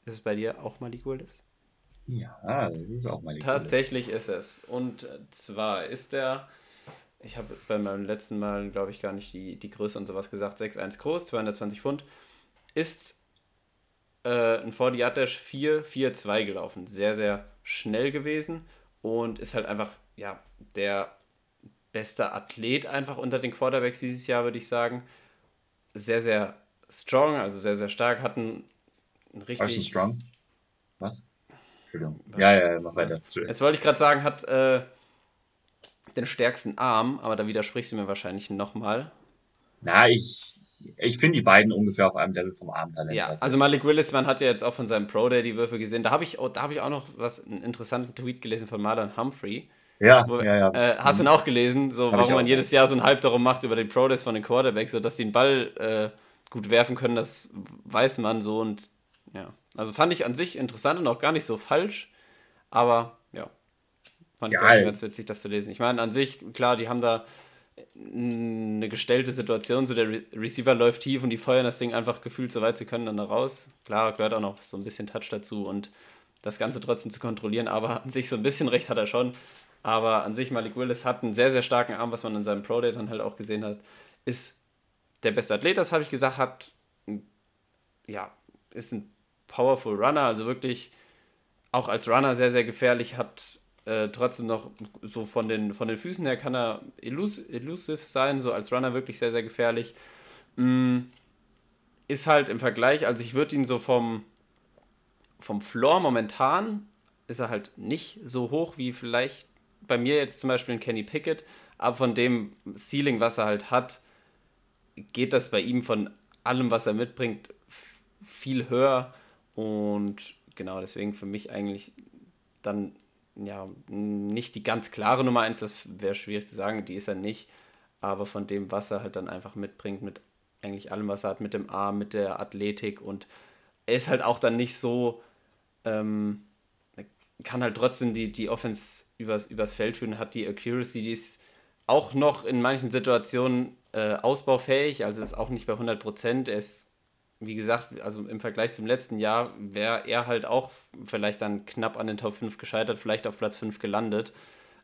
Ist es bei dir auch Malik Willis? Ja, das ist auch Malik Tatsächlich Willis. ist es. Und zwar ist der, ich habe bei meinem letzten Mal, glaube ich, gar nicht die, die Größe und sowas gesagt, 6'1 groß, 220 Pfund ist äh, ein 40 Yard Dash 4-4-2 gelaufen. Sehr, sehr schnell gewesen und ist halt einfach, ja, der beste Athlet einfach unter den Quarterbacks dieses Jahr, würde ich sagen. Sehr, sehr strong, also sehr, sehr stark. Hatten ein richtig. strong? Was? Entschuldigung. Was? Ja, ja, mach weiter. Jetzt wollte ich gerade sagen, hat äh, den stärksten Arm, aber da widersprichst du mir wahrscheinlich nochmal. Na, ich ich finde die beiden ungefähr auf einem Level vom Abendtalent. Ja, also Malik Willis, man hat ja jetzt auch von seinem Pro Day die Würfe gesehen. Da habe ich, hab ich auch noch was, einen interessanten Tweet gelesen von Marlon Humphrey. Ja, wo, ja, ja. Äh, hast du ihn auch gelesen, so, warum man jedes Jahr so ein Hype darum macht über die Pro Days von den Quarterbacks, so dass die den Ball äh, gut werfen können, das weiß man so und ja. Also fand ich an sich interessant und auch gar nicht so falsch, aber ja, fand ich ja, ganz witzig, das zu lesen. Ich meine, an sich, klar, die haben da eine gestellte Situation, so der Re Receiver läuft tief und die feuern das Ding einfach gefühlt so weit sie können dann da raus. Klar, gehört auch noch so ein bisschen Touch dazu und das Ganze trotzdem zu kontrollieren, aber an sich so ein bisschen recht hat er schon. Aber an sich, Malik Willis hat einen sehr, sehr starken Arm, was man in seinem Pro Day dann halt auch gesehen hat. Ist der beste Athlet, das habe ich gesagt, hat, ja, ist ein powerful Runner, also wirklich auch als Runner sehr, sehr gefährlich, hat äh, trotzdem noch so von den, von den Füßen her kann er elus elusive sein, so als Runner wirklich sehr, sehr gefährlich. Mm, ist halt im Vergleich, also ich würde ihn so vom, vom Floor momentan, ist er halt nicht so hoch wie vielleicht bei mir jetzt zum Beispiel ein Kenny Pickett, aber von dem Ceiling, was er halt hat, geht das bei ihm von allem, was er mitbringt, viel höher und genau deswegen für mich eigentlich dann ja, nicht die ganz klare Nummer 1, das wäre schwierig zu sagen, die ist er nicht. Aber von dem, was er halt dann einfach mitbringt, mit eigentlich allem, was er hat, mit dem Arm, mit der Athletik und er ist halt auch dann nicht so, ähm, kann halt trotzdem die, die Offense übers, übers Feld führen, hat die Accuracy, die ist auch noch in manchen Situationen äh, ausbaufähig, also ist auch nicht bei 100%. Er ist wie gesagt, also im Vergleich zum letzten Jahr wäre er halt auch vielleicht dann knapp an den Top 5 gescheitert, vielleicht auf Platz 5 gelandet.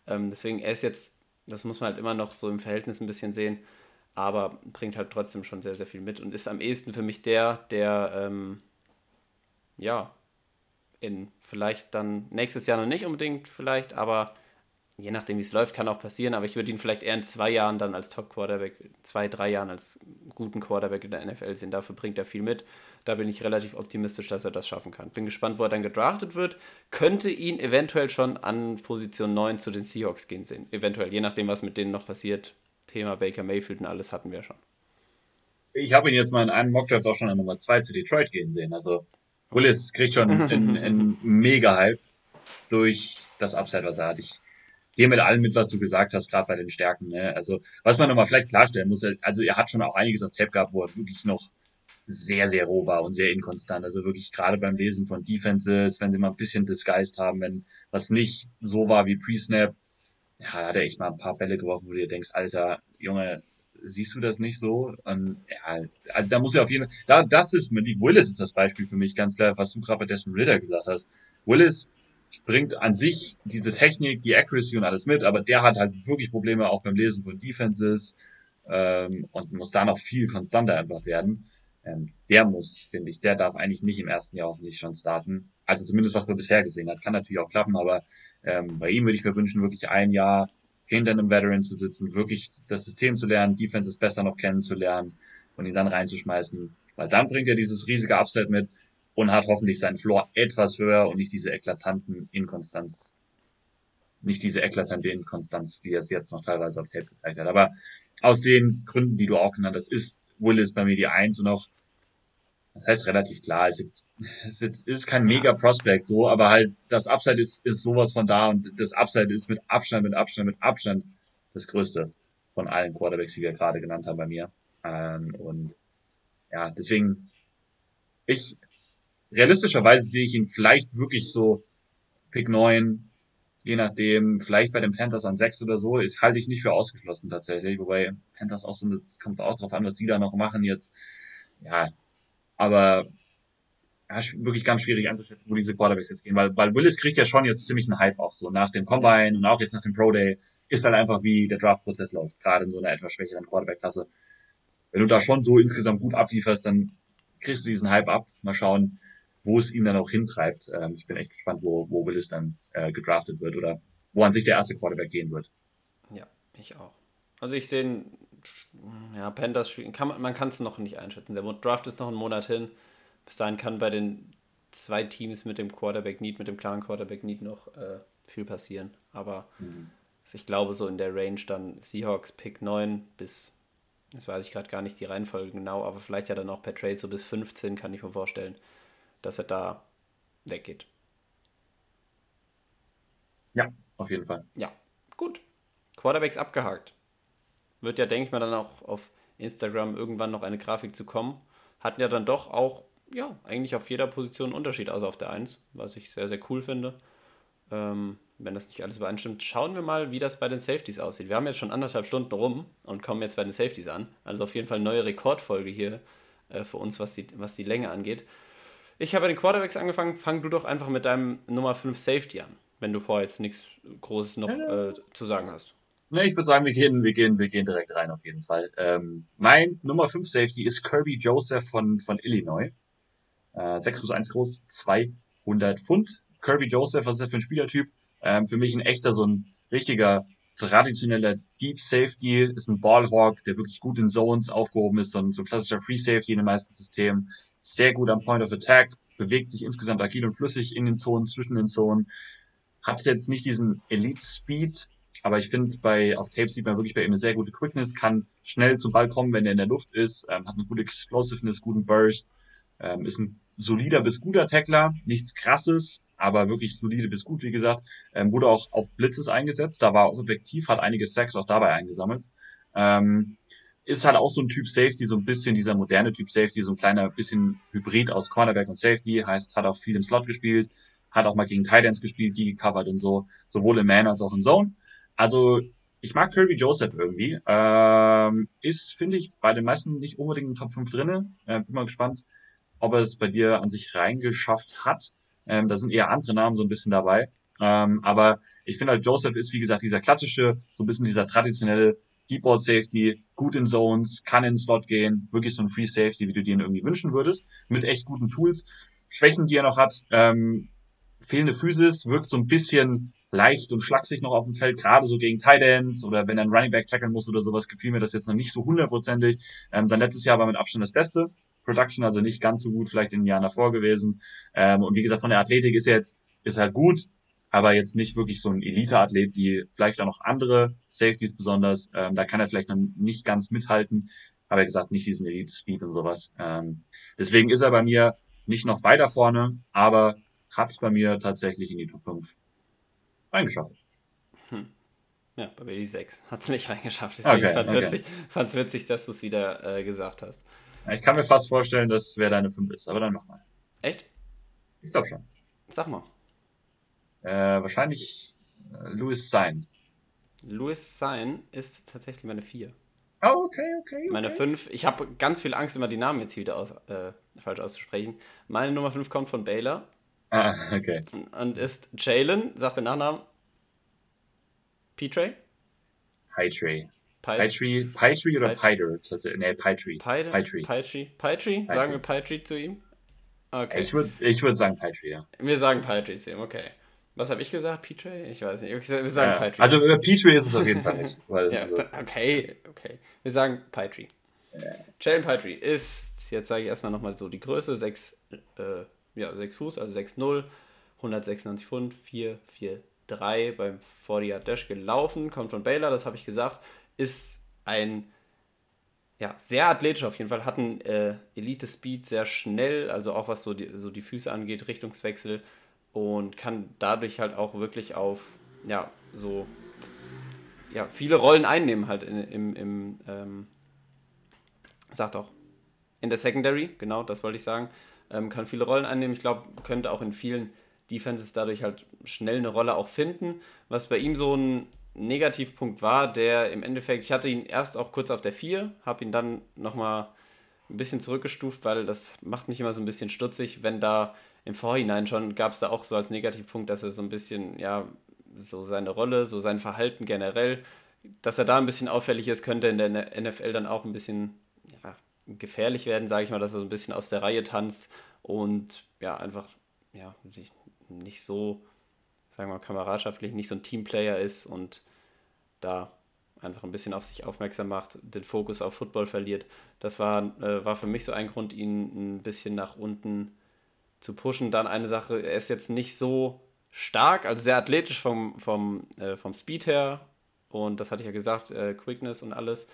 Ähm, deswegen, er ist jetzt, das muss man halt immer noch so im Verhältnis ein bisschen sehen, aber bringt halt trotzdem schon sehr, sehr viel mit und ist am ehesten für mich der, der, ähm, ja, in vielleicht dann nächstes Jahr noch nicht unbedingt vielleicht, aber je nachdem, wie es läuft, kann auch passieren, aber ich würde ihn vielleicht eher in zwei Jahren dann als Top-Quarterback, zwei, drei Jahren als guten Quarterback in der NFL sehen. Dafür bringt er viel mit. Da bin ich relativ optimistisch, dass er das schaffen kann. Bin gespannt, wo er dann gedraftet wird. Könnte ihn eventuell schon an Position 9 zu den Seahawks gehen sehen. Eventuell, je nachdem, was mit denen noch passiert. Thema Baker Mayfield und alles hatten wir schon. Ich habe ihn jetzt mal in einem Mockdraft auch schon an Nummer 2 zu Detroit gehen sehen. Also Willis kriegt schon einen Mega-Hype durch das Upside, was er hat. Ich gehe mit allem mit, was du gesagt hast, gerade bei den Stärken. Ne? Also, was man nochmal vielleicht klarstellen muss, also er hat schon auch einiges auf Tape gehabt, wo er wirklich noch sehr, sehr roh war und sehr inkonstant. Also wirklich gerade beim Lesen von Defenses, wenn sie mal ein bisschen Disguised haben, wenn was nicht so war wie Pre-Snap, ja, hat er echt mal ein paar Bälle geworfen, wo du dir denkst, Alter, Junge, siehst du das nicht so? Und, ja, also da muss ja auf jeden Fall, da, das ist, mit Willis ist das Beispiel für mich ganz klar, was du gerade bei Desmond Ritter gesagt hast. Willis bringt an sich diese Technik, die Accuracy und alles mit, aber der hat halt wirklich Probleme auch beim Lesen von Defenses ähm, und muss da noch viel konstanter einfach werden. Ähm, der muss, finde ich, der darf eigentlich nicht im ersten Jahr auch nicht schon starten. Also zumindest was man bisher gesehen hat, kann natürlich auch klappen, aber ähm, bei ihm würde ich mir wünschen, wirklich ein Jahr hinter einem Veteran zu sitzen, wirklich das System zu lernen, Defenses besser noch kennenzulernen und ihn dann reinzuschmeißen, weil dann bringt er dieses riesige Upset mit, und hat hoffentlich seinen Floor etwas höher und nicht diese eklatanten Inkonstanz, nicht diese eklatante Inkonstanz, wie er es jetzt noch teilweise auf Tape gezeigt hat. Aber aus den Gründen, die du auch genannt hast, ist Willis bei mir die Eins und auch, das heißt relativ klar, ist jetzt, ist ist kein mega Prospect so, aber halt das Upside ist, ist sowas von da und das Upside ist mit Abstand, mit Abstand, mit Abstand das größte von allen Quarterbacks, die wir gerade genannt haben bei mir. Ähm, und ja, deswegen, ich, realistischerweise sehe ich ihn vielleicht wirklich so Pick 9, je nachdem, vielleicht bei den Panthers an 6 oder so, ist halte ich nicht für ausgeschlossen tatsächlich, wobei Panthers auch so, kommt auch drauf an, was die da noch machen jetzt. Ja, aber ja, wirklich ganz schwierig einzuschätzen, wo diese Quarterbacks jetzt gehen, weil, weil Willis kriegt ja schon jetzt ziemlich einen Hype auch so nach dem Combine und auch jetzt nach dem Pro Day ist halt einfach wie der Draft-Prozess läuft, gerade in so einer etwas schwächeren Quarterback-Klasse. Wenn du da schon so insgesamt gut ablieferst, dann kriegst du diesen Hype ab. Mal schauen, wo es ihn dann auch hintreibt. Ähm, ich bin echt gespannt, wo, wo Willis dann äh, gedraftet wird oder wo an sich der erste Quarterback gehen wird. Ja, ich auch. Also ich sehe, ja, Panthers, kann man, man kann es noch nicht einschätzen. Der Draft ist noch einen Monat hin. Bis dahin kann bei den zwei Teams mit dem Quarterback Need, mit dem klaren Quarterback Need noch äh, viel passieren. Aber mhm. ich glaube, so in der Range dann Seahawks Pick 9 bis, jetzt weiß ich gerade gar nicht die Reihenfolge genau, aber vielleicht ja dann auch per Trade so bis 15, kann ich mir vorstellen dass er da weggeht. Ja, auf jeden Fall. Ja, gut. Quarterbacks abgehakt. Wird ja, denke ich mal, dann auch auf Instagram irgendwann noch eine Grafik zu kommen. Hatten ja dann doch auch, ja, eigentlich auf jeder Position einen Unterschied, also auf der 1, was ich sehr, sehr cool finde. Ähm, wenn das nicht alles übereinstimmt, schauen wir mal, wie das bei den Safeties aussieht. Wir haben jetzt schon anderthalb Stunden rum und kommen jetzt bei den Safeties an. Also auf jeden Fall eine neue Rekordfolge hier äh, für uns, was die, was die Länge angeht. Ich habe bei den Quarterbacks angefangen. Fang du doch einfach mit deinem Nummer 5 Safety an, wenn du vorher jetzt nichts Großes noch äh, zu sagen hast. Ne, ich würde sagen, wir gehen, wir gehen, wir gehen direkt rein auf jeden Fall. Ähm, mein Nummer 5 Safety ist Kirby Joseph von, von Illinois. Äh, 6 Fuß 1 groß, 200 Pfund. Kirby Joseph, was ist der für ein Spielertyp? Ähm, für mich ein echter, so ein richtiger traditioneller Deep Safety, ist ein Ballhawk, der wirklich gut in Zones aufgehoben ist, so ein, so ein klassischer Free Safety in den meisten Systemen sehr gut am Point of Attack, bewegt sich insgesamt agil und flüssig in den Zonen, zwischen den Zonen. Hat jetzt nicht diesen Elite Speed, aber ich finde, bei auf Tape sieht man wirklich bei ihm eine sehr gute Quickness, kann schnell zum Ball kommen, wenn er in der Luft ist, ähm, hat eine gute Explosiveness, guten Burst, ähm, ist ein solider bis guter Tackler, nichts krasses, aber wirklich solide bis gut, wie gesagt. Ähm, wurde auch auf Blitzes eingesetzt, da war auch effektiv, hat einige Sacks auch dabei eingesammelt. Ähm, ist halt auch so ein Typ Safety, so ein bisschen dieser moderne Typ Safety, so ein kleiner bisschen Hybrid aus Cornerback und Safety, heißt, hat auch viel im Slot gespielt, hat auch mal gegen Titans gespielt, die gecovert und so, sowohl in Man als auch in Zone. Also, ich mag Kirby Joseph irgendwie. Ähm, ist, finde ich, bei den meisten nicht unbedingt in den Top 5 drinne. Äh, bin mal gespannt, ob er es bei dir an sich reingeschafft hat. Ähm, da sind eher andere Namen so ein bisschen dabei. Ähm, aber ich finde halt, Joseph ist, wie gesagt, dieser klassische, so ein bisschen dieser traditionelle Deep Safety, gut in Zones, kann in Slot gehen, wirklich so ein Free Safety, wie du dir ihn irgendwie wünschen würdest, mit echt guten Tools. Schwächen, die er noch hat, ähm, fehlende Physis, wirkt so ein bisschen leicht und schlaksig noch auf dem Feld, gerade so gegen Tight Ends oder wenn er einen Running Back tackeln muss oder sowas, gefiel mir das jetzt noch nicht so hundertprozentig. Ähm, sein letztes Jahr war mit Abstand das Beste. Production also nicht ganz so gut vielleicht in den Jahren davor gewesen. Ähm, und wie gesagt, von der Athletik ist er jetzt, ist halt gut, aber jetzt nicht wirklich so ein Elite-Athlet wie vielleicht auch noch andere Safeties besonders. Ähm, da kann er vielleicht noch nicht ganz mithalten, aber wie gesagt, nicht diesen Elite-Speed und sowas. Ähm, deswegen ist er bei mir nicht noch weiter vorne, aber hat es bei mir tatsächlich in die Top 5 reingeschafft. Hm. Ja, bei mir die 6. Hat es nicht reingeschafft. Deswegen okay, fand es okay. witzig, witzig, dass du es wieder äh, gesagt hast. Ich kann mir fast vorstellen, dass wer deine 5 ist, aber dann mach mal. Echt? Ich glaube schon. Sag mal. Äh, wahrscheinlich äh, Louis Sein. Louis Sein ist tatsächlich meine 4. Oh, okay, okay, okay. Meine 5, ich habe ganz viel Angst, immer die Namen jetzt wieder aus, äh, falsch auszusprechen. Meine Nummer 5 kommt von Baylor. Ah, okay. Und ist Jalen, sagt der Nachnamen. P-Tray? Hightree. Pitree, Pitree oder Pider? Nee. Pitree. Pitree. Pitree? Sagen wir Pitree zu ihm? Okay. Ich würde ich würd sagen Pitree, ja. Wir sagen Pitree zu ihm, okay. Was habe ich gesagt? P-Tray? Ich weiß nicht. Wir sagen ja. Pitree. Also über P-Tray ist es auf jeden Fall nicht. ja, okay, okay. Wir sagen. Ja. Jalen Pitree ist, jetzt sage ich erstmal nochmal so die Größe, 6, äh, ja, 6 Fuß, also 6'0, 196 Pfund, 4, 4, 3 beim 40 Yard Dash gelaufen, kommt von Baylor, das habe ich gesagt, ist ein ja, sehr athletisch auf jeden Fall, hat einen äh, Elite-Speed, sehr schnell, also auch was so die, so die Füße angeht, Richtungswechsel und kann dadurch halt auch wirklich auf, ja, so, ja, viele Rollen einnehmen halt in, im, im ähm, sagt auch, in der Secondary, genau, das wollte ich sagen, ähm, kann viele Rollen einnehmen. Ich glaube, könnte auch in vielen Defenses dadurch halt schnell eine Rolle auch finden. Was bei ihm so ein Negativpunkt war, der im Endeffekt, ich hatte ihn erst auch kurz auf der 4, habe ihn dann nochmal ein bisschen zurückgestuft, weil das macht mich immer so ein bisschen stutzig, wenn da im Vorhinein schon gab es da auch so als Negativpunkt, dass er so ein bisschen, ja, so seine Rolle, so sein Verhalten generell, dass er da ein bisschen auffällig ist, könnte in der NFL dann auch ein bisschen ja, gefährlich werden, sage ich mal, dass er so ein bisschen aus der Reihe tanzt und ja, einfach ja, sich nicht so, sagen wir mal, kameradschaftlich, nicht so ein Teamplayer ist und da einfach ein bisschen auf sich aufmerksam macht, den Fokus auf Football verliert. Das war, äh, war für mich so ein Grund, ihn ein bisschen nach unten zu pushen. Dann eine Sache, er ist jetzt nicht so stark, also sehr athletisch vom, vom, äh, vom Speed her und das hatte ich ja gesagt, äh, Quickness und alles,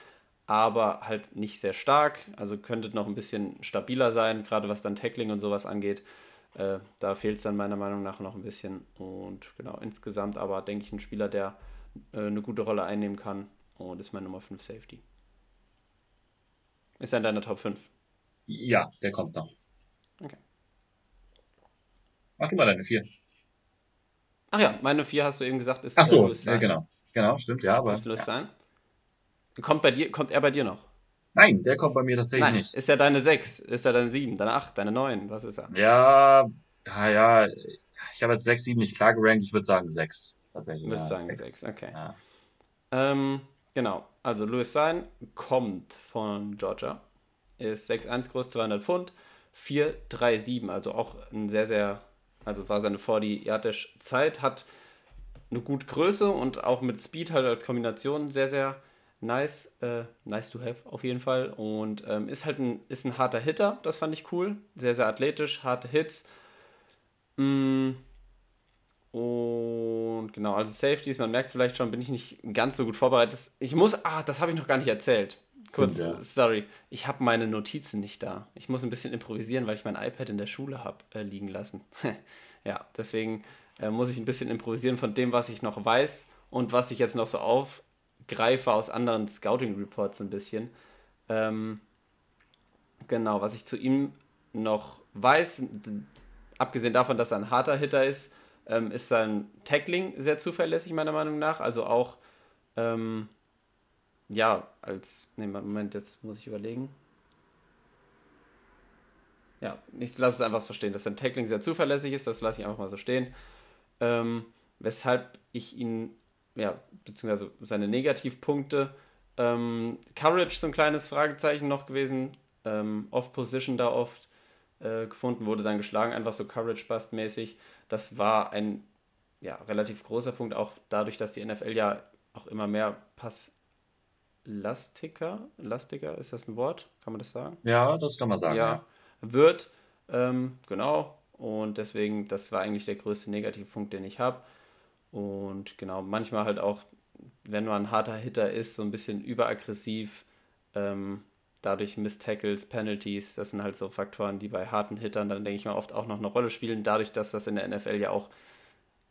aber halt nicht sehr stark, also könnte noch ein bisschen stabiler sein, gerade was dann Tackling und sowas angeht. Äh, da fehlt es dann meiner Meinung nach noch ein bisschen und genau, insgesamt aber denke ich ein Spieler, der äh, eine gute Rolle einnehmen kann und ist mein Nummer 5 Safety. Ist er in deiner Top 5? Ja, der kommt noch. Okay. Mach du mal deine 4. Ach ja, meine 4 hast du eben gesagt, ist Ach so, ja, genau. Genau, stimmt, ja, aber. Ja. sein? Kommt, bei dir, kommt er bei dir noch? Nein, der kommt bei mir tatsächlich Nein. nicht. Ist er deine 6? Ist er deine 7? Deine 8? Deine 9? Was ist er? Ja, ja, ja. Ich habe jetzt 6, 7 nicht klar gerankt. Ich würde sagen 6. Tatsächlich. Würde ja, sagen 6, okay. Ja. Ähm, genau. Also Louis Sein kommt von Georgia. Ist 6'1 groß, 200 Pfund. 4'3'7. Also auch ein sehr, sehr. Also war seine 40 Yardisch Zeit. Hat eine gute Größe und auch mit Speed halt als Kombination sehr, sehr nice. Äh, nice to have auf jeden Fall. Und ähm, ist halt ein, ist ein harter Hitter, das fand ich cool. Sehr, sehr athletisch, harte Hits. Mm. Und genau, also Safeties, man merkt vielleicht schon, bin ich nicht ganz so gut vorbereitet. Ich muss, ah, das habe ich noch gar nicht erzählt. Kurz, ja. sorry, ich habe meine Notizen nicht da. Ich muss ein bisschen improvisieren, weil ich mein iPad in der Schule habe äh, liegen lassen. ja, deswegen äh, muss ich ein bisschen improvisieren von dem, was ich noch weiß und was ich jetzt noch so aufgreife aus anderen Scouting-Reports ein bisschen. Ähm, genau, was ich zu ihm noch weiß, abgesehen davon, dass er ein harter Hitter ist, ähm, ist sein Tackling sehr zuverlässig, meiner Meinung nach. Also auch, ähm, ja, als, ne, Moment, jetzt muss ich überlegen. Ja, ich lasse es einfach so stehen, dass sein Tackling sehr zuverlässig ist, das lasse ich einfach mal so stehen ähm, weshalb ich ihn, ja, beziehungsweise seine Negativpunkte, ähm, Courage so ein kleines Fragezeichen noch gewesen, ähm, Off-Position da oft äh, gefunden, wurde dann geschlagen, einfach so Courage-Bust-mäßig. Das war ein ja, relativ großer Punkt, auch dadurch, dass die NFL ja auch immer mehr passlastiger, lastiger, ist das ein Wort? Kann man das sagen? Ja, das kann man sagen. Ja, Ja. wird, ähm, genau. Und deswegen, das war eigentlich der größte Negativpunkt, den ich habe. Und genau, manchmal halt auch, wenn man ein harter Hitter ist, so ein bisschen überaggressiv, ähm, dadurch Miss Tackles, Penalties, das sind halt so Faktoren, die bei harten Hittern dann, denke ich mal, oft auch noch eine Rolle spielen, dadurch, dass das in der NFL ja auch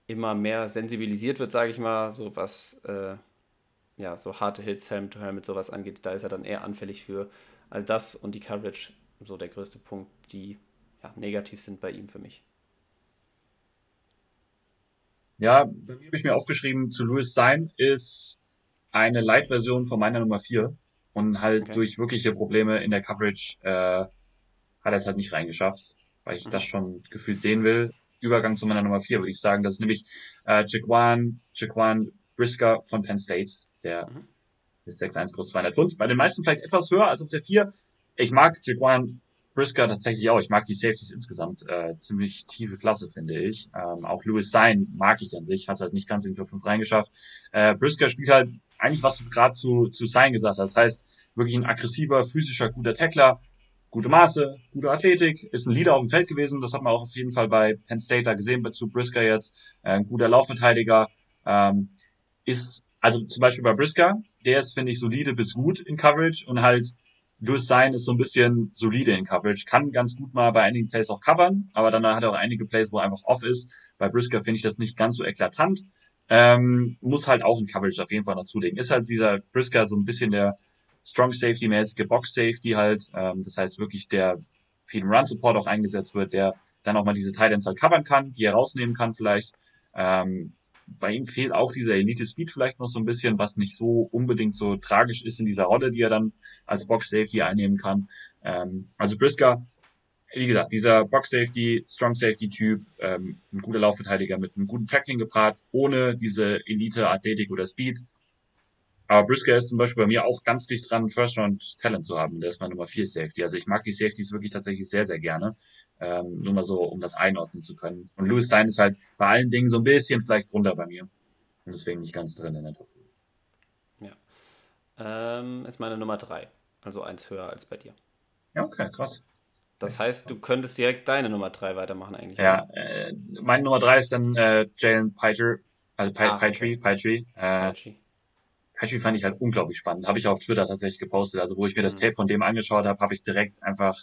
immer mehr sensibilisiert wird, sage ich mal, so was, äh, ja, so harte Hits, Helm to Helmet, sowas angeht, da ist er dann eher anfällig für all das und die Coverage, so der größte Punkt, die ja, negativ sind bei ihm für mich. Ja, bei mir habe ich mir aufgeschrieben, zu Louis Sein ist eine Light-Version von meiner Nummer 4 und halt Okay. durch wirkliche Probleme in der Coverage äh, hat er es halt nicht reingeschafft, weil ich Mhm. das schon gefühlt sehen will. Übergang zu meiner Nummer 4 würde ich sagen, das ist nämlich äh, Jaquan, Jaquan Brisker von Penn State, der Mhm. ist 6'1 groß 200 Pfund. Bei den meisten vielleicht etwas höher als auf der 4. Ich mag Jaquan Brisker tatsächlich auch. Ich mag die Safeties insgesamt. Äh, ziemlich tiefe Klasse, finde ich. Ähm, auch Louis Sein mag ich an sich. Hat halt nicht ganz in die Top 5 reingeschafft. Äh, Brisker spielt halt eigentlich, was du gerade zu, zu Sein gesagt hast. Das heißt, wirklich ein aggressiver, physischer, guter Tackler. Gute Maße, gute Athletik, ist ein Leader auf dem Feld gewesen. Das hat man auch auf jeden Fall bei Penn State da gesehen, zu Brisker jetzt. Äh, ein guter Laufverteidiger. Ähm, ist, also zum Beispiel bei Brisker, der ist, finde ich, solide bis gut in Coverage und halt Louis Sein ist so ein bisschen solide in Coverage, kann ganz gut mal bei einigen Plays auch covern, aber dann hat er auch einige Plays, wo er einfach off ist. Bei Brisker finde ich das nicht ganz so eklatant. Ähm, muss halt auch in Coverage auf jeden Fall noch zulegen. Ist halt dieser Brisker so ein bisschen der Strong Safety mäßige Box Safety halt. Ähm, das heißt wirklich der viel im Run Support auch eingesetzt wird, der dann auch mal diese Titans halt covern kann, die er rausnehmen kann vielleicht. Ähm, bei ihm fehlt auch dieser Elite Speed vielleicht noch so ein bisschen, was nicht so unbedingt so tragisch ist in dieser Rolle, die er dann als Box Safety einnehmen kann. Ähm, also Brisker, wie gesagt, dieser Box Safety, Strong Safety Typ, ähm, ein guter Laufverteidiger mit einem guten Tackling gepaart, ohne diese Elite Athletik oder Speed. Aber Brisker ist zum Beispiel bei mir auch ganz dicht dran, First Round Talent zu haben. Der ist mein Nummer 4 Safety. Also ich mag die Safeties wirklich tatsächlich sehr, sehr gerne. Ähm, nur mal so, um das einordnen zu können. Und Louis Stein ist halt bei allen Dingen so ein bisschen vielleicht drunter bei mir. Und deswegen nicht ganz drin in der Top 5. Ja. Ähm, ist meine Nummer 3, also eins höher als bei dir. Ja, okay, krass. Das heißt, du könntest direkt deine Nummer 3 weitermachen eigentlich. Ja, äh, meine Nummer 3 ist dann äh, Jalen Piter, also Pi- Ah. Pitree, Pitree. Äh, Archie. Pitree fand ich halt unglaublich spannend. Habe ich auf Twitter tatsächlich gepostet. Also wo ich mir das. Tape von dem angeschaut habe, habe ich direkt einfach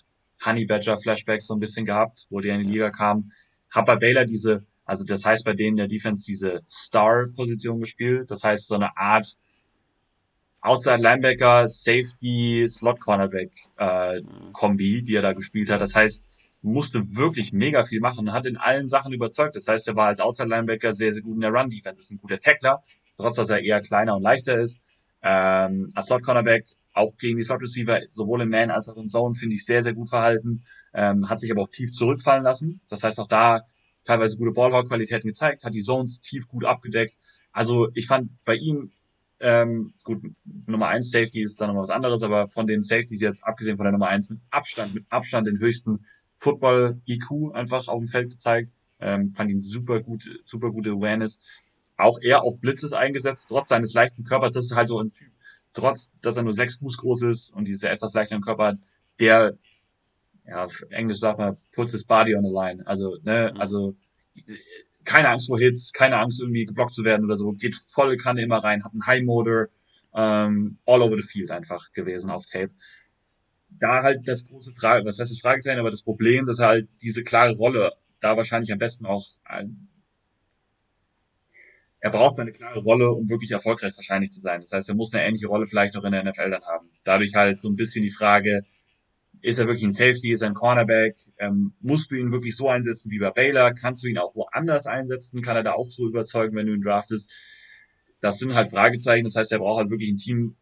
Honey Badger Flashbacks so ein bisschen gehabt, wo der in die Liga kam. Hab bei Baylor diese, also das heißt bei denen der Defense diese Star-Position gespielt. Das heißt so eine Art Outside Linebacker, Safety, Slot Cornerback äh. Kombi, die er da gespielt hat. Das heißt, musste wirklich mega viel machen und hat in allen Sachen überzeugt. Das heißt, er war als Outside Linebacker sehr, sehr gut in der Run Defense. Ist ein guter Tackler, trotz dass er eher kleiner und leichter ist. Ähm, als Slot Cornerback auch gegen die Slot Receiver, sowohl im Man als auch in Zone, finde ich sehr, sehr gut verhalten. Ähm, hat sich aber auch tief zurückfallen lassen. Das heißt, auch da teilweise gute Ballhawk-Qualitäten gezeigt, hat die Zones tief gut abgedeckt. Also ich fand bei ihm ähm, gut, Nummer eins Safety ist dann noch was anderes, aber von den Safeties jetzt, abgesehen von der Nummer eins mit Abstand, mit Abstand den höchsten Football-IQ einfach auf dem Feld gezeigt. Ähm, fand ihn super gut, super gute Awareness. Auch er auf Blitzes eingesetzt, trotz seines leichten Körpers. Das ist halt so ein Typ, trotz, dass er nur sechs Fuß groß ist und diese etwas leichteren Körper hat, der, ja, auf Englisch sagt man, puts his body on the line. Also, ne, Mhm. also, keine Angst vor Hits, keine Angst irgendwie geblockt zu werden oder so, geht voll Kanne immer rein, hat einen High Motor, ähm, all over the field einfach gewesen auf Tape. Da halt das große Frage, was heißt das Fragezeichen, aber das Problem, dass er halt diese klare Rolle da wahrscheinlich am besten auch, er braucht seine klare Rolle, um wirklich erfolgreich wahrscheinlich zu sein. Das heißt, er muss eine ähnliche Rolle vielleicht auch in der NFL dann haben. Dadurch halt so ein bisschen die Frage, ist er wirklich ein Safety, ist er ein Cornerback? Ähm, musst du ihn wirklich so einsetzen wie bei Baylor? Kannst du ihn auch woanders einsetzen? Kann er da auch so überzeugen, wenn du ihn draftest? Das sind halt Fragezeichen. Das heißt, er braucht halt wirklich ein Team,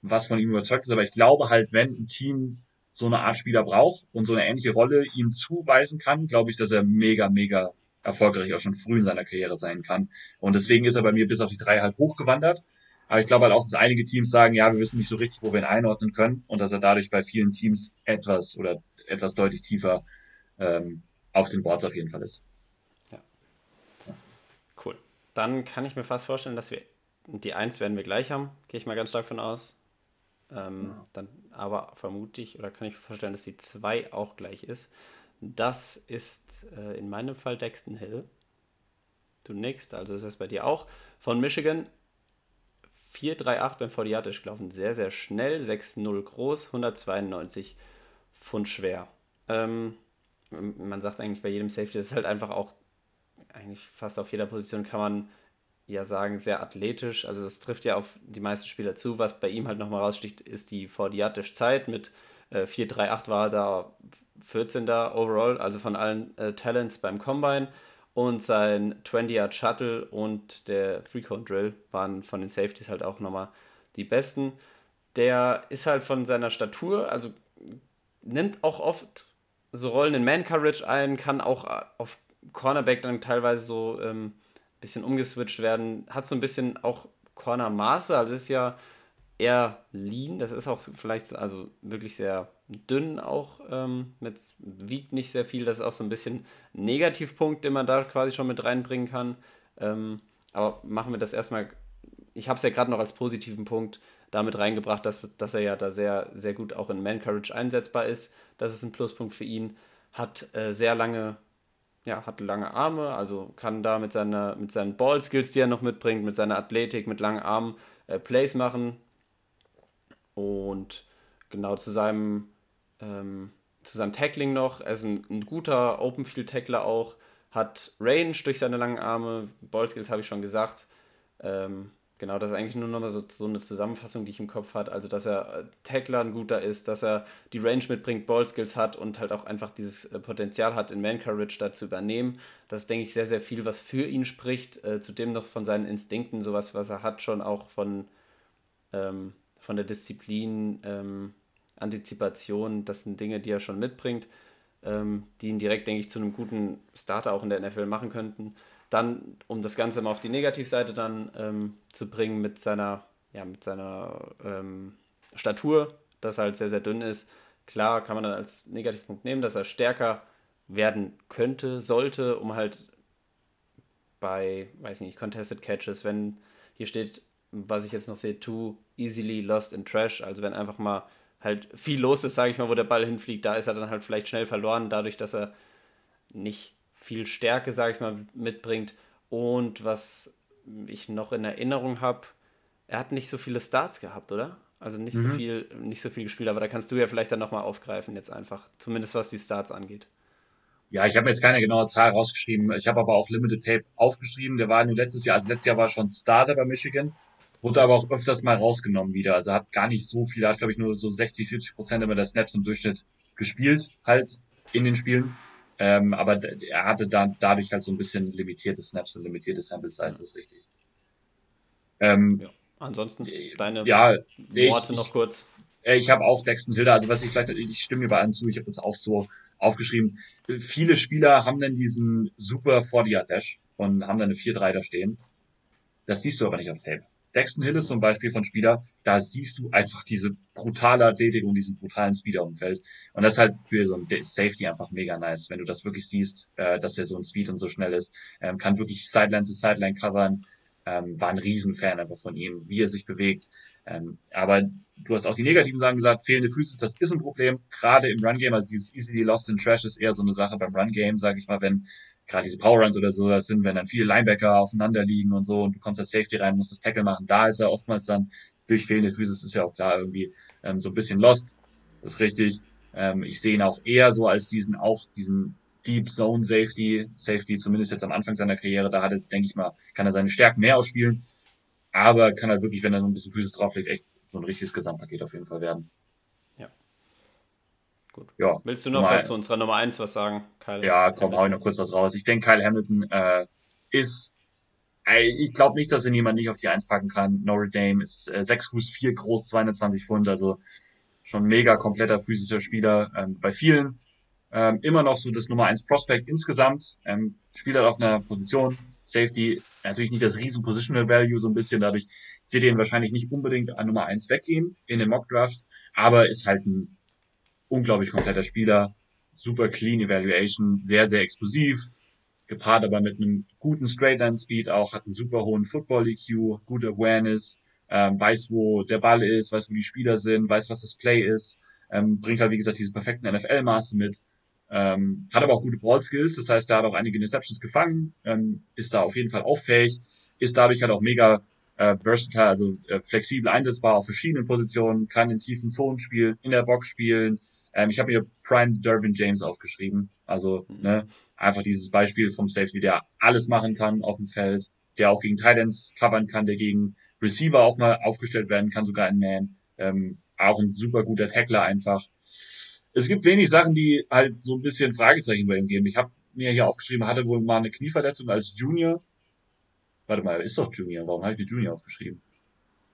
was von ihm überzeugt ist. Aber ich glaube halt, wenn ein Team so eine Art Spieler braucht und so eine ähnliche Rolle ihm zuweisen kann, glaube ich, dass er mega, mega erfolgreich auch schon früh in seiner Karriere sein kann. Und deswegen ist er bei mir bis auf die drei halt hochgewandert. Aber ich glaube halt auch, dass einige Teams sagen, ja, wir wissen nicht so richtig, wo wir ihn einordnen können und dass er dadurch bei vielen Teams etwas oder etwas deutlich tiefer ähm, auf den Boards auf jeden Fall ist. Cool. dann kann ich mir fast vorstellen, dass wir die 1 werden wir gleich haben, gehe ich mal ganz stark von aus. Ähm, ja. dann, aber vermute ich oder kann ich mir vorstellen, dass die 2 auch gleich ist. Das ist äh, in meinem Fall Dexton Hill. Nix, also ist das bei dir auch. Von Michigan 4,38 beim Fordiatisch gelaufen. Sehr, sehr schnell, 6,0 groß, 192 Pfund schwer. Ähm, man sagt eigentlich bei jedem Safety, das ist halt einfach auch, eigentlich fast auf jeder Position kann man ja sagen, sehr athletisch. Also das trifft ja auf die meisten Spieler zu. Was bei ihm halt nochmal raussticht, ist die Fordiatisch Zeit. Mit äh, 4,38 war da 14. overall, also von allen äh, Talents beim Combine und sein 20-Yard Shuttle und der Three-Cone-Drill waren von den Safeties halt auch nochmal die besten. Der ist halt von seiner Statur, also nimmt auch oft so Rollen in Man-Coverage ein, kann auch auf Cornerback dann teilweise so ein ähm, bisschen umgeswitcht werden, hat so ein bisschen auch Corner-Maße, also ist ja eher lean, das ist auch vielleicht also wirklich sehr dünn auch, ähm, mit, wiegt nicht sehr viel. Das ist auch so ein bisschen ein Negativpunkt, den man da quasi schon mit reinbringen kann. Ähm, aber machen wir das erstmal. Ich habe es ja gerade noch als positiven Punkt damit reingebracht, dass, dass er ja da sehr, sehr gut auch in Man Courage einsetzbar ist. Das ist ein Pluspunkt für ihn. Hat äh, sehr lange, ja, hat lange Arme, also kann da mit, seiner, mit seinen Ball-Skills, die er noch mitbringt, mit seiner Athletik, mit langen Armen äh, Plays machen. Und genau zu seinem ähm, zu seinem Tackling noch. Er ist ein, ein guter Open-Field-Tackler auch. Hat Range durch seine langen Arme. Ballskills habe ich schon gesagt. Ähm, genau, das ist eigentlich nur nochmal so, so eine Zusammenfassung, die ich im Kopf habe. Also, dass er äh, Tackler ein guter ist, dass er die Range mitbringt, Ballskills hat und halt auch einfach dieses äh, Potenzial hat, in Man-Courage da zu übernehmen. Das ist, denke ich, sehr, sehr viel, was für ihn spricht. Äh, zudem noch von seinen Instinkten, sowas, was er hat, schon auch von, ähm, von der Disziplin. Ähm, Antizipation, das sind Dinge, die er schon mitbringt, ähm, die ihn direkt, denke ich, zu einem guten Starter auch in der NFL machen könnten. Dann, um das Ganze mal auf die Negativseite dann ähm, zu bringen mit seiner, ja, mit seiner ähm, Statur, das halt sehr, sehr dünn ist. Klar kann man dann als Negativpunkt nehmen, dass er stärker werden könnte, sollte, um halt bei, weiß nicht, Contested Catches, wenn hier steht, was ich jetzt noch sehe, too easily lost in trash, also wenn einfach mal halt viel los ist, sage ich mal, wo der Ball hinfliegt, da ist er dann halt vielleicht schnell verloren, dadurch, dass er nicht viel Stärke, sage ich mal, mitbringt. Und was ich noch in Erinnerung habe, er hat nicht so viele Starts gehabt, oder? Also nicht mhm. so viel, nicht so viel gespielt, aber da kannst du ja vielleicht dann nochmal aufgreifen, jetzt einfach, zumindest was die Starts angeht. Ja, ich habe jetzt keine genaue Zahl rausgeschrieben. Ich habe aber auch Limited Tape aufgeschrieben. Der war nur letztes Jahr, also letztes Jahr war schon Starter bei Michigan. Wurde aber auch öfters mal rausgenommen wieder. Also hat gar nicht so viel, hat glaube ich nur so 60, 70 Prozent immer der Snaps im Durchschnitt gespielt, halt in den Spielen. Ähm, aber er hatte dann dadurch halt so ein bisschen limitierte Snaps und limitierte Sample ist richtig. Ähm, ja. Ansonsten äh, deine ja, Worte ich, noch kurz. Ich, ich habe auch Dexton Hilder, also was ich vielleicht, ich stimme mir bei allen zu, ich habe das auch so aufgeschrieben. Viele Spieler haben dann diesen super 40 Dash und haben dann eine 4-3 da stehen. Das siehst du aber nicht auf Tape. Dexton Hill ist zum Beispiel von Spieler, da siehst du einfach diese brutale Athletik und diesen brutalen Speeder umfeld. Und das ist halt für so ein Safety einfach mega nice, wenn du das wirklich siehst, äh, dass er so ein Speed und so schnell ist, ähm, kann wirklich Sideline to Sideline covern, ähm, war ein Riesenfan einfach von ihm, wie er sich bewegt. Ähm, aber du hast auch die negativen Sachen gesagt, fehlende Füße, das ist ein Problem, gerade im Run-Game, also dieses easily lost in trash ist eher so eine Sache beim Run-Game, sage ich mal, wenn gerade diese Power Runs oder so, das sind, wenn dann viele Linebacker aufeinander liegen und so und du kommst als Safety rein, musst das Tackle machen, da ist er oftmals dann durch fehlende das ist ja auch klar irgendwie ähm, so ein bisschen lost. Das ist richtig. Ähm, ich sehe ihn auch eher so als diesen, auch diesen Deep Zone Safety, Safety zumindest jetzt am Anfang seiner Karriere, da hat er, denke ich mal, kann er seine Stärken mehr ausspielen, aber kann halt wirklich, wenn er so ein bisschen Füße drauflegt, echt so ein richtiges Gesamtpaket auf jeden Fall werden. Gut. Ja, Willst du noch Nummer dazu unserer Nummer 1 was sagen, Kyle? Ja, komm, hau ich noch kurz was raus. Ich denke, Kyle Hamilton äh, ist, äh, ich glaube nicht, dass ihn jemand nicht auf die 1 packen kann. Notre Dame ist äh, 6 Fuß 4 groß, 220 Pfund, also schon mega kompletter physischer Spieler. Ähm, bei vielen ähm, immer noch so das Nummer 1 Prospect insgesamt. Ähm, spielt halt auf einer Position, Safety, natürlich nicht das riesen Positional Value so ein bisschen, dadurch seht ihr ihn wahrscheinlich nicht unbedingt an Nummer 1 weggehen in den Mock Drafts, aber ist halt ein unglaublich kompletter Spieler, super clean Evaluation, sehr, sehr explosiv, gepaart aber mit einem guten Straight-Line-Speed auch, hat einen super hohen Football-EQ, gute Awareness, ähm, weiß, wo der Ball ist, weiß, wo die Spieler sind, weiß, was das Play ist, ähm, bringt halt, wie gesagt, diese perfekten NFL-Maße mit, ähm, hat aber auch gute Ball-Skills, das heißt, er hat auch einige Interceptions gefangen, ähm, ist da auf jeden Fall auffähig, ist dadurch halt auch mega äh, versatile, also äh, flexibel einsetzbar auf verschiedenen Positionen, kann in tiefen Zonen spielen, in der Box spielen. Ähm, ich habe mir Prime Dervin James aufgeschrieben. Also mhm. ne, einfach dieses Beispiel vom Safety, der alles machen kann auf dem Feld, der auch gegen Titans covern kann, der gegen Receiver auch mal aufgestellt werden kann, sogar in Man. Ähm, auch ein super guter Tackler einfach. Es gibt wenig Sachen, die halt so ein bisschen Fragezeichen bei ihm geben. Ich habe mir hier aufgeschrieben, hatte wohl mal eine Knieverletzung als Junior, Warte mal, er ist doch Junior. Warum habe ich Junior aufgeschrieben?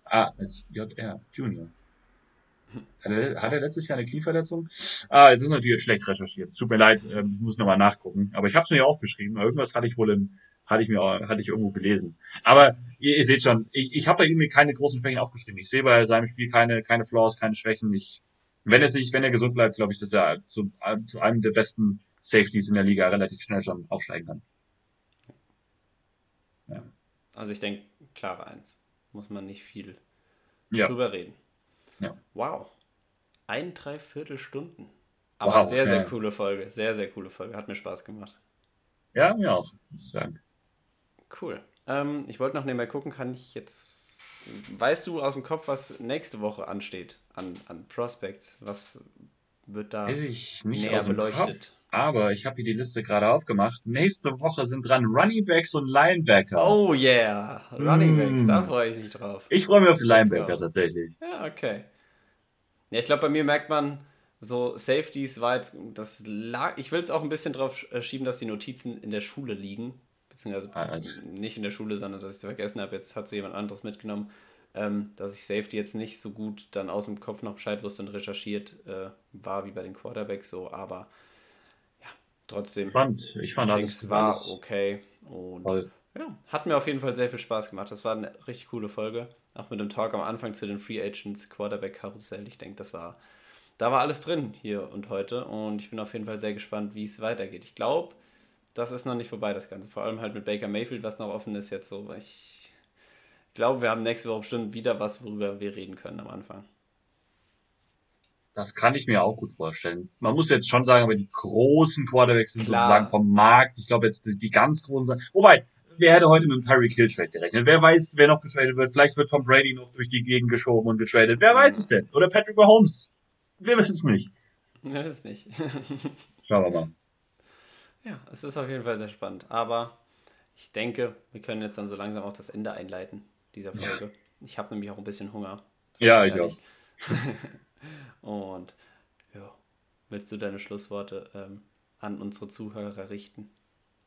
Ah, ist JR, Junior. Hat er, letztes Jahr eine Knieverletzung? Ah, jetzt ist natürlich schlecht recherchiert. Es tut mir leid, ähm, das muss ich nochmal nachgucken. Aber ich habe es mir hier aufgeschrieben. Irgendwas hatte ich wohl im, hatte ich mir, hatte ich irgendwo gelesen. Aber ihr, ihr seht schon, ich, ich habe bei ihm keine großen Schwächen aufgeschrieben. Ich sehe bei seinem Spiel keine, keine Flaws, keine Schwächen. Ich, wenn er sich, wenn er gesund bleibt, glaube ich, dass er zu, zu einem der besten Safeties in der Liga relativ schnell schon aufsteigen kann. Ja. Also ich denke, klare Eins. Muss man nicht viel ja. drüber reden. Ja. Wow. Ein Dreiviertel Stunden. Aber wow, sehr, sehr ja. coole Folge. Sehr, sehr coole Folge. Hat mir Spaß gemacht. Ja, mir auch, muss ich sagen. Cool. Ähm, ich wollte noch nebenbei gucken, kann ich jetzt. Weißt du aus dem Kopf, was nächste Woche ansteht an, an Prospects? Was wird da näher beleuchtet? Kopf, aber ich habe hier die Liste gerade aufgemacht. Nächste Woche sind dran Running Backs und Linebacker. Oh yeah, Running Backs, mm. da freue ich mich drauf. Ich freue mich auf die Linebacker tatsächlich. Ja, okay. Ja, ich glaube, bei mir merkt man, so Safeties war jetzt, das lag, ich will es auch ein bisschen drauf äh, schieben, dass die Notizen in der Schule liegen. Beziehungsweise ah, also. nicht in der Schule, sondern dass ich sie vergessen habe. Jetzt hat sie jemand anderes mitgenommen. Ähm, dass ich Safety jetzt nicht so gut dann aus dem Kopf noch Bescheid wusste und recherchiert äh, war wie bei den Quarterbacks so, aber trotzdem. Ich fand, ich fand ich alles, es war alles okay. Und toll. ja, hat mir auf jeden Fall sehr viel Spaß gemacht. Das war eine richtig coole Folge. Auch mit dem Talk am Anfang zu den Free Agents, Quarterback Karussell. Ich denke, das war, da war alles drin hier und heute. Und ich bin auf jeden Fall sehr gespannt, wie es weitergeht. Ich glaube, das ist noch nicht vorbei, das Ganze. Vor allem halt mit Baker Mayfield, was noch offen ist jetzt so. Ich glaube, wir haben nächste Woche bestimmt wieder was, worüber wir reden können am Anfang. Das kann ich mir auch gut vorstellen. Man muss jetzt schon sagen, aber die großen Quarterbacks sind Klar. sozusagen vom Markt. Ich glaube jetzt die, die ganz großen. Wobei, wer hätte heute mit dem Tyreek Hill Trade gerechnet? Wer weiß, wer noch getradet wird? Vielleicht wird Tom Brady noch durch die Gegend geschoben und getradet. Wer weiß es denn? Oder Patrick Mahomes? Wir wissen es nicht. Wir wissen es nicht. Schauen wir mal. Ja, es ist auf jeden Fall sehr spannend. Aber ich denke, wir können jetzt dann so langsam auch das Ende einleiten dieser Folge. Ja. Ich habe nämlich auch ein bisschen Hunger. Ja, ich auch. Und ja, willst du deine Schlussworte ähm, an unsere Zuhörer richten?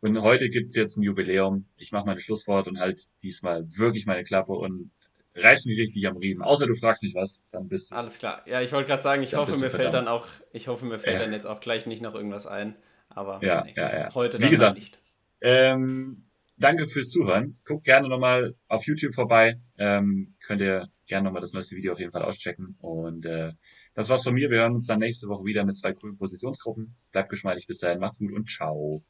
Und heute gibt es jetzt ein Jubiläum. Ich mache meine Schlussworte und halt diesmal wirklich meine Klappe und reiß mich richtig am Riemen. Außer du fragst mich was, dann bist du. Alles klar. Ja, ich wollte gerade sagen, ich hoffe, mir fällt dann auch, ich hoffe, mir fällt ja. dann jetzt auch gleich nicht noch irgendwas ein. Aber ja, nee, ja, ja. heute Wie gesagt, nicht. Ähm, danke fürs Zuhören. Guckt gerne nochmal auf YouTube vorbei. Ähm, könnt ihr gerne nochmal das neueste Video auf jeden Fall auschecken. Und äh, das war's von mir. Wir hören uns dann nächste Woche wieder mit zwei coolen Positionsgruppen. Bleibt geschmeidig bis dahin. Macht's gut und ciao.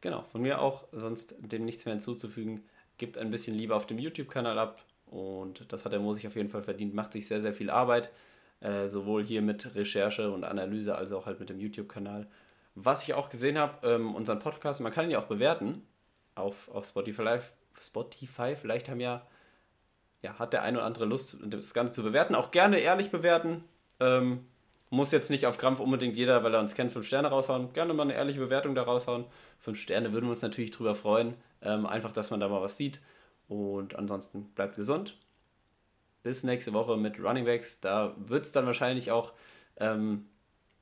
Genau, von mir auch, sonst dem nichts mehr hinzuzufügen. Gibt ein bisschen Liebe auf dem YouTube-Kanal ab. Und das hat der Mo auf jeden Fall verdient. Macht sich sehr, sehr viel Arbeit. Äh, sowohl hier mit Recherche und Analyse als auch halt mit dem YouTube-Kanal. Was ich auch gesehen habe, ähm, unseren Podcast, man kann ihn ja auch bewerten auf, auf Spotify. Spotify, vielleicht haben ja, ja, hat der eine oder andere Lust, das Ganze zu bewerten. Auch gerne ehrlich bewerten. Ähm, muss jetzt nicht auf Krampf unbedingt jeder, weil er uns kennt, fünf Sterne raushauen. Gerne mal eine ehrliche Bewertung da raushauen. Fünf Sterne würden wir uns natürlich drüber freuen. Ähm, einfach, dass man da mal was sieht. Und ansonsten bleibt gesund. Bis nächste Woche mit Running Backs. Da wird es dann wahrscheinlich auch, ähm,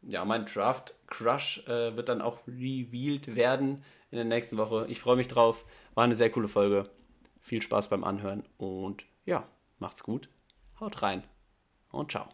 ja, mein Draft Crush äh, wird dann auch revealed werden in der nächsten Woche. Ich freue mich drauf. War eine sehr coole Folge. Viel Spaß beim Anhören und ja, macht's gut. Haut rein und ciao.